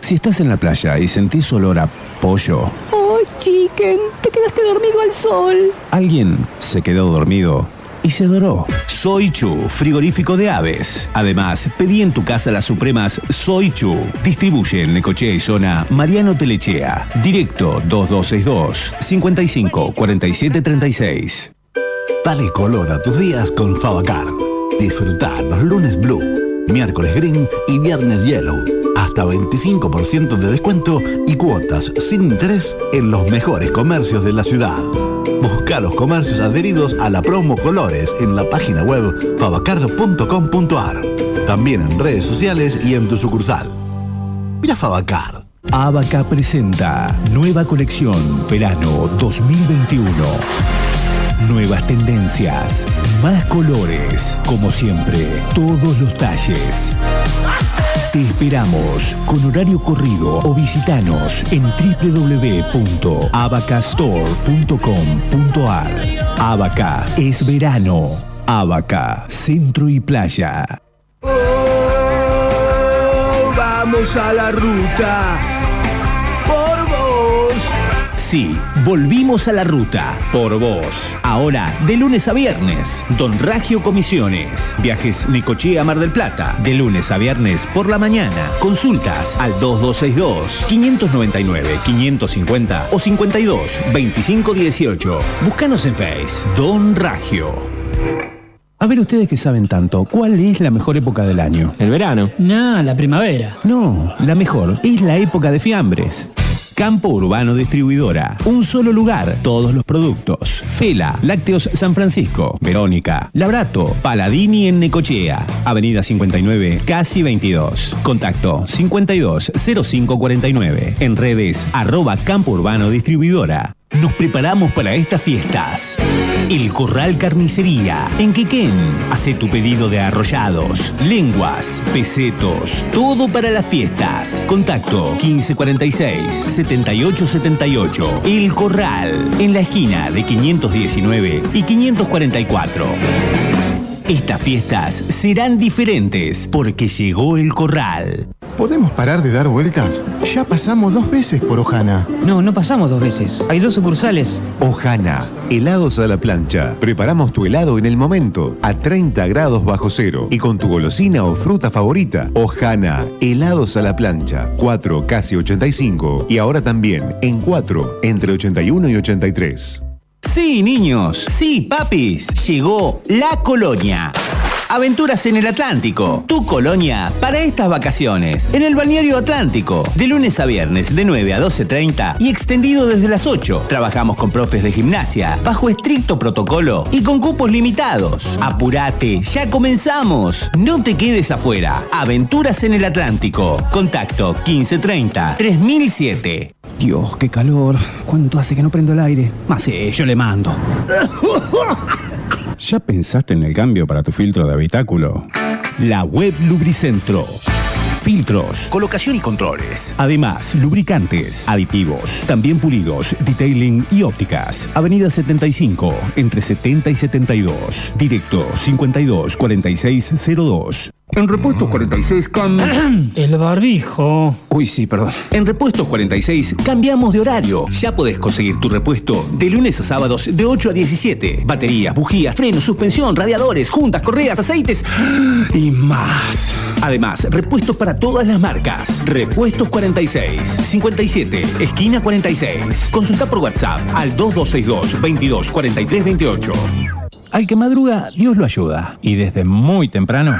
Si estás en la playa y sentís olor a pollo, ¡Ay, chicken! Te quedaste dormido al sol. alguien se quedó dormido y se doró. Soy Chu, frigorífico de aves. Además, pedí en tu casa las supremas Soy Chu. Distribuye en Necochea y zona Mariano Telechea. Directo 2262 55 47 36. Dale color a tus días con Favacard. Disfruta los lunes blue, miércoles green y viernes yellow. Hasta 25% de descuento y cuotas sin interés en los mejores comercios de la ciudad. Busca los comercios adheridos a la promo Colores en la página web favacard.com.ar. También en redes sociales y en tu sucursal. Mira Favacard. Abaca presenta nueva colección verano 2021. Nuevas tendencias, más colores, como siempre, todos los talles. Te esperamos con horario corrido o visitanos en www.abacastore.com.ar. Abaca es verano. Abaca, centro y playa. vamos a la ruta. Por vos. Sí, volvimos a la ruta, por vos. Ahora, de lunes a viernes, Don Ragio Comisiones. Viajes Necochea a Mar del Plata, de lunes a viernes por la mañana. Consultas al 2262 599 550 o 52 2518. Búscanos en Face. Don Ragio. A ver ustedes que saben tanto, ¿cuál es la mejor época del año? El verano. No, la primavera. No, la mejor es la época de fiambres. Campo Urbano Distribuidora. Un solo lugar, todos los productos. Fela, Lácteos San Francisco, Verónica, Labrato, Paladini en Necochea. Avenida 59, casi 22. Contacto 52 0549. En redes arroba Campo Urbano Distribuidora. Nos preparamos para estas fiestas. El Corral Carnicería, en Quequén. Hace tu pedido de arrollados, lenguas, pesetos, todo para las fiestas. Contacto 1546-7878. El Corral, en la esquina de 519 y 544. Estas fiestas serán diferentes porque llegó el Corral. ¿Podemos parar de dar vueltas? Ya pasamos dos veces por Ojana. No, no pasamos dos veces. Hay dos sucursales. Ojana, helados a la plancha. Preparamos tu helado en el momento, a 30 grados bajo cero y con tu golosina o fruta favorita. Ojana, helados a la plancha. 4, casi 85 y ahora también en 4, entre 81 y 83. Sí, niños, sí, papis, llegó la colonia. Aventuras en el Atlántico, tu colonia para estas vacaciones. En el balneario Atlántico, de lunes a viernes de 9 a 12.30 y extendido desde las 8. Trabajamos con profes de gimnasia, bajo estricto protocolo y con cupos limitados. Apurate, ya comenzamos. No te quedes afuera. Aventuras en el Atlántico. Contacto 1530 3007. Dios, qué calor. ¿Cuánto hace que no prendo el aire? Más sí, yo le mando. ¿Ya pensaste en el cambio para tu filtro de habitáculo? La web Lubricentro. Filtros, colocación y controles. Además, lubricantes, aditivos, también pulidos, detailing y ópticas. Avenida 75, entre 70 y 72. Directo 52 4602. En Repuestos 46 con... El barbijo. Uy, sí, perdón. En Repuestos 46 cambiamos de horario. Ya podés conseguir tu repuesto de lunes a sábados de 8 a 17. Baterías, bujías, frenos, suspensión, radiadores, juntas, correas, aceites y más. Además, repuestos para todas las marcas. Repuestos 46, 57, esquina 46. Consulta por WhatsApp al 2262 22 43 28. Al que madruga, Dios lo ayuda. Y desde muy temprano...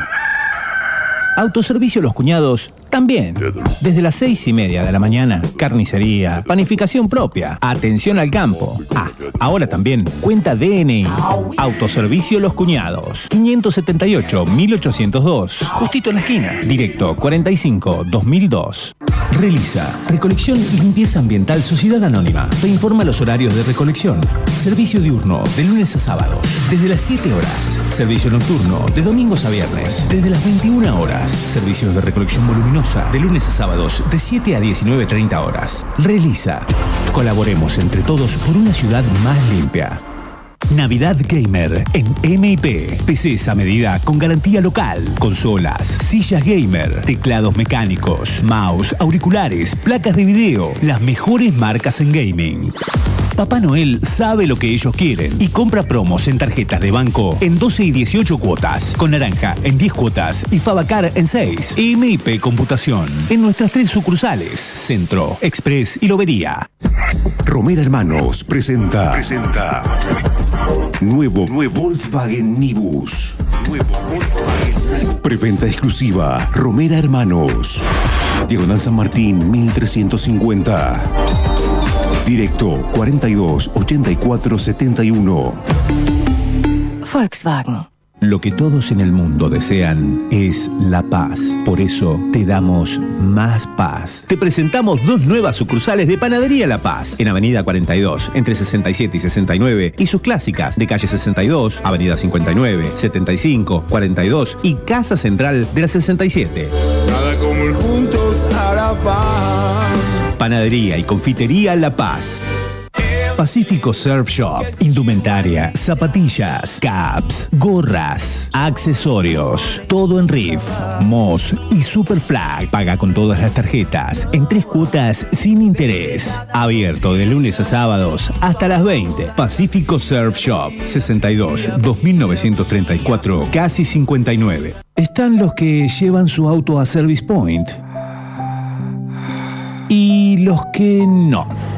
Autoservicio Los Cuñados también. Desde las seis y media de la mañana, carnicería, panificación propia, atención al campo. Ah, ahora también cuenta DNI. Autoservicio Los Cuñados. 578-1802. Justito en la esquina. Directo 45-2002. Relisa, Recolección y Limpieza Ambiental Sociedad Anónima. Te informa los horarios de recolección. Servicio diurno, de lunes a sábado, desde las 7 horas. Servicio nocturno, de domingos a viernes, desde las 21 horas. Servicios de recolección voluminosa, de lunes a sábados, de 7 a 19.30 horas. Relisa. Colaboremos entre todos por una ciudad más limpia. Navidad Gamer en MIP. PCs a medida con garantía local. Consolas, sillas gamer, teclados mecánicos, mouse, auriculares, placas de video. Las mejores marcas en gaming. Papá Noel sabe lo que ellos quieren y compra promos en tarjetas de banco en 12 y 18 cuotas, con naranja en 10 cuotas y Fabacar en 6. MIP Computación en nuestras tres sucursales, Centro, Express y Lobería. Romera Hermanos presenta. Presenta. Nuevo, nuevo Volkswagen Nibus. Nuevo Volkswagen. Preventa exclusiva. Romera Hermanos. Diagonal San Martín 1350. Directo 42 84 71. Volkswagen. Lo que todos en el mundo desean es la paz. Por eso te damos más paz. Te presentamos dos nuevas sucursales de Panadería La Paz. En Avenida 42, entre 67 y 69. Y sus clásicas de calle 62, Avenida 59, 75, 42 y Casa Central de la 67. Nada como el juntos a la paz. Panadería y Confitería La Paz. Pacífico Surf Shop, indumentaria, zapatillas, caps, gorras, accesorios, todo en Riff, Moss y Superflag. Paga con todas las tarjetas, en tres cuotas sin interés. Abierto de lunes a sábados hasta las 20. Pacífico Surf Shop, 62 2934, casi 59. Están los que llevan su auto a Service Point y los que no.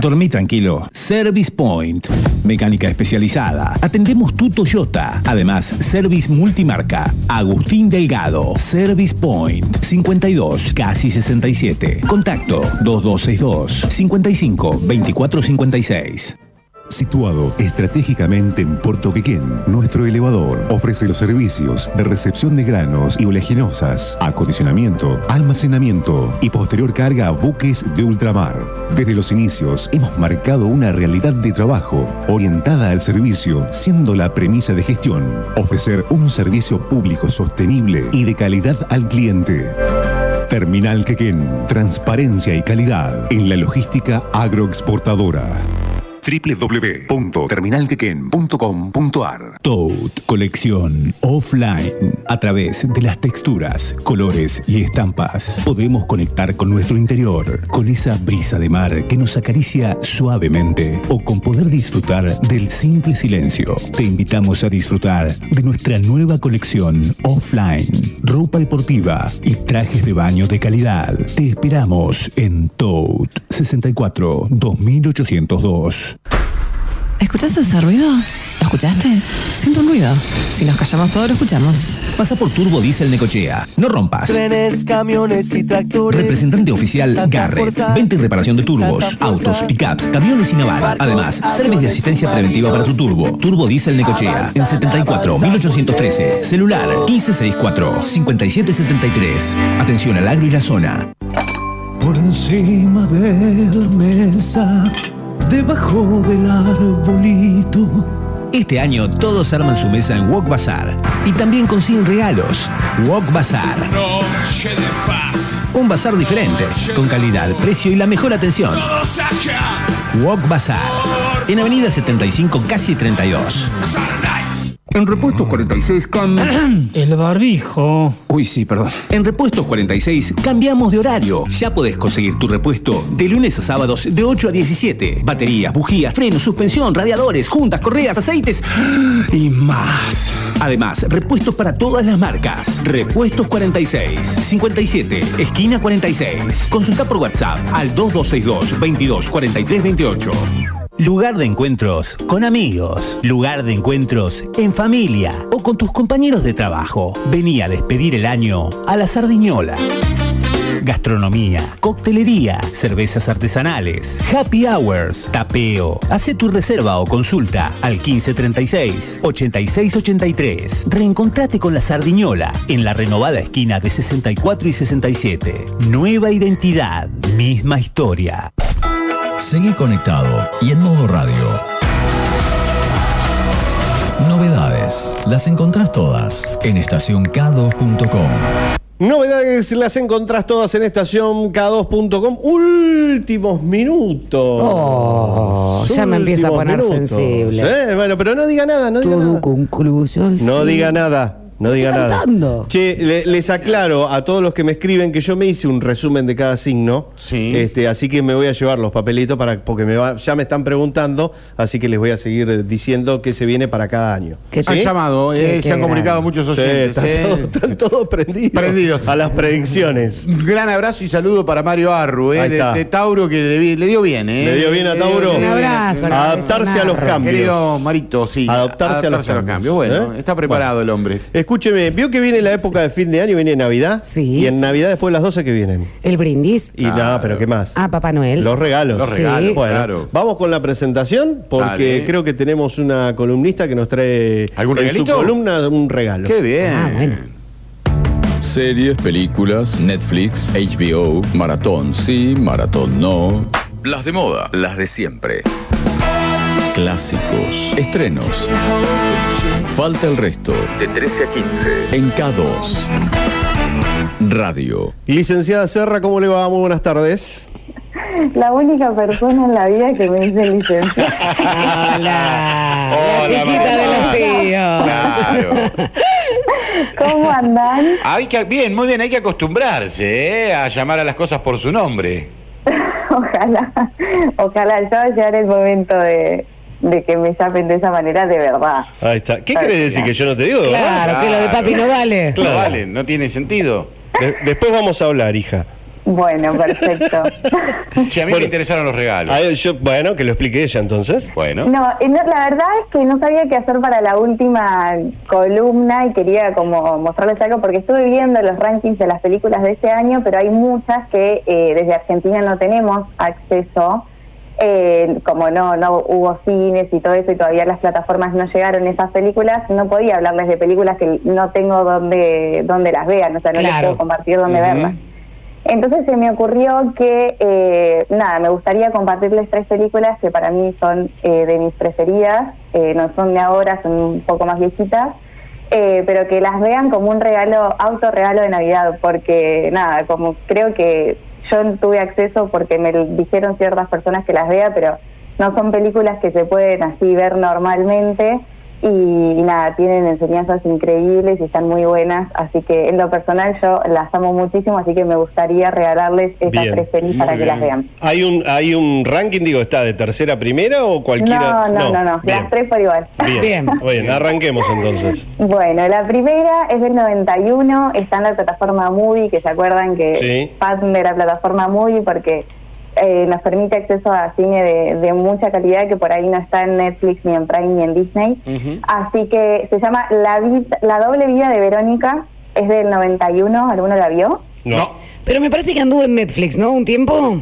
Dormí tranquilo. Service Point. Mecánica especializada. Atendemos tu Toyota. Además, Service Multimarca. Agustín Delgado. Service Point. 52, casi 67. Contacto 2262 55 2456. Situado estratégicamente en Puerto Quequén, nuestro elevador ofrece los servicios de recepción de granos y oleaginosas, acondicionamiento, almacenamiento y posterior carga a buques de ultramar. Desde los inicios hemos marcado una realidad de trabajo orientada al servicio, siendo la premisa de gestión ofrecer un servicio público sostenible y de calidad al cliente. Terminal Quequén, transparencia y calidad en la logística agroexportadora www.terminalquequén.com.ar Toad Colección Offline. A través de las texturas, colores y estampas, podemos conectar con nuestro interior, con esa brisa de mar que nos acaricia suavemente o con poder disfrutar del simple silencio. Te invitamos a disfrutar de nuestra nueva colección Offline. Ropa deportiva y trajes de baño de calidad. Te esperamos en Toad 64 2802. ¿Escuchaste ese ruido? ¿Lo escuchaste? Siento un ruido. Si nos callamos todos, lo escuchamos. Pasa por Turbo Diesel Necochea. No rompas. Trenes, camiones y tractores. Representante oficial Garrett. Venta y reparación de turbos, autos, pickups, camiones y naval. Además, servicio de asistencia preventiva para tu turbo. Turbo Diesel Necochea. En 74 1813. Celular 1564 5773. Atención al agro y la zona. Por encima de la mesa, debajo del arbolito. Este año todos arman su mesa en Walk Bazar y también consiguen regalos. Walk Bazar. Noche de paz. Un bazar diferente, con calidad, precio y la mejor atención. Todos allá. Walk Bazar. En Avenida 75, casi 32. En Repuestos 46 con... El barbijo. Uy, sí, perdón. En Repuestos 46 cambiamos de horario. Ya podés conseguir tu repuesto de lunes a sábados de 8 a 17. Baterías, bujías, frenos, suspensión, radiadores, juntas, correas, aceites y más. Además, repuestos para todas las marcas. Repuestos 46, 57, esquina 46. Consulta por WhatsApp al 2262 22 43 28. Lugar de encuentros con amigos. Lugar de encuentros en familia o con tus compañeros de trabajo. Vení a despedir el año a la Sardiñola. gastronomía, coctelería, cervezas artesanales, happy hours, tapeo. Hace tu reserva o consulta al 1536 8683. Reencontrate con la Sardiñola en la renovada esquina de 64 y 67. Nueva identidad, misma historia. Seguí conectado y en modo radio. Novedades. Las encontrás todas en estacionk2.com. Novedades las encontrás todas en estacionk2.com. Últimos minutos. Oh, ya me empieza a poner sensible. Sí, bueno, pero no diga nada, no diga Todo nada. concluyo al No diga nada. No diga Estoy nada. cantando. Che, le- les aclaro a todos los que me escriben que yo me hice un resumen de cada signo. Sí. Este, así que me voy a llevar los papelitos para, porque me va- ya me están preguntando, así que les voy a seguir diciendo qué se viene para cada año. Qué- Han ¿Sí? llamado, eh, Qué- se han comunicado grande. muchos Sí, oyentes. están, eh. todos, están todos prendidos, Prendidos. a las predicciones. Un gran abrazo y saludo para Mario Arru, eh, Ahí de, está. de Tauro, que le, vi- le dio bien. Eh. Le dio bien a Tauro. Un abrazo, Adaptarse a los cambios. Querido Marito, sí. Adaptarse a los cambios, Bueno, ¿eh? está preparado el hombre. Escúcheme, vio que viene la época de fin de año, viene Navidad. Sí. Y en Navidad después de las 12 que vienen. El brindis. Y nada, pero ¿qué más? Ah, Papá Noel. Los regalos. Los regalos, Sí. Bueno, claro. vamos con la presentación porque Dale. creo que tenemos una columnista que nos trae ¿Algún en su regalito? columna un regalo. Qué bien. Ah, bueno. Series, películas, Netflix, HBO, maratón sí, maratón no. Las de moda, las de siempre. Clásicos, estrenos. Falta el resto. De 13 a 15. En K2. Radio. Licenciada Serra, ¿cómo le va? Muy buenas tardes. La única persona en la vida que me dice licenciada. Hola. la chiquita de los tíos. Claro. ¿Cómo andan? Hay que, bien, muy bien, hay que acostumbrarse eh, a llamar a las cosas por su nombre. Ojalá, ojalá ya va a llegar el momento de, de que me llamen de esa manera de verdad. Ahí está. ¿Qué querés decir? ¿Que yo no te digo? Claro, que lo de papi no vale. Claro. No vale, no tiene sentido. De- después vamos a hablar, hija. Bueno, perfecto. Si a mí Bueno. me interesaron los regalos. Yo- bueno, que lo explique ella entonces. Bueno. No, eh, no, la verdad es que no sabía qué hacer para la última columna y quería como mostrarles algo porque estuve viendo los rankings de las películas de este año, pero hay muchas que eh, desde Argentina no tenemos acceso. Eh, como no no hubo cines y todo eso y todavía las plataformas no llegaron esas películas, no podía hablarles de películas que no tengo donde, donde las vean, o sea, no Claro. puedo compartir dónde Ujú. verlas. Entonces se me ocurrió que, eh, nada, me gustaría compartirles tres películas que para mí son eh, de mis preferidas, eh, no son de ahora, son un poco más viejitas, pero que las vean como un regalo, autorregalo de Navidad, porque nada, como creo que yo tuve acceso porque me dijeron ciertas personas que las vea, pero no son películas que se pueden así ver normalmente y, nada, tienen enseñanzas increíbles y están muy buenas, así que en lo personal yo las amo muchísimo, así que me gustaría regalarles esas Bien, tres pelis para que las vean. ¿Hay un, ¿Hay un ranking, digo, está de tercera a primera o cualquiera? No, no, no, no, Bien. las tres por igual. Bien. Bien. Bien, arranquemos entonces. Bueno, la primera es del 91, está en la plataforma Movie, que se acuerdan que Sí. fan de la plataforma Movie porque eh, nos permite acceso a cine de, de mucha calidad que por ahí no está en Netflix, ni en Prime, ni en Disney. Así que se llama La, Vi- la doble vida de Verónica, es del 91, ¿alguno la vio? No. Pero me parece que anduvo en Netflix, ¿no? Un tiempo.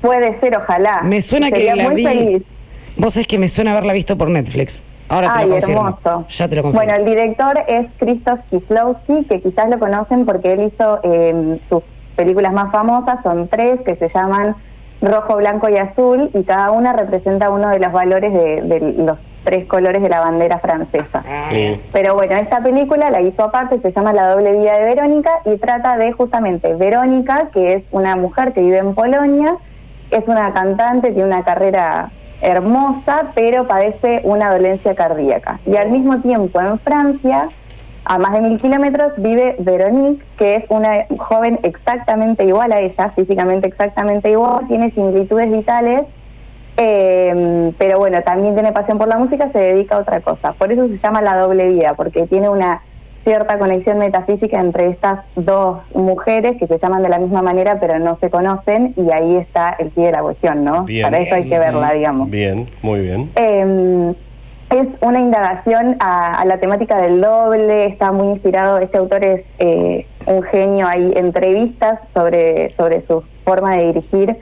Puede ser, ojalá. Me suena que la muy vi. feliz. Vos sabés que me suena haberla visto por Netflix. Ahora te Ay, lo confirmo. hermoso. Ya te lo confirmo. Bueno, el director es Krzysztof Kieslowski, que quizás lo conocen porque él hizo eh, sus películas más famosas, son tres, que se llaman Rojo, Blanco y Azul, y cada una representa uno de los valores de, de los tres colores de la bandera francesa. Sí. Pero bueno, esta película la hizo aparte, se llama La doble vida de Verónica y trata de justamente Verónica, que es una mujer que vive en Polonia, es una cantante, tiene una carrera hermosa, pero padece una dolencia cardíaca. Y al mismo tiempo en Francia, a más de mil kilómetros, vive Veronique, que es una joven exactamente igual a ella, físicamente exactamente igual, tiene similitudes vitales eh, pero bueno, también tiene pasión por la música, se dedica a otra cosa. Por eso se llama la doble vida, porque tiene una cierta conexión metafísica entre estas dos mujeres que se llaman de la misma manera pero no se conocen y ahí está el pie de la cuestión, ¿no? Bien. Para eso hay que verla, digamos. Bien, muy bien. Eh, es una indagación a, a la temática del doble, está muy inspirado, este autor es eh, un genio. Hay entrevistas sobre, sobre su forma de dirigir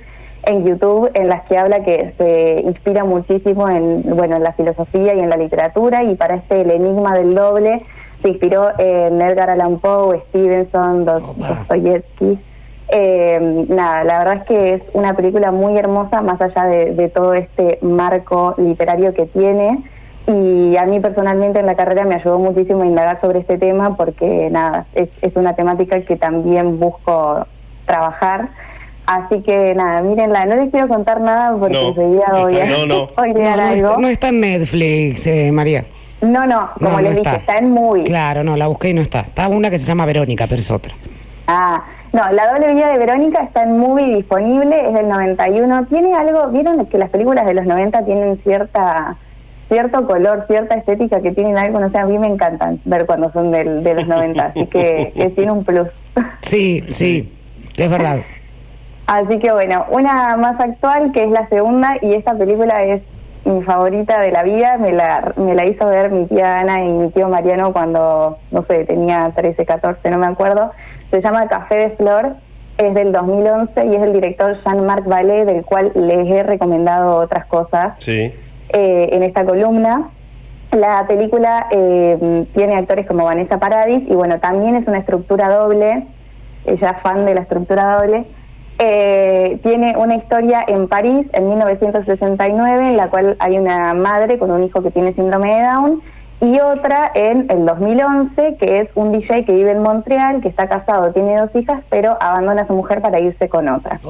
en YouTube en las que habla que se inspira muchísimo en, bueno, en la filosofía y en la literatura y para este El Enigma del Doble se inspiró en Edgar Allan Poe, Stevenson, Dostoyevsky. Eh, nada, la verdad es que es una película muy hermosa más allá de, de todo este marco literario que tiene y a mí personalmente en la carrera me ayudó muchísimo a indagar sobre este tema porque nada, es, es una temática que también busco trabajar. Así que nada, mírenla, no les quiero contar nada porque No, enseguida voy a no, no. No, no algo. está, no está en Netflix, eh, María. No, no, como No, no les dije, está. está en muy. Claro, no, la busqué y no está. Está una que se llama Verónica, pero es otra. Ah, no, La doble vida de Verónica está en movie disponible, es del 91. Tiene algo, vieron que las películas de los 90 tienen cierta cierto color, cierta estética que tienen algo, no sé, a mí me encantan ver cuando son del, de los 90, así que, que tiene un plus. Sí, sí, es verdad. Así que bueno, una más actual que es la segunda y esta película es mi favorita de la vida, me la, me la hizo ver mi tía Ana y mi tío Mariano cuando, no sé, tenía 13, 14, no me acuerdo. Se llama Café de Flor, es del 2011 y es el director Jean-Marc Vallée, del cual les he recomendado otras cosas Sí. Eh, en esta columna. La película eh, tiene actores como Vanessa Paradis y bueno, también es una estructura doble, ella fan de la estructura doble. Eh, tiene una historia en París en 1969 en la cual hay una madre con un hijo que tiene síndrome de Down y otra en el 2011 que es un DJ que vive en Montreal, que está casado, tiene dos hijas, pero abandona a su mujer para irse con otra.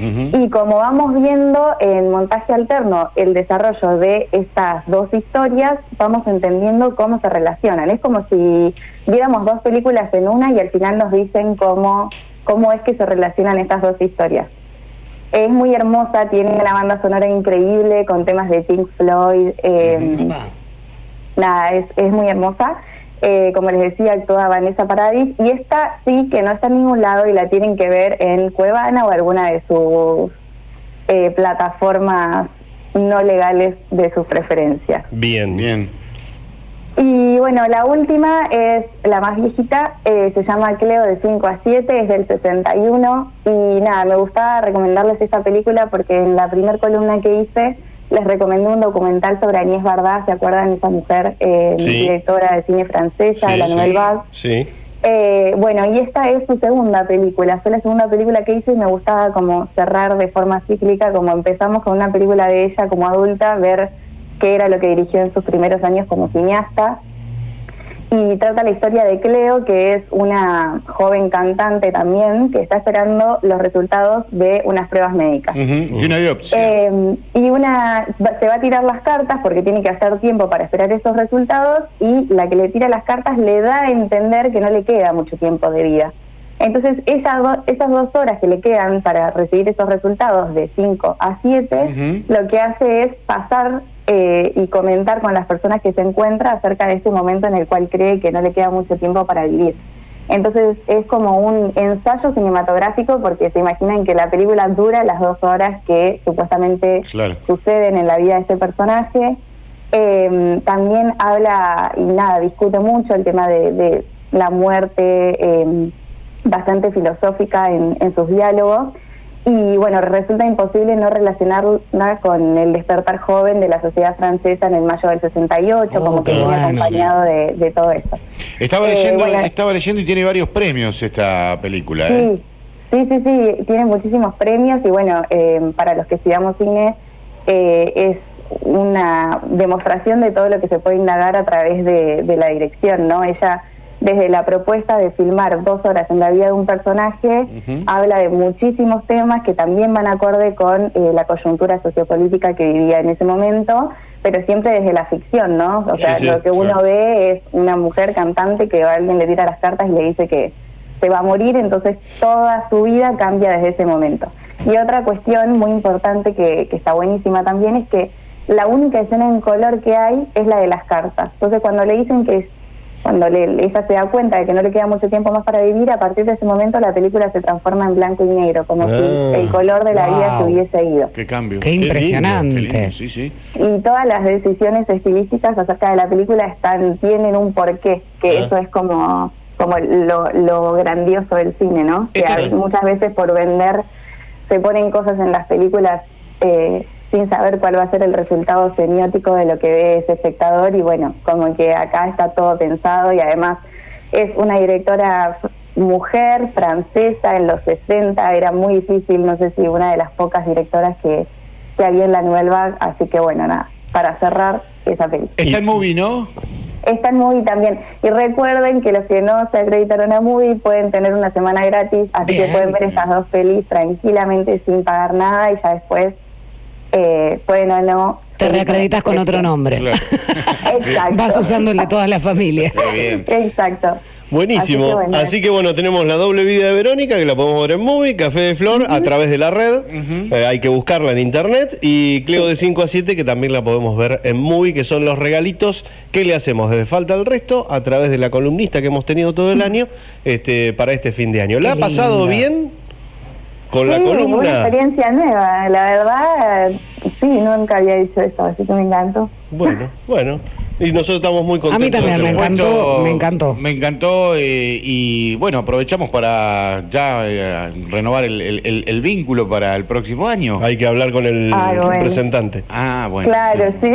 Y como vamos viendo en montaje alterno el desarrollo de estas dos historias, vamos entendiendo cómo se relacionan. Es como si viéramos dos películas en una y al final nos dicen cómo, cómo es que se relacionan estas dos historias. Es muy hermosa, tiene una banda sonora increíble con temas de Pink Floyd. eh, nada, es, es muy hermosa. Eh, como les decía, actúa Vanessa Paradis. Y esta sí que no está en ningún lado y la tienen que ver en Cuevana o alguna de sus eh, plataformas no legales de su preferencia. Bien. Bien. Y bueno, la última es la más viejita, eh, se llama Cleo de 5 a 7, es del 61 y nada, me gustaba recomendarles esta película porque en la primer columna que hice les recomendé un documental sobre Agnès Varda, ¿se acuerdan? Esa mujer eh, Sí. directora de cine francesa, de la Nouvelle sí. Vague. Sí. Eh, bueno, y esta es su segunda película, fue la segunda película que hice y me gustaba como cerrar de forma cíclica, como empezamos con una película de ella como adulta, ver qué era lo que dirigió en sus primeros años como cineasta. Y trata la historia de Cleo, que es una joven cantante también, que está esperando los resultados de unas pruebas médicas. Y una biopsia. Eh, y una se va a tirar las cartas porque tiene que hacer tiempo para esperar esos resultados y la que le tira las cartas le da a entender que no le queda mucho tiempo de vida. Entonces esas, do- esas dos horas que le quedan para recibir esos resultados de 5 a 7, lo que hace es pasar eh, y comentar con las personas que se encuentra acerca de ese momento en el cual cree que no le queda mucho tiempo para vivir. Entonces es como un ensayo cinematográfico porque se imaginan que la película dura las dos horas que supuestamente Claro. suceden en la vida de ese personaje. Eh, también habla y nada, discute mucho el tema de, de la muerte, eh, bastante filosófica en, en sus diálogos. Y bueno, resulta imposible no relacionarla con el despertar joven de la sociedad francesa en el mayo del 68, Oh, como que viene bueno. acompañado de, de todo eso. Estaba Eh, leyendo, bueno. estaba leyendo y tiene varios premios esta película, ¿eh? Sí, sí, sí, sí, tiene muchísimos premios y bueno, eh, para los que estudiamos cine eh, es una demostración de todo lo que se puede indagar a través de, de la dirección, ¿no? Ella, desde la propuesta de filmar dos horas en la vida de un personaje, habla de muchísimos temas que también van acorde con eh, la coyuntura sociopolítica que vivía en ese momento, pero siempre desde la ficción, ¿no? O Sí, sea, sí, lo que uno claro. ve es una mujer cantante que alguien le tira las cartas y le dice que se va a morir, entonces toda su vida cambia desde ese momento. Y otra cuestión muy importante que, que está buenísima también es que la única escena en color que hay es la de las cartas. Entonces cuando le dicen que cuando le, ella se da cuenta de que no le queda mucho tiempo más para vivir, a partir de ese momento la película se transforma en blanco y negro, como si Ah. el color de la vida se hubiese ido. Qué cambio. Qué impresionante. qué lindo, Sí, sí. Y todas las decisiones estilísticas acerca de la película están tienen un porqué, que Ah. eso es como como lo, lo grandioso del cine, ¿no? Que veces- muchas veces por vender se ponen cosas en las películas eh, sin saber cuál va a ser el resultado semiótico de lo que ve ese espectador y bueno, como que acá está todo pensado y además es una directora mujer francesa en los 60, era muy difícil, no sé si una de las pocas directoras que, que había en la Nouvelle Vague, así que bueno, nada, para cerrar esa película. Está en movie, ¿no? Está en Movie también. Y recuerden que los que no se acreditaron a Movie pueden tener una semana gratis, así Bien. que pueden ver estas dos pelis tranquilamente sin pagar nada y ya después eh, pueden o no... Te reacreditas con otro nombre. Exacto. Vas usando el de toda la familia. Exacto. Buenísimo. Así que bueno. Así que bueno, tenemos la doble vida de Verónica, que la podemos ver en Movie, Café de Flor, a través de la red. Eh, hay que buscarla en internet. Y Cleo de 5 a 7, que también la podemos ver en Movie, que son los regalitos que le hacemos desde Falta al Resto, a través de la columnista que hemos tenido todo el año, este, para este fin de año. ¿La ha pasado lindo. bien con la Sí, Una columna? experiencia nueva, la verdad, sí, nunca había dicho eso, así que me encantó. Bueno, bueno. Y nosotros estamos muy contentos. A mí también me encantó, me encantó. Me encantó eh, y bueno, aprovechamos para ya eh, renovar el, el- el- el vínculo para el próximo año. Hay que hablar con el bueno. representante. Ah, bueno. claro, sí.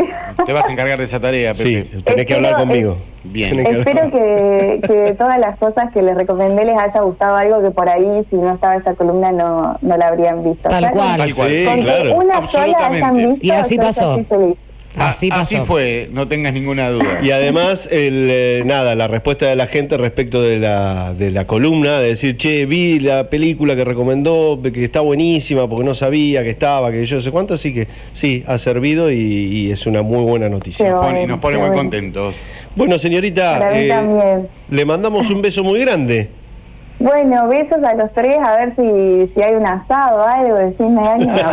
Te vas a encargar de esa tarea, Pepe. Sí, tenés que hablar conmigo. Bien. Espero que, que todas las cosas que les recomendé les haya gustado algo que por ahí, si no estaba esa columna, no, no la habrían visto. Tal cual. Tal cual. Sí, claro. Una sola visto, Y así pasó. Ah, Así pasó. Así fue, no tengas ninguna duda. Y además, el, eh, nada, la respuesta de la gente respecto de la, de la columna, de decir, che, vi la película que recomendó, que está buenísima, porque no sabía que estaba, que yo no sé cuánto, así que sí, ha servido y, y es una muy buena noticia. Qué Nos pone- nos muy bueno. contentos. Bueno, señorita, eh, le mandamos un beso muy grande. Bueno, besos a los tres, a ver si, si hay un asado o algo de fin de año.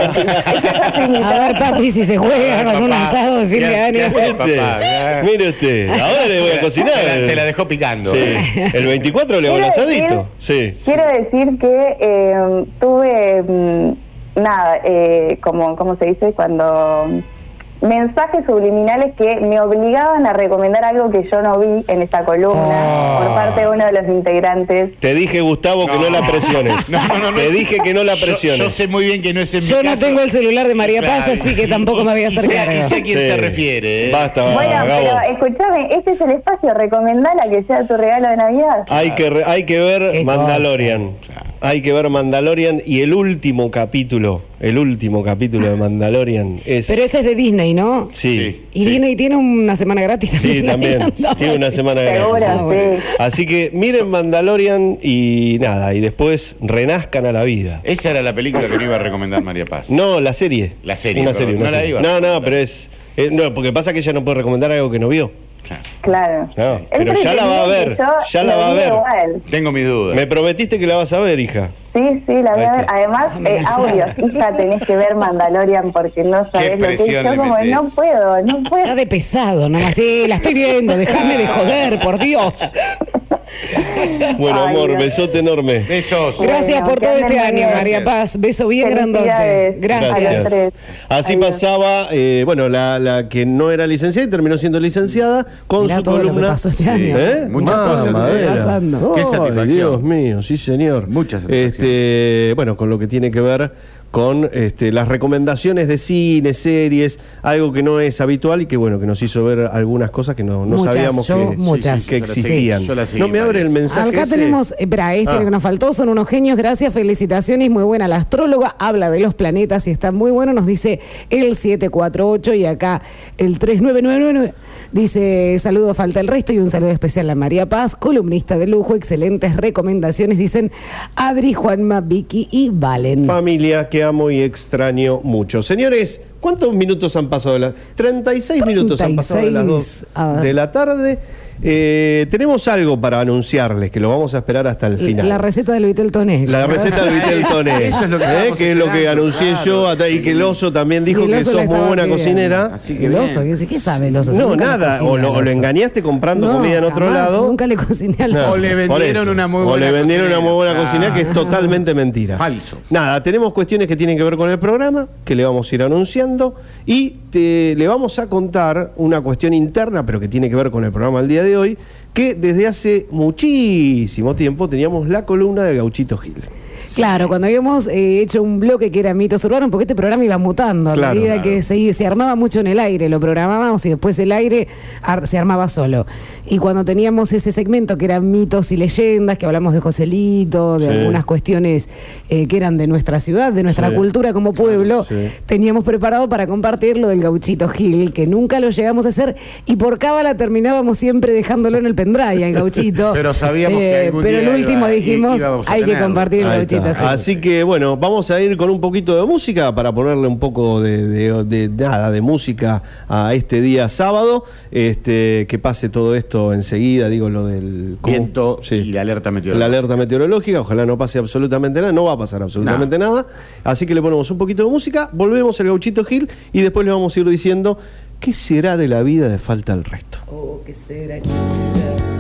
No. A ver, papi, si se juega con un asado de fin ¿qué- de año. Este, mire usted, ahora le voy a cocinar. Te la, dejó picando. Sí, el 24 le hago el asadito. Sí. Quiero decir que eh, tuve, mm, nada, eh, como, como se dice, cuando mensajes subliminales que me obligaban a recomendar algo que yo no vi en esta columna Oh. por parte de uno de los integrantes. Te dije, Gustavo, que no la presiones. No, no, no, no Te dije que no la presiones. Yo, sé muy bien que no es en mi Yo no caso. tengo el celular de María Paz, Claro. así que tampoco me voy a Y hacer sé- cargo. y sé a quién Sí. se refiere. ¿eh? Basta, Bueno, Gabo. pero escúchame, este es el espacio, recomendala que sea tu regalo de Navidad. Hay que, re- hay que ver Qué Mandalorian. Hay que ver Mandalorian y el último capítulo, el último capítulo de Mandalorian es... Pero ese es de Disney, ¿no? Sí, Y Disney tiene una semana gratis sí, también. también. Tiene una semana gratis. sí. Así que miren Mandalorian y nada, y después renazcan a la vida. Esa era la película que me iba a recomendar María Paz. No, la serie. La serie, Una serie, no una la serie. iba a No, no, pero es... eh, no, porque pasa que ella no puede recomendar algo que no vio. Claro. No, pero ya la va a ver, ya la va a ver. igual. Tengo mis dudas. Me prometiste que la vas a ver, hija. Sí, sí, la voy a ver. Además, eh, Amenazada. audios. Hija, tenés que ver Mandalorian porque no sabés lo que es. Yo como, metés. no puedo, no puedo. Ya de pesado, nomás. Sí, la estoy viendo, déjame de joder, por Dios. Bueno, Ay, amor, Dios. besote enorme. Besos. Gracias Bueno, por todo este año. María Paz. Beso bien grandote. Gracias. tres. Así Adiós. pasaba, eh, bueno, la, la que no era licenciada y terminó siendo licenciada con Mirá su todo lo que columna. pasó este año. ¿Eh? Muchas Mamá, cosas están pasando. Qué satisfacción. Dios mío, sí, señor. Mucha satisfacción. Este, bueno, con lo que tiene que ver con este, las recomendaciones de cine, series, algo que no es habitual y que bueno, que nos hizo ver algunas cosas que no, no Muchas, sabíamos yo que, muchas. existían. yo la seguí no me abre el mensaje. Acá ese? tenemos, eh, espera, este Ah. lo que nos faltó, son unos genios, gracias, felicitaciones, muy buena. La astróloga habla de los planetas y está muy bueno, nos dice el 748 y acá el 3999 dice saludo, falta el resto y un saludo especial a María Paz, columnista de lujo, excelentes recomendaciones, dicen Adri, Juanma, Vicky y Valen. Familia que amo y extraño mucho. Señores, ¿cuántos minutos han pasado de las 36 minutos han pasado de las 2 36, a ver. de la tarde? Eh, tenemos algo para anunciarles que lo vamos a esperar hasta el final. La receta del Vitel Toné. La receta del Vitel Toné, Eso es lo que ¿eh? que es lo que anuncié claro. yo hasta- y que el oso también dijo que sos muy buena cocinera. Así que El oso, ¿qué, qué sabe el oso? No, Nunca nada, o lo, o engañaste comprando No, comida en otro jamás, lado. Nunca le cociné al oso. O le vendieron una muy O buena le vendieron una muy buena cocinera. cocinera que es totalmente mentira. Falso. Nada, tenemos cuestiones que tienen que ver con el programa, que le vamos a ir anunciando. Y te, le vamos a contar una cuestión interna, pero que tiene que ver con el programa del día de hoy, que desde hace muchísimo tiempo teníamos la columna de Gauchito Gil. Claro, cuando habíamos eh, hecho un bloque que era mitos urbanos, porque este programa iba mutando a Claro. medida que se, se armaba mucho en el aire, lo programábamos y después el aire ar- se armaba solo. Y cuando teníamos ese segmento que eran mitos y leyendas, que hablamos de Joselito, de Sí. algunas cuestiones eh, que eran de nuestra ciudad, de nuestra Sí. cultura como pueblo, Sí. teníamos preparado para compartir lo del gauchito Gil, que nunca lo llegamos a hacer y por cábala terminábamos siempre dejándolo en el pendrive, el gauchito. Pero sabíamos que algún Pero el día último iba- dijimos, hay que tenerlo". compartir el gauchito Así que bueno, vamos a ir con un poquito de música para ponerle un poco de, de- de nada, de música a este día sábado. Este, que pase todo esto enseguida, digo lo del ¿cómo? Viento y la alerta La meteorológica. alerta meteorológica, ojalá no pase absolutamente nada, no va a pasar absolutamente nada. Así que le ponemos un poquito de música, volvemos al gauchito Gil y después le vamos a ir diciendo qué será de la vida de falta el resto. Oh, ¿qué será? ¿Qué será?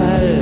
살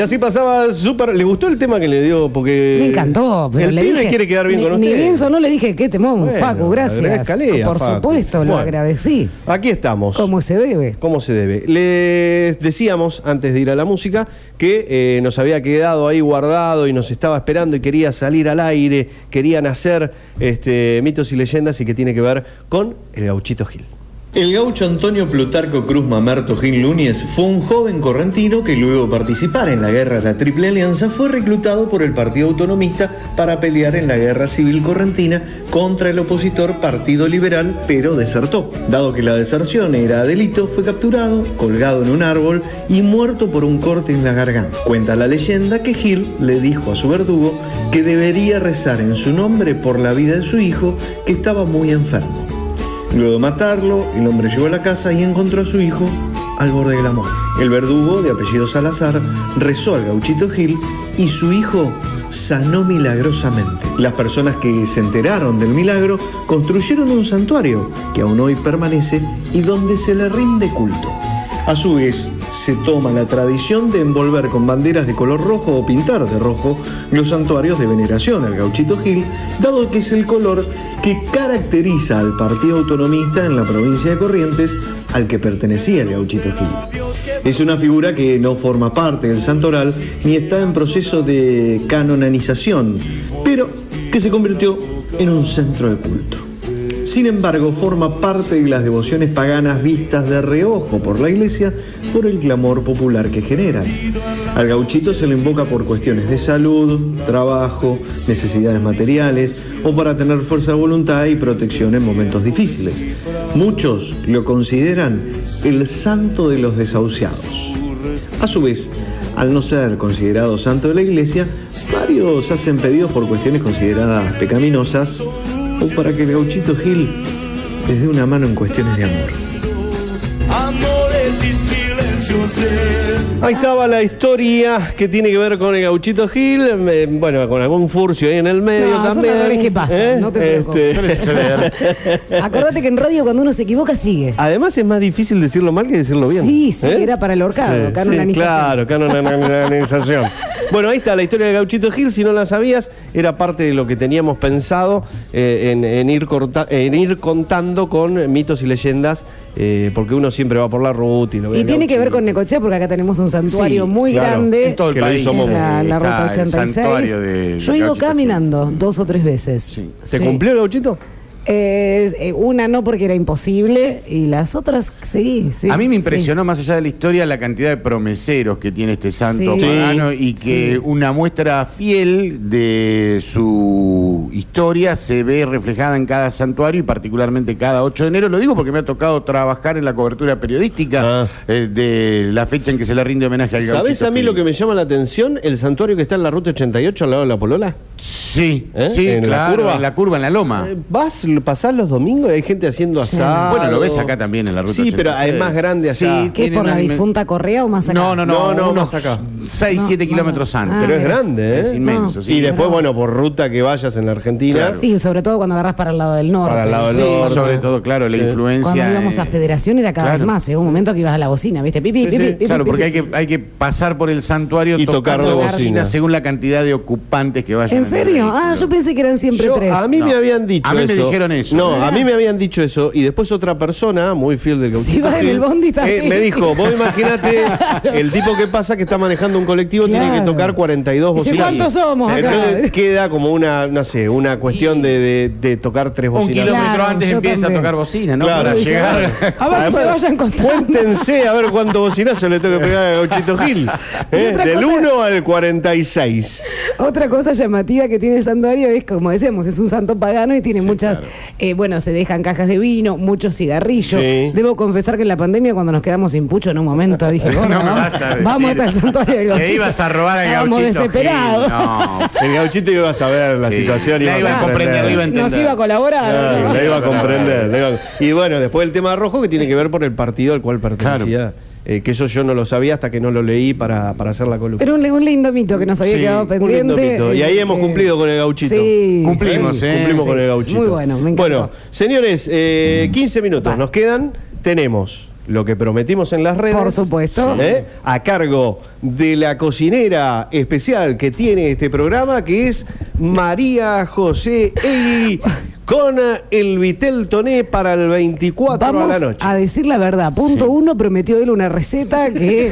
Y así pasaba súper. ¿Le gustó el tema que le dio? Porque. Me encantó, pero el le pibe dije. quiere quedar bien ni, con ni usted. bien sonó, le dije, qué temón, Bueno, Facu, gracias. Por Facu. supuesto, lo Bueno. agradecí. Aquí estamos. Como se debe. ¿Cómo se debe? Les decíamos, antes de ir a la música, que eh, nos había quedado ahí guardado y nos estaba esperando y quería salir al aire, querían hacer este, mitos y leyendas y que tiene que ver con el gauchito Gil. El gaucho Antonio Plutarco Cruz Mamerto Gil Núñez fue un joven correntino que luego de participar en la guerra de la Triple Alianza fue reclutado por el Partido Autonomista para pelear en la guerra civil correntina contra el opositor Partido Liberal, pero desertó. Dado que la deserción era delito, fue capturado, colgado en un árbol y muerto por un corte en la garganta. Cuenta la leyenda que Gil le dijo a su verdugo que debería rezar en su nombre por la vida de su hijo que estaba muy enfermo. Luego de matarlo, el hombre llegó a la casa y encontró a su hijo al borde de la muerte. El verdugo, de apellido Salazar, rezó al gauchito Gil y su hijo sanó milagrosamente. Las personas que se enteraron del milagro construyeron un santuario que aún hoy permanece y donde se le rinde culto. A su vez, se toma la tradición de envolver con banderas de color rojo o pintar de rojo los santuarios de veneración al gauchito Gil, dado que es el color que caracteriza al Partido Autonomista en la provincia de Corrientes al que pertenecía el gauchito Gil. Es una figura que no forma parte del santoral ni está en proceso de canonización, pero que se convirtió en un centro de culto. Sin embargo, forma parte de las devociones paganas vistas de reojo por la iglesia por el clamor popular que generan. Al gauchito se le invoca por cuestiones de salud, trabajo, necesidades materiales o para tener fuerza de voluntad y protección en momentos difíciles. Muchos lo consideran el santo de los desahuciados. A su vez, al no ser considerado santo de la iglesia, varios hacen pedidos por cuestiones consideradas pecaminosas para que el gauchito Gil les dé una mano en cuestiones de amor. Amores y silencios de Ahí estaba la historia que tiene que ver con el gauchito Gil, eh, bueno, con algún furcio ahí en el medio No, son también. errores que pasan, ¿Eh? no te. Este, Acordate que en radio cuando uno se equivoca sigue. Además es más difícil decirlo mal que decirlo bien. Sí, sí, ¿Eh? era para el horcado, Sí, canonización. sí, claro, canonización. Bueno, ahí está la historia del gauchito Gil, si no la sabías, era parte de lo que teníamos pensado eh, en, en ir corta- en ir contando con mitos y leyendas, eh, porque uno siempre va por la ruta y lo ve Y tiene que ver con Necochea porque acá tenemos un santuario Sí, muy claro, grande. en todo el Que país. La, ruta el 86. santuario de Yo he ido caminando dos o tres veces. ¿Se Sí. cumplió el gauchito? Eh, eh, una no porque era imposible y las otras sí, sí. a mí me sí. impresionó, más allá de la historia, la cantidad de promeseros que tiene este santo Sí. pagano y que Sí. una muestra fiel de su historia se ve reflejada en cada santuario y particularmente cada 8 de enero. Lo digo porque me ha tocado trabajar en la cobertura periodística Ah. eh, de la fecha en que se le rinde homenaje al ¿Sabés a mí lo que me llama la atención? El santuario que está en la ruta 88 al lado de la Polola. Sí, ¿Eh? sí, ¿En la curva? en la curva, en la loma. Eh, Vas, pasás los domingos y hay gente haciendo asado. Bueno, lo ves acá también en la ruta Sí, pero 86. es más grande allá. Sí, ¿Qué tiene por la difunta Correa o más acá? No, no, no, No, no, unos más acá. 6, No, 7 no, kilómetros antes. Ah, Pero es grande, ¿eh? Es inmenso, No. sí. Y después, bueno, por ruta que vayas en la Argentina. Claro. Sí, sobre todo cuando agarras para el lado del norte. Para el lado del Sí, norte. sobre todo, claro, la Sí. influencia. Cuando íbamos a Federación era cada claro. vez más. Llegó un momento que ibas a la bocina, ¿viste? Pipi, pipi, sí, pipi, Claro, porque hay que, hay que pasar por el santuario Y tocar tocando de bocina según la cantidad de ocupantes que vayan. ¿En serio? Ah, yo pensé que eran siempre Yo- tres. a mí No. me habían dicho A mí me eso. dijeron eso. No, a mí me habían dicho eso. Y después otra persona, muy fiel del gauchito. Si vas en el bondi también. eh, me dijo, vos imaginate el tipo que pasa que está manejando un colectivo tiene que tocar 42 Dice, bocinas. ¿cuántos somos acá? Entonces queda como una, no sé, una cuestión de, de- de tocar tres Un bocinas. kilómetro Claro, antes empieza también. a tocar bocina, ¿no? Claro, Para llegar. A ver que se vayan contando. Cuéntense a ver cuánto bocinazo le tengo que pegar a Gauchito Gil. ¿eh? Del cosa- 1 al 46. Otra cosa llamativa que tiene el santuario es, como decíamos, es un santo pagano y tiene muchas, eh, bueno, se dejan cajas de vino, muchos cigarrillos. Sí. Debo confesar que en la pandemia, cuando nos quedamos sin pucho en un momento, dije, No vas a decir vamos hasta el santuario del gauchito. ibas a robar al Estábamos gauchito desesperados. Gil, No. El gauchito iba a saber la Sí. situación. La iba a comprender, la iba a entender. Nos iba a colaborar. Claro, ¿no? la iba a comprender. la iba a- Y bueno, después el tema rojo que tiene que ver por el partido al cual pertenecía. Eh, que eso yo no lo sabía hasta que no lo leí para, para hacer la columna. Pero un, un lindo mito que nos había Sí, quedado un pendiente. lindo mito. Y ahí hemos eh, cumplido con el gauchito. Sí, Cumplimos, sí. ¿eh? Cumplimos Sí. con el gauchito. Muy bueno, me encantó. Bueno, señores, eh, 15 minutos nos quedan. Tenemos lo que prometimos en las redes. Por supuesto. ¿eh? A cargo de la cocinera especial que tiene este programa, que es María José Egui, con el Vitel Toné para el 24 Vamos a la noche. a decir la verdad. Punto uno, prometió él una receta que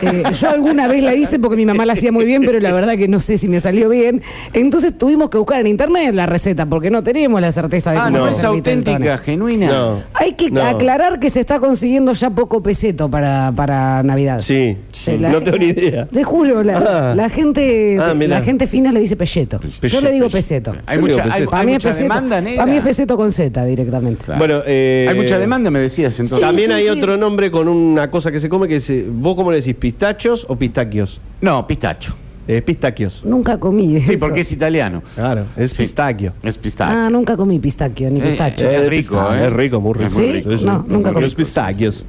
eh, yo alguna vez la hice porque mi mamá la hacía muy bien, pero la verdad que no sé si me salió bien. Entonces tuvimos que buscar en internet la receta porque no tenemos la certeza de Ah, cómo no, es auténtica, genuina. No. Hay que No. aclarar que se está consiguiendo ya poco peseto para, para Navidad. Sí, Eh, la no tengo idea. Te juro, la, Ah. la gente Ah, mirá. la gente fina le dice pelleto. Yo Pelleto, le digo pelleto. peseto. Hay Yo mucha, digo hay, peseto. Para hay mí, es mucha peseto, demanda negra. para mí es peseto con Z directamente. Claro. Bueno, eh, Hay mucha demanda, me decías entonces. También Sí, hay sí. otro nombre con una cosa que se come que es, eh, ¿vos cómo le decís? ¿Pistachos o pistaquios? No, pistacho. Es pistaquios. Nunca comí Sí, porque es italiano. Claro, es Sí. pistaquio. Es pistacho. Ah, nunca comí pistaquio ni Eh, pistacho. eh, Es rico, ¿eh? Es rico, muy rico. ¿Sí? rico. No, nunca comí. Los pistaquios.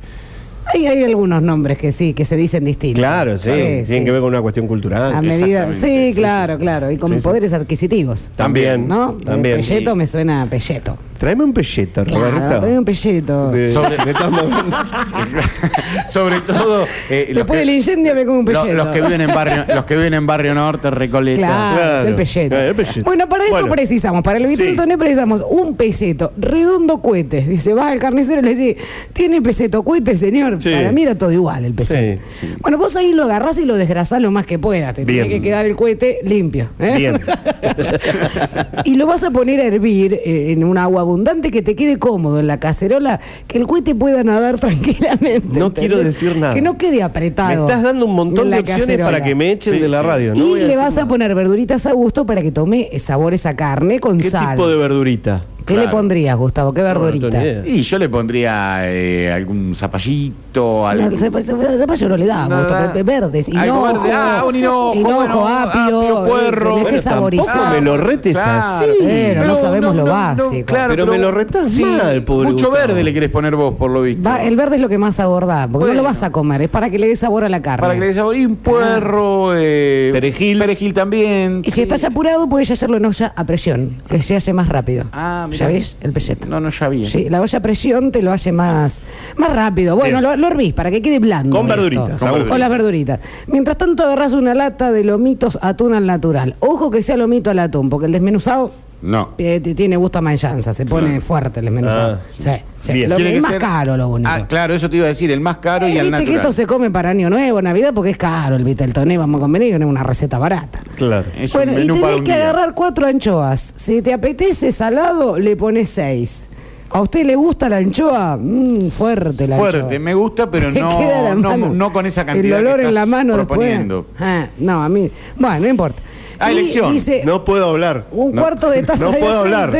Hay, hay algunos nombres que sí, que se dicen distintos. Claro, sí. Tienen sí. que ver con una cuestión cultural. A medida, sí, claro, claro. Y con Sí, sí. poderes adquisitivos. También. ¿No? También. Pelleto me suena a pelleto. Tráeme un pelleto, Claro, Roberto. tráeme un pelleto. De- Sobre- de. Sobre todo. eh, Después del incendio me como un pelleto. los que viven en barrio, los que viven en barrio norte, Recoleta. Claro, Claro, es el pelleto. claro, el pelleto. Bueno, para esto Bueno. precisamos, para el vitel Sí. toné precisamos un peseto, redondo cuete. Dice, vas al carnicero y le decís, ¿tiene peseto cuete, señor? Sí. Para mí era todo igual el. Sí, Bueno, vos ahí lo agarrás y lo desgrasás lo más que puedas. Te tiene que quedar el cohete limpio. ¿eh? Bien. y lo vas a poner a hervir eh, en un agua abundante que te quede cómodo en la cacerola, que el cohete pueda nadar tranquilamente. No quiero decir nada. Que no quede apretado. Me estás dando un montón de opciones cacerola. para que me echen Sí, de la sí. radio. No y le vas a poner verduritas a gusto para que tome sabor esa carne con ¿Qué sal. tipo de verdurita? ¿Qué Claro. le pondrías, Gustavo? ¿Qué No, no verdurita? ni idea. Y yo le pondría eh, algún zapallito, No, algún... zapa- zapallo no le da No, gusto, verdes, hinojo, verde, ah, un hinojo, hinojo, bueno, apio, apio, eh, puerro. tenés que saborizar. me lo retes Claro, así. Pero no sabemos lo básico. Pero me lo retás mal, pobre Mucho Gustavo. verde le querés poner vos, por lo visto. Va- el verde es lo que más sabor da, porque no Bueno. lo vas a comer, es para que le dé sabor a la carne. Para que le dé sabor. Y un puerro, eh, Perejil. Perejil también. Y si estás apurado, puedes hacerlo en olla a presión, que se hace más rápido. Ah, mira. ¿Ya ves? El pelleto. No, no sabía. Sí, la olla a presión te lo hace más, más rápido. Bueno, lo, lo hervís para que quede blando. Con esto. verduritas, Con las verduritas. Mientras tanto, agarras una lata de lomitos atún al natural. Ojo que sea lomito al atún, porque el desmenuzado No. eh, tiene gusto a manzanza, se pone fuerte el desmenuzado. Ah, sí, sí. Bien. Lo- Tiene que más ser- caro, lo único. Ah, claro, eso te iba a decir, el más caro y Eh, al Viste natural. que esto se come para Año Nuevo, Navidad, porque es caro el Viteltoné, vamos a convenir que no es una receta barata. Claro. Es bueno, un y menú para tenés un que día. agarrar cuatro anchoas. Si te apetece salado, le pones seis. ¿A usted le gusta la anchoa? Mm, fuerte la Fuerte, anchoa. me gusta, pero Te no, queda la no, mano. no con esa cantidad El olor que en estás la mano proponiendo. después. Ah, no, a mí. Bueno, no importa. Ah, elección. Dice No puedo hablar. un No. cuarto de taza No de puedo hablar.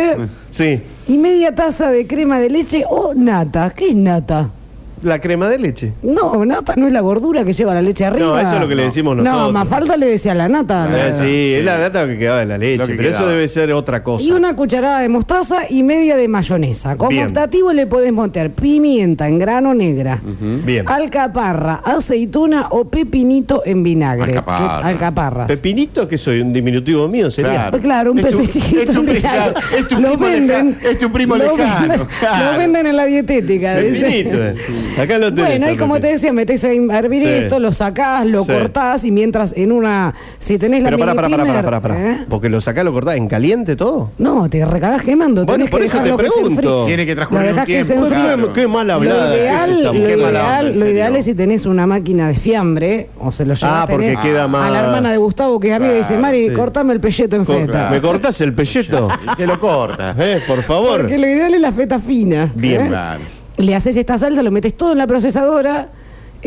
Sí. y media taza de crema de leche o nata. ¿Qué es nata? La crema de leche. No, nata no es la gordura que lleva la leche arriba. No, eso es lo que le decimos nosotros. No, más falta le decía la nata. Eh, La- sí, es la lata que quedaba de la leche, Lo que pero eso debe ser otra cosa. Y una cucharada de mostaza y media de mayonesa. Como Bien. optativo le podés meter pimienta en grano negra, Bien. alcaparra, aceituna o pepinito en vinagre. Alcaparra. Que- alcaparras. Pepinito, que soy un diminutivo mío, sería. Claro. Pues claro, un pepe chiquito. es tu en vinagre. es tu Lo primo venden. leja- es tu primo lo lejano, venden- claro. Lo venden en la dietética. Pepinito. eh. Acá lo tenés. Bueno, y como te decía, metés a hervir Sí. esto, lo sacás, lo Sí. cortás y mientras en una. Si tenés la Pero pará, pará, pará, pará, pará. ¿eh? Porque lo sacás, lo cortás en caliente todo. No, te recagás quemando. Bueno, tenés por que eso te que pregunto. enfríe. Tiene que transcurrir un que tiempo. enfríe. claro. Qué mal hablada. Lo es ideal, esta lo. Qué ideal, onda, en lo serio. ideal es si tenés una máquina de fiambre o se lo llevas Ah, a tener porque queda a la hermana de Gustavo que es amiga y dice, Mari, sí. cortame el pelleto en feta. ¿Me cortás el pelleto? Y te lo corta. eh, por favor. Porque lo ideal es la feta fina. Bien. ¿eh? Claro. Le haces esta salsa, lo metes todo en la procesadora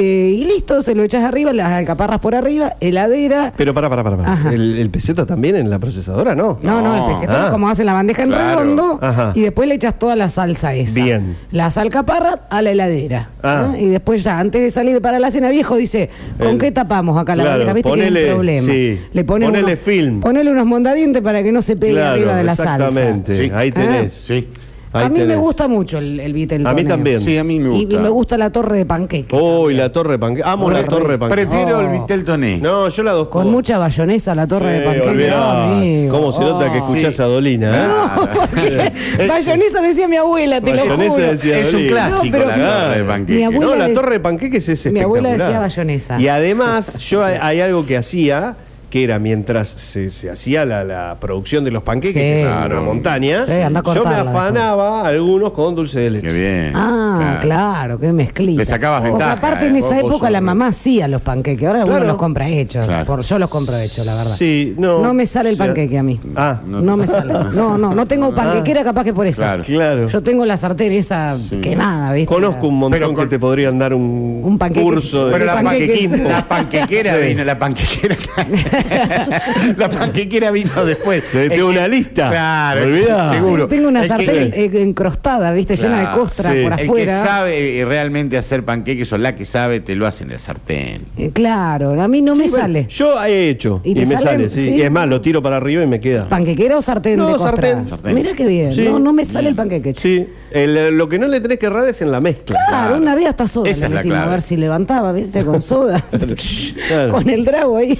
eh, y listo, se lo echas arriba, las alcaparras por arriba, heladera. Pero pará, pará. pará. Ajá. ¿El, el peseto también en la procesadora? No. No, no, el peseto Ah. es como hacen la bandeja en Claro. redondo Ajá. y después le echas toda la salsa esa. Bien. Las alcaparras a la heladera. Ah. ¿eh? Y después ya, antes de salir para la cena viejo, dice, ¿con El- qué tapamos acá la Claro, bandeja? ¿Viste que ponele- es un problema? sí. Le pones Ponele unos- film. Ponele unos mondadientes para que no se pegue Claro, arriba de la salsa. exactamente. Sí. Ahí tenés. Sí. Ahí a mí me gusta mucho el, el Viteltoné. A mí también. Sí, a mí me Y, gusta. y me gusta la torre de panqueque. Uy, la torre de panqueque. Amo la Re- torre de panqueque. Prefiero Oh. el Vitel Toné. No, yo la dos Con mucha bayonesa la torre de Sí, panqueque. olvidá. amigo. ¿Cómo se nota que Oh. escuchás Sí. a Dolina? ¿eh? No, porque bayonesa decía mi abuela, te lo Bayonesa juro. decía Es un clásico No, pero- la torre de Mi panqueque. abuela No, la dec- torre de panqueques es Mi abuela espectacular. decía bayonesa. Y además, yo hay algo que hacía que era mientras se, se hacía la, la producción de los panqueques, Sí. que Claro. una montaña, Sí, anda a yo me afanaba algunos con dulce de leche. Qué bien. Ah, claro, qué mezclita. Le sacabas Porque ventaja, aparte eh. en esa vos época la mamá hacía los panqueques, ahora uno Claro. los compra hechos. Claro. Por- yo los compro hechos, la verdad. Sí, no. me sale el O sea, panqueque a mí. Ah, No, me sale. No, no, no tengo panquequera capaz que por eso. Claro. claro. Yo tengo la sartén esa quemada, ¿viste? Conozco un montón Pero que te podrían dar un, Un panqueque- curso de Pero la, panqueques. panquequimpo. la panquequera vino, la panquequera. la panquequera vino después. Te Es tengo que- una lista. Claro, Olvidá. seguro. Tengo una Es sartén eh, encrostada, ¿viste? Llena de Claro, costra sí. por El que afuera. sabe eh, realmente hacer panqueques o la que sabe, te lo hace en el sartén. Eh, claro, a mí no me bueno, sale. Yo he hecho ¿Y me sale? sale, sí. Sí. Y es más, lo tiro para arriba y me queda. ¿Panquequera o sartén No, de costra? sartén. Sartén. Mira qué bien. Sí. No, no me sale el panqueque. Sí, El- lo que no le tenés que errar es en la mezcla. Claro, una vez hasta soda Esa es la metimos a ver si levantaba, ¿viste? Con soda. Claro. Con el drago ahí.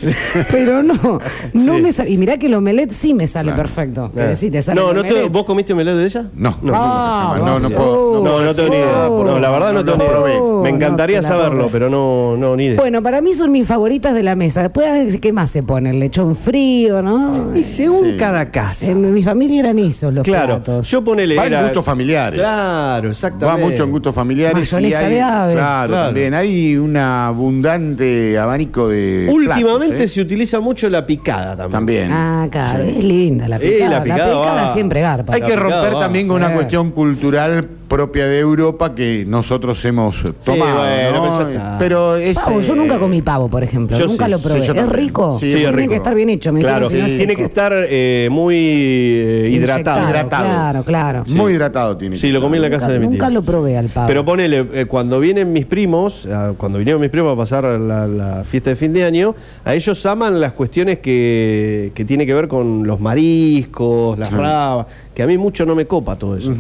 Pero no, no Sí. me sale. Y mirá que el omelette sí me sale perfecto. Ah. Eh, sí, te sale no, el no te- omelette. ¿vos comiste omelette de ella? No, no, Ah, no, no, no, puedo. No, no tengo ni idea. No, la verdad no, no tengo ni idea. Me encantaría No te la saberlo, probé. pero no, no, ni idea. Bueno, para mí son mis favoritas de la mesa. Después, ¿qué más se pone? El lechón frío, ¿no? y según Sí. cada casa. En mi familia eran esos los claro, platos. yo ponele. Va en era- gustos familiares. Claro, exactamente. Va mucho en gustos familiares. y Mayonesa hay- de ave. Claro, Claro. también. Hay un abundante abanico de. Últimamente platos, ¿eh? se utiliza gusta mucho la picada también. También. Ah, claro, Sí. es linda la Eh, picada. la la picada picada, va. siempre garpa. Hay que picada, romper también con una cuestión cultural propia de Europa que nosotros hemos tomado. bueno, ¿no? pero es, Pavo, yo eh, nunca comí pavo, por ejemplo. yo nunca sí, lo sí, probé. yo ¿Es también. rico? Sí, es Tiene rico. que estar bien hecho. me Claro, dijeron, si no es tiene seco. que estar eh, muy eh, hidratado. Inyectado, Hidratado. Claro, claro. Muy hidratado tiene. Sí, que lo estar. comí en la casa Nunca, de mi tía. nunca lo probé al pavo. Pero ponele, eh, cuando vienen mis primos, ah, cuando vinieron mis primos a pasar la, la fiesta de fin de año, a ellos aman las cuestiones que, que tiene que ver con los mariscos, las rabas, que a mí mucho no me copa todo eso.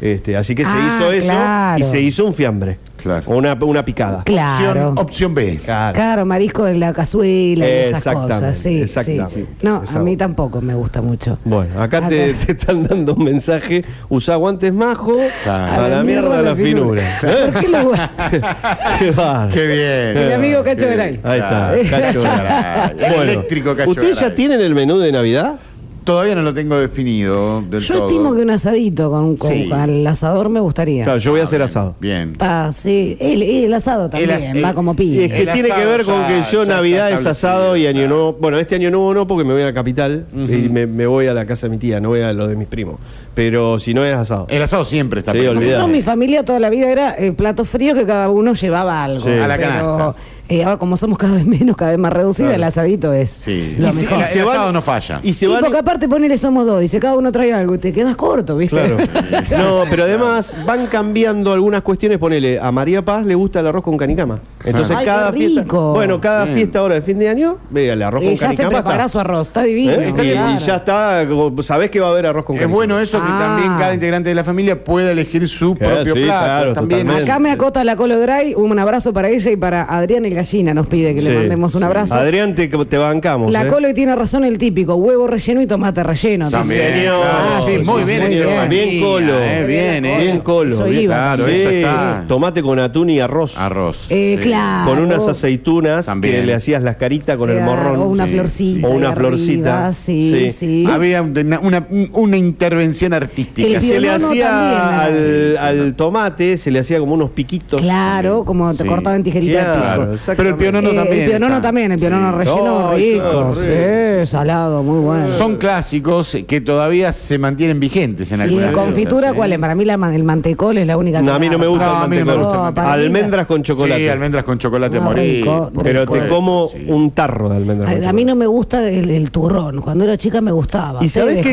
este, así que se Ah, hizo eso claro. y se hizo un fiambre. Claro. O una, una picada. Claro. Opción, opción B. Claro. Claro, marisco en la cazuela y esas cosas. Sí, exactamente. sí. No, Esa- a mí tampoco me gusta mucho. Bueno, acá te, te están dando un mensaje. Usá guantes majo, Claro. a la mierda la finura. ¿Eh? ¿Por qué lo Qué bárbaro. Qué bien. Mi amigo Cacho Garay. Ahí está. Cacho Garay. El eléctrico Cacho ¿Ustedes ya tienen el menú de Navidad? Todavía no lo tengo definido del Yo todo. estimo que un asadito con, con- Sí. al asador me gustaría. Claro, yo voy a hacer asado. Bien. Ah, sí. El, el asado también, el- va como pide. es que El tiene que ver con ya- que yo Navidad es asado y año claro. nuevo. Bueno, este año nuevo no porque me voy a la capital y me, me voy a la casa de mi tía, no voy a lo de mis primos. Pero si no es asado. El asado siempre está Sí, olvidado. Mi familia toda la vida era eh, platos fríos que cada uno llevaba algo. Sí. A la Pero, canasta. Eh, ahora como somos cada vez menos, cada vez más reducida, Claro. el asadito es Sí. lo Y si- mejor. el, el asado no falla. Y se Y van. porque aparte ponele somos dos, dice cada uno trae algo y te quedas corto, ¿viste? Claro. No, pero además van cambiando algunas cuestiones. Ponele, a María Paz le gusta el arroz con canicama. Entonces Ay, cada qué fiesta. Bueno, cada Bien. fiesta ahora de fin de año, vea, el arroz y con ya se canicama. preparará está. su arroz, está divino. ¿Eh? Y- y, ya está, sabés que va a haber arroz con Es canicama. bueno eso que Ah. también cada integrante de la familia pueda elegir su Claro, propio sí, plato. claro, también. Acá me acota la Colo Dry, un abrazo para ella y para Adrián el Gallina nos pide que Sí, le mandemos un sí. abrazo. Adrián, te, te bancamos. La ¿eh? Colo y tiene razón el típico, huevo relleno y tomate relleno. También, señor. claro. Sí, Sí, muy sí, bien. bien. Colo. eh, bien, eh. Bien colo. Eso bien, iba claro, Sí, está. Tomate con atún y arroz. Arroz. Eh, sí. claro. Con unas aceitunas También. que le hacías las caritas con el Claro, morrón. O una Sí, florcita. O una florcita. arriba, Sí, Sí. sí. Había una, una, una intervención artística. El se le pionono hacía también, al, al tomate, se le hacía como unos piquitos. Claro, como te Sí. cortaba en tijerita Claro, de pico. Exactamente. Pero el pionono Eh, también. El pionono está. también, el pionono Sí. relleno Ay, rico. Sí, salado, muy bueno. Son clásicos que todavía se mantienen vigentes en ¿Y algunas de confitura cosas, ¿eh? cuál es? Para mí la el mantecol es la única No, que a mí no me gusta No, el a mí no me mantecol. gusta el No, mí la- Almendras con chocolate. Sí, almendras con chocolate Ah, rico, por Pero te como sí. un tarro de almendras. con A, a mí no me gusta el, el turrón. Cuando era chica me gustaba. ¿Y sabes qué,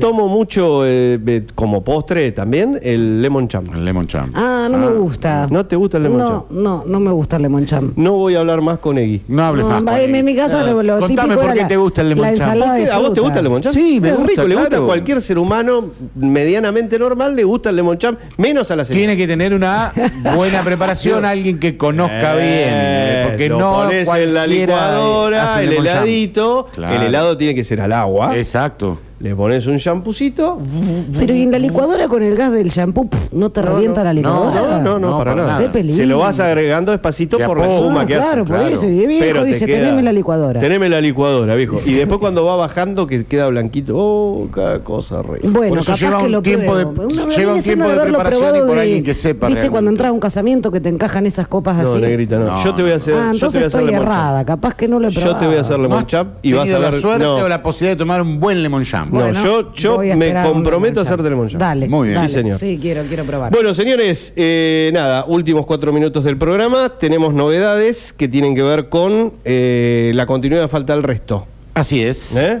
tomo mucho eh, como postre también? El lemon cham. El lemon cham. Ah, no me gusta. ¿No te gusta el lemon no, cham? No, no me gusta el lemon cham. No voy a hablar más con Egui. No hables No, más. en, con en él. mi casa lo, lo Contame típico por era qué la, te gusta el lemon la ensalada de ¿A vos te fruta. gusta el lemon? Sí, me es gusta, rico, le gusta a cualquier ser humano medianamente normal, le gusta el lemon cham, menos a la señora. Tiene que tener una buena preparación, alguien que conozca bien. eh, Porque lo no pones en la cualquiera licuadora, hace el lemon heladito, Claro. el helado tiene que ser al agua. Exacto. Le pones un champucito. Pero ¿y en la licuadora con el gas del shampoo no te revienta la licuadora? No, no, no, No, para, para nada. nada. Se lo vas agregando despacito por la espuma Ah, que hace. claro, por claro. eso. Y de viejo Pero te dice, queda- teneme la licuadora. Teneme la licuadora, viejo. Y después cuando va bajando que queda blanquito, oh, cada cosa re. Bueno, capaz lleva que un lo tiempo de- lleva un tiempo de preparación probado y por de- alguien que sepa ¿Viste cuando entras a un casamiento que te encajan esas copas No, así? negrita, no. No, Yo te voy a hacer. Ah, yo te voy entonces a hacer estoy errada. Capaz que no lo he probado. Yo te voy a hacer ¿No lemon chap y vas a la suerte no, o la posibilidad de tomar un buen lemon no, yo, yo me comprometo a lemon cham. Dale. Muy bien. dale. Sí, señor. Sí, quiero, quiero probar. Bueno, señores, eh, nada, últimos cuatro minutos del programa. Tenemos novedades que tienen que ver con eh, la continuidad falta el resto. Así es. ¿Eh?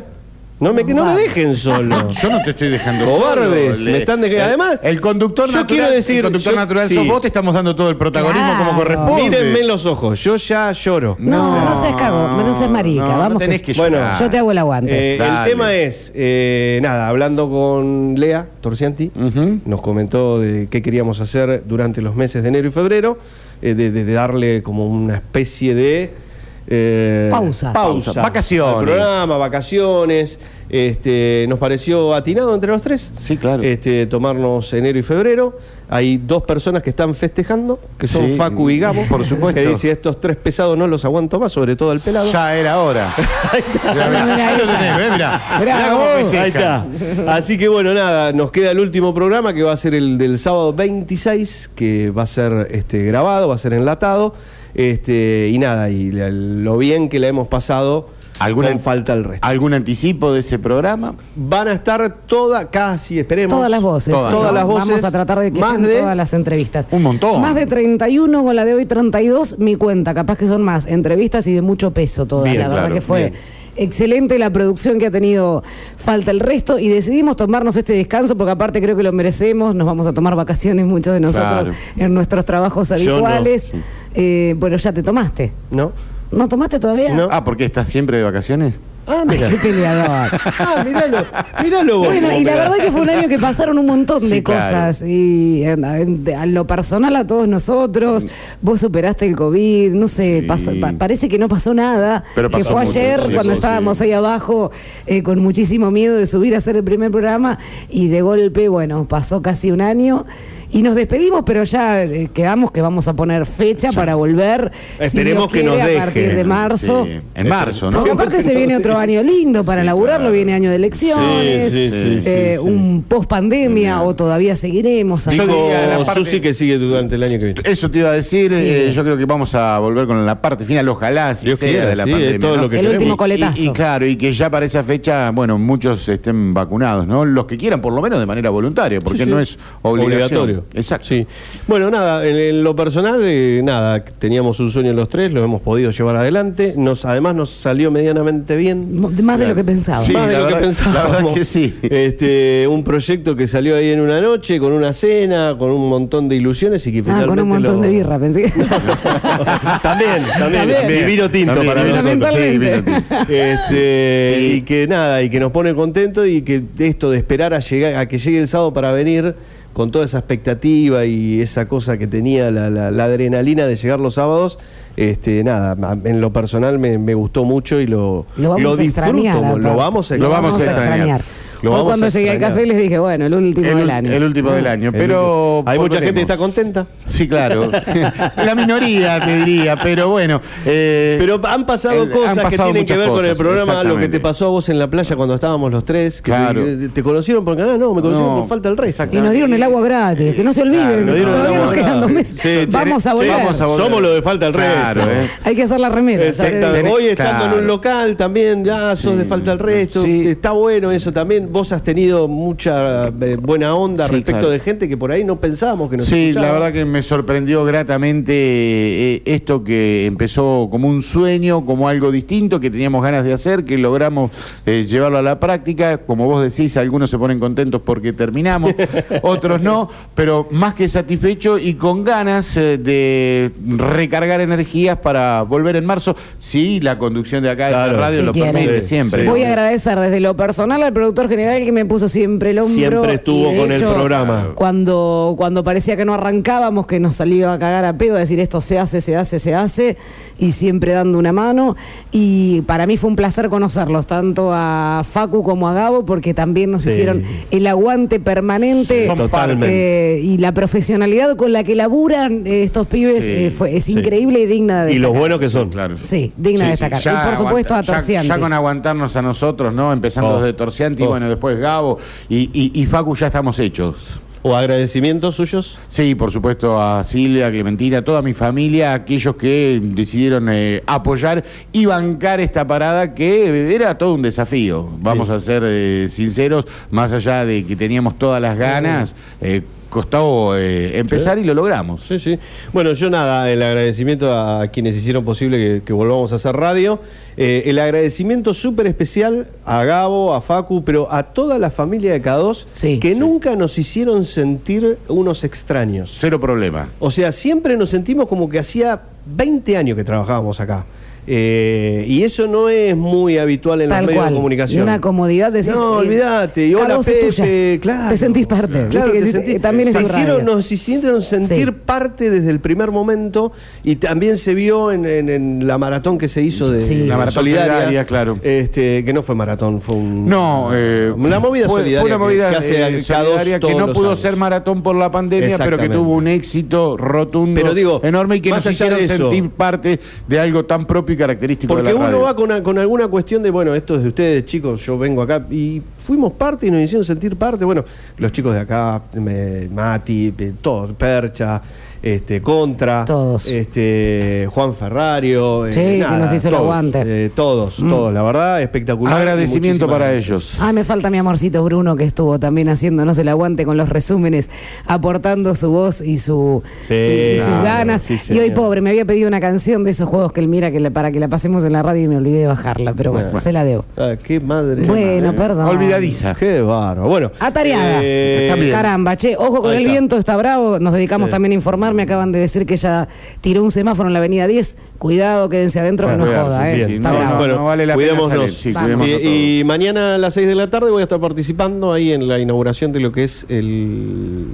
No me, no me dejen solo. Yo no te estoy dejando Cobardes, solo. me están de- además, el conductor yo natural, quiero decir- el conductor yo- natural sí. sos vos, te estamos dando todo el protagonismo Claro. como corresponde. Mírenme en los ojos, yo ya lloro. No, no seas cagón, no seas marica, no, no vamos tenés que- que Bueno, llorar. Yo te hago el aguante. Eh, el Dale. tema es, eh, nada, hablando con Lea Torcianti, Ujú. nos comentó de qué queríamos hacer durante los meses de enero y febrero, eh, de, de- de darle como una especie de... eh, Pausa. pausa. Pausa. Vacaciones. al programa, vacaciones. Este, nos pareció atinado entre los tres. Sí, claro. Este, tomarnos enero y febrero. Hay dos personas que están festejando, que son Sí, Facu y Gabo. por supuesto. Que dice, estos tres pesados no los aguanto más, sobre todo el pelado. Ya era hora. Mirá, mirá, Mirá, ahí lo ahí tenés. Mirá. Bravo. Ahí está. Así que bueno, nada, nos queda el último programa que va a ser el del sábado 26, que va a ser este, grabado, va a ser enlatado. Este, y nada, y la- lo bien que la hemos pasado ¿Alguna, con falta el resto. ¿Algún anticipo de ese programa? Van a estar todas, casi, esperemos. Todas las voces. Todas, ¿no? las voces. Vamos a tratar de que más estén de todas las entrevistas. Un montón. Más de 31 con la de hoy 32, mi cuenta. Capaz que son más entrevistas y de mucho peso todas. Bien, la verdad claro, que fue bien. Excelente la producción que ha tenido Falta el Resto y decidimos tomarnos este descanso porque aparte creo que lo merecemos. Nos vamos a tomar vacaciones muchos de nosotros Claro. en nuestros trabajos no. habituales. Eh, bueno, ya te tomaste. ¿No? ¿No tomaste todavía? No. Ah, ¿porque estás siempre de vacaciones? Ah, Ay, mira. qué peleador. Ah, míralo. Míralo vos. Bueno, y la verdad que fue un año que pasaron un montón de Sí, claro. cosas. Y a lo personal a todos nosotros, vos superaste el COVID, no sé, Sí. pasa- pa- parece que no pasó nada. Pero que fue mucho, ayer sí, cuando estábamos ahí abajo eh, con muchísimo miedo de subir a hacer el primer programa y de golpe, bueno, pasó casi un año. Y nos despedimos, pero ya eh, quedamos que vamos a poner fecha para volver. si Esperemos Dios que nos quiere, deje. A partir de marzo. Sí, En marzo, ¿no? Porque aparte se viene otro año lindo para Sí, laburarlo, claro. viene año de elecciones, Sí, sí, sí, eh, sí, sí. un post pandemia o todavía seguiremos. Digo, la parte- Susi que sigue durante el año que viene. Eso te iba a decir, Sí. eh, yo creo que vamos a volver con la parte final, ojalá si Dios sea quiera, de la sí, pandemia. es todo ¿no? lo que El queremos. último coletazo. Y, y claro, y que ya para esa fecha, bueno, muchos estén vacunados, ¿no? Los que quieran, por lo menos de manera voluntaria, porque Sí, sí. no es obligación. Exacto. Sí. Bueno, nada, en, en lo personal, eh, nada, teníamos un sueño los tres, lo hemos podido llevar adelante. Nos, además nos salió medianamente bien. Más de lo que pensaba. Sí, Más de lo que pensábamos. la verdad que sí. Este, un proyecto que salió ahí en una noche, con una cena, con un montón de ilusiones y que Ah, finalmente. con un montón lo- de birra, pensé. también, también, También. Y vino tinto También, para nosotros. Sí, vino tinto. Este, Sí. Y que nada, y que nos pone contento y que esto de esperar a llegar, a que llegue el sábado para venir con toda esa expectativa y esa cosa que tenía la, la- la adrenalina de llegar los sábados, este, nada, en lo personal me, me gustó mucho y lo, Lo vamos disfruto, extrañar. lo vamos a Lo vamos a extrañar. Lo vamos cuando a llegué al café les dije, bueno, el último El, del año. el último del año, El pero último. Hay mucha gente que está contenta. Sí, claro. la minoría, te diría, pero bueno. eh, Pero han pasado el- cosas han que tienen que ver con el programa, lo que te pasó a vos en la playa cuando estábamos los tres, que Claro. te, te conocieron por canal, no, me conocieron No, por falta del resto. Y nos dieron el agua gratis, que no se olviden, Claro, nos el todavía nos quedan dos meses. Sí, vamos a sí, volver. vamos a volver. Somos lo de falta del Claro, resto. eh. Hay que hacer la remera. Exactamente. Hoy estando en claro. un local también, ya sos de falta el resto. Sí. Está bueno eso también. Vos has tenido mucha eh, buena onda Sí, respecto claro. de gente que por ahí no pensábamos que nos Sí, escuchaba. la verdad que me sorprendió gratamente eh, esto que empezó como un sueño, como algo distinto que teníamos ganas de hacer, que logramos eh, llevarlo a la práctica. Como vos decís, algunos se ponen contentos porque terminamos, otros no, pero más que satisfecho y con ganas eh, de recargar energías para volver en marzo, si la conducción de acá de Claro. la radio Si lo permite Sí, siempre. sí. Voy a agradecer desde lo personal al productor general que me puso siempre el hombro. Siempre estuvo con el programa. Cuando, cuando parecía que no arrancábamos, que nos salió a cagar a pedo, a decir esto se hace, se hace, se hace, y siempre dando una mano. Y para mí fue un placer conocerlos, tanto a Facu como a Gabo, porque también nos Sí. hicieron el aguante permanente Son Totalmente. eh, y la profesionalidad con la que laburan eh, estos pibes Sí, eh, fue- es sí. increíble y digna de Y los destacar. buenos que son. Claro. Sí, digna de destacar. Y por supuesto a aguanta- ya- Torciante. Ya, con aguantarnos a nosotros, ¿no? Empezando Oh. desde Torciante y Oh. bueno, después Gabo y, y- y Facu ya estamos hechos. ¿O agradecimientos suyos? Sí, por supuesto a Silvia, a Clementina, a toda mi familia, a aquellos que decidieron eh, apoyar y bancar esta parada que era todo un desafío. Vamos Sí. a ser eh, sinceros, más allá de que teníamos todas las ganas, eh, costó eh, empezar y lo logramos. Sí, sí. Bueno, yo nada, el agradecimiento a quienes hicieron posible que, que volvamos a hacer radio. Eh, el agradecimiento súper especial a Gabo, a Facu, pero a toda la familia de K2 Sí. que nunca nos hicieron sentir unos extraños. Cero problema. O sea, siempre nos sentimos como que hacía 20 años que trabajábamos acá. Eh, y eso no es muy habitual en Tal los medios cual. de comunicación. Una comodidad decís, No, eh, olvídate. Y hola, K2 es tuya. Pepe, claro. Te sentís parte. Claro, te sentís- eh, también es se hicieron, nos hicieron sentir Sí. parte desde el primer momento y también se vio en, en- en la maratón que se hizo de Sí. La maratón solidaria, claro. Este, que no fue maratón, fue un, No, eh, una movida fue, solidaria. fue una que- movida que, hace eh, K2 solidaria que no pudo años. ser maratón por la pandemia, pero que tuvo un éxito rotundo, Pero digo, enorme y que nos hicieron de eso- sentir parte de algo tan propio y característico Porque de la uno radio. va con, con alguna cuestión de, bueno, esto es de ustedes, chicos, yo vengo acá y fuimos parte y nos hicieron sentir parte. Bueno, los chicos de acá, me- Mati, todos, Percha, este, Contra, Todos. este, Juan Ferrario, eh, Sí, que nos hizo el todos, aguante. eh, todos, Mm. todos, la verdad, espectacular. Agradecimiento para gracias. ellos. Ay, me falta mi amorcito Bruno que estuvo también haciéndonos el aguante con los resúmenes, aportando su voz y, su, Sí, y, y sus claro, ganas. sí, y hoy, pobre, me había pedido una canción de esos juegos que él mira que le- para que la pasemos en la radio y me olvidé de bajarla, pero bueno, Bueno. se la debo. Ah, qué madre. Bueno, perdón. Olvidadiza. Qué bárbaro. Bueno. Atareada. eh. Caramba, che, ojo con el viento, está bravo. Nos dedicamos Sí. también a informar. Me acaban de decir que ya tiró un semáforo en la avenida 10. Cuidado, quédense adentro que no joda, sí, ¿eh? sí. Está No, bravo. no, no vale la pena cuidémonos. salir. Sí, Vamos. cuidémonos todos. Y, y mañana a las 6 de la tarde voy a estar participando ahí en la inauguración de lo que es el.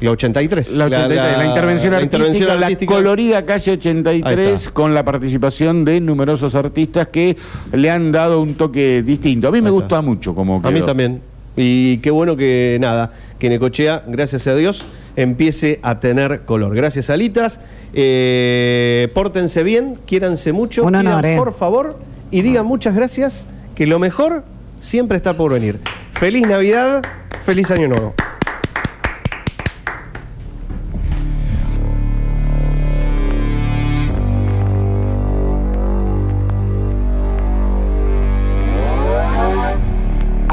La 83. La, 83, la, intervención, la artística, intervención la colorida calle Ahí 83 está. con la participación de numerosos artistas que le han dado un toque distinto. A mí me está. mucho como A mí también. Y qué bueno que nada, que Necochea, gracias a Dios, empiece a tener color. Gracias, Alitas. Eh, pórtense bien, quiéranse mucho. Un honor, pidan, eh. Por favor, y digan muchas gracias, que lo mejor siempre está por venir. Feliz Navidad, feliz Año Nuevo.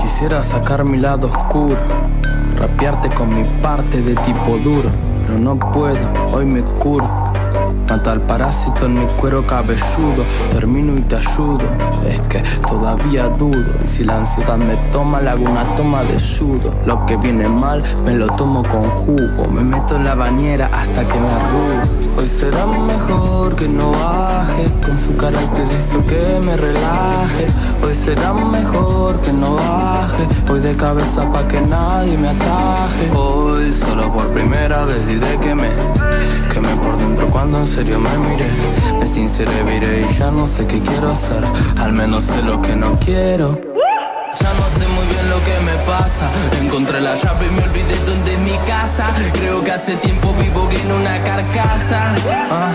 Quisiera sacar mi lado oscuro, rapearte con mi parte de tipo duro, pero no puedo, hoy me curo. Mata al parásito en mi cuero cabelludo, termino y te ayudo. Es que todavía dudo, y si la ansiedad me toma, le hago toma de sudo. Lo que viene mal, me lo tomo con jugo. Me meto en la bañera hasta que me arrugo. Hoy será mejor que no baje, con su carácter hizo que me relaje. Hoy será mejor que no baje, voy de cabeza pa' que nadie me ataje. Hoy solo por primera vez diré que me quemé por dentro cuando en serio me miré. Me sinceré, viré y ya no sé qué quiero hacer, al menos sé lo que no quiero. Ya no sé muy bien lo que me pasa. Encontré la llave y me olvidé dónde es mi casa. Creo que hace tiempo vivo en una carcasa. Ah,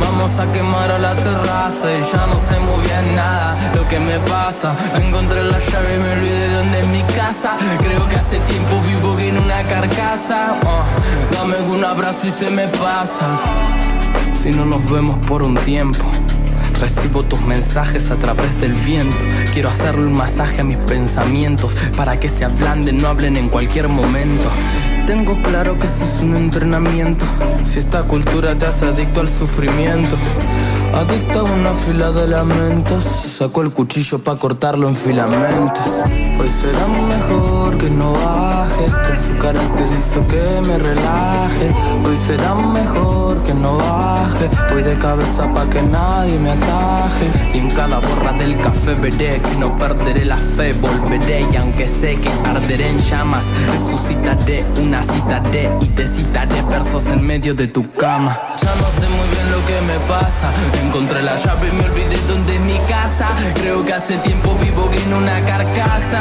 Vamos a quemar a la terraza y ya no sé muy bien nada lo que me pasa. Encontré la llave y me olvidé dónde es mi casa. Creo que hace tiempo vivo en una carcasa. Ah, Dame un abrazo y se me pasa. Si no nos vemos por un tiempo. Recibo tus mensajes a través del viento. Quiero hacerle un masaje a mis pensamientos para que se ablanden, no hablen en cualquier momento. Tengo claro que eso es un entrenamiento. Si esta cultura te hace adicto al sufrimiento, adicto a una fila de lamentos. Sacó el cuchillo para cortarlo en filamentos. Hoy será mejor que no baje. Con su carácter hizo que me relaje. Hoy será mejor que no baje. Voy de cabeza pa' que nadie me ataje. Y en cada borra del café veré que no perderé la fe. Volveré y aunque sé que arderé en llamas, resucitaré una cita de y te citaré versos en medio de tu cama. Ya no sé muy bien lo que me pasa. Encontré la llave y me olvidé dónde es mi casa. Creo que hace tiempo vivo en una carcasa.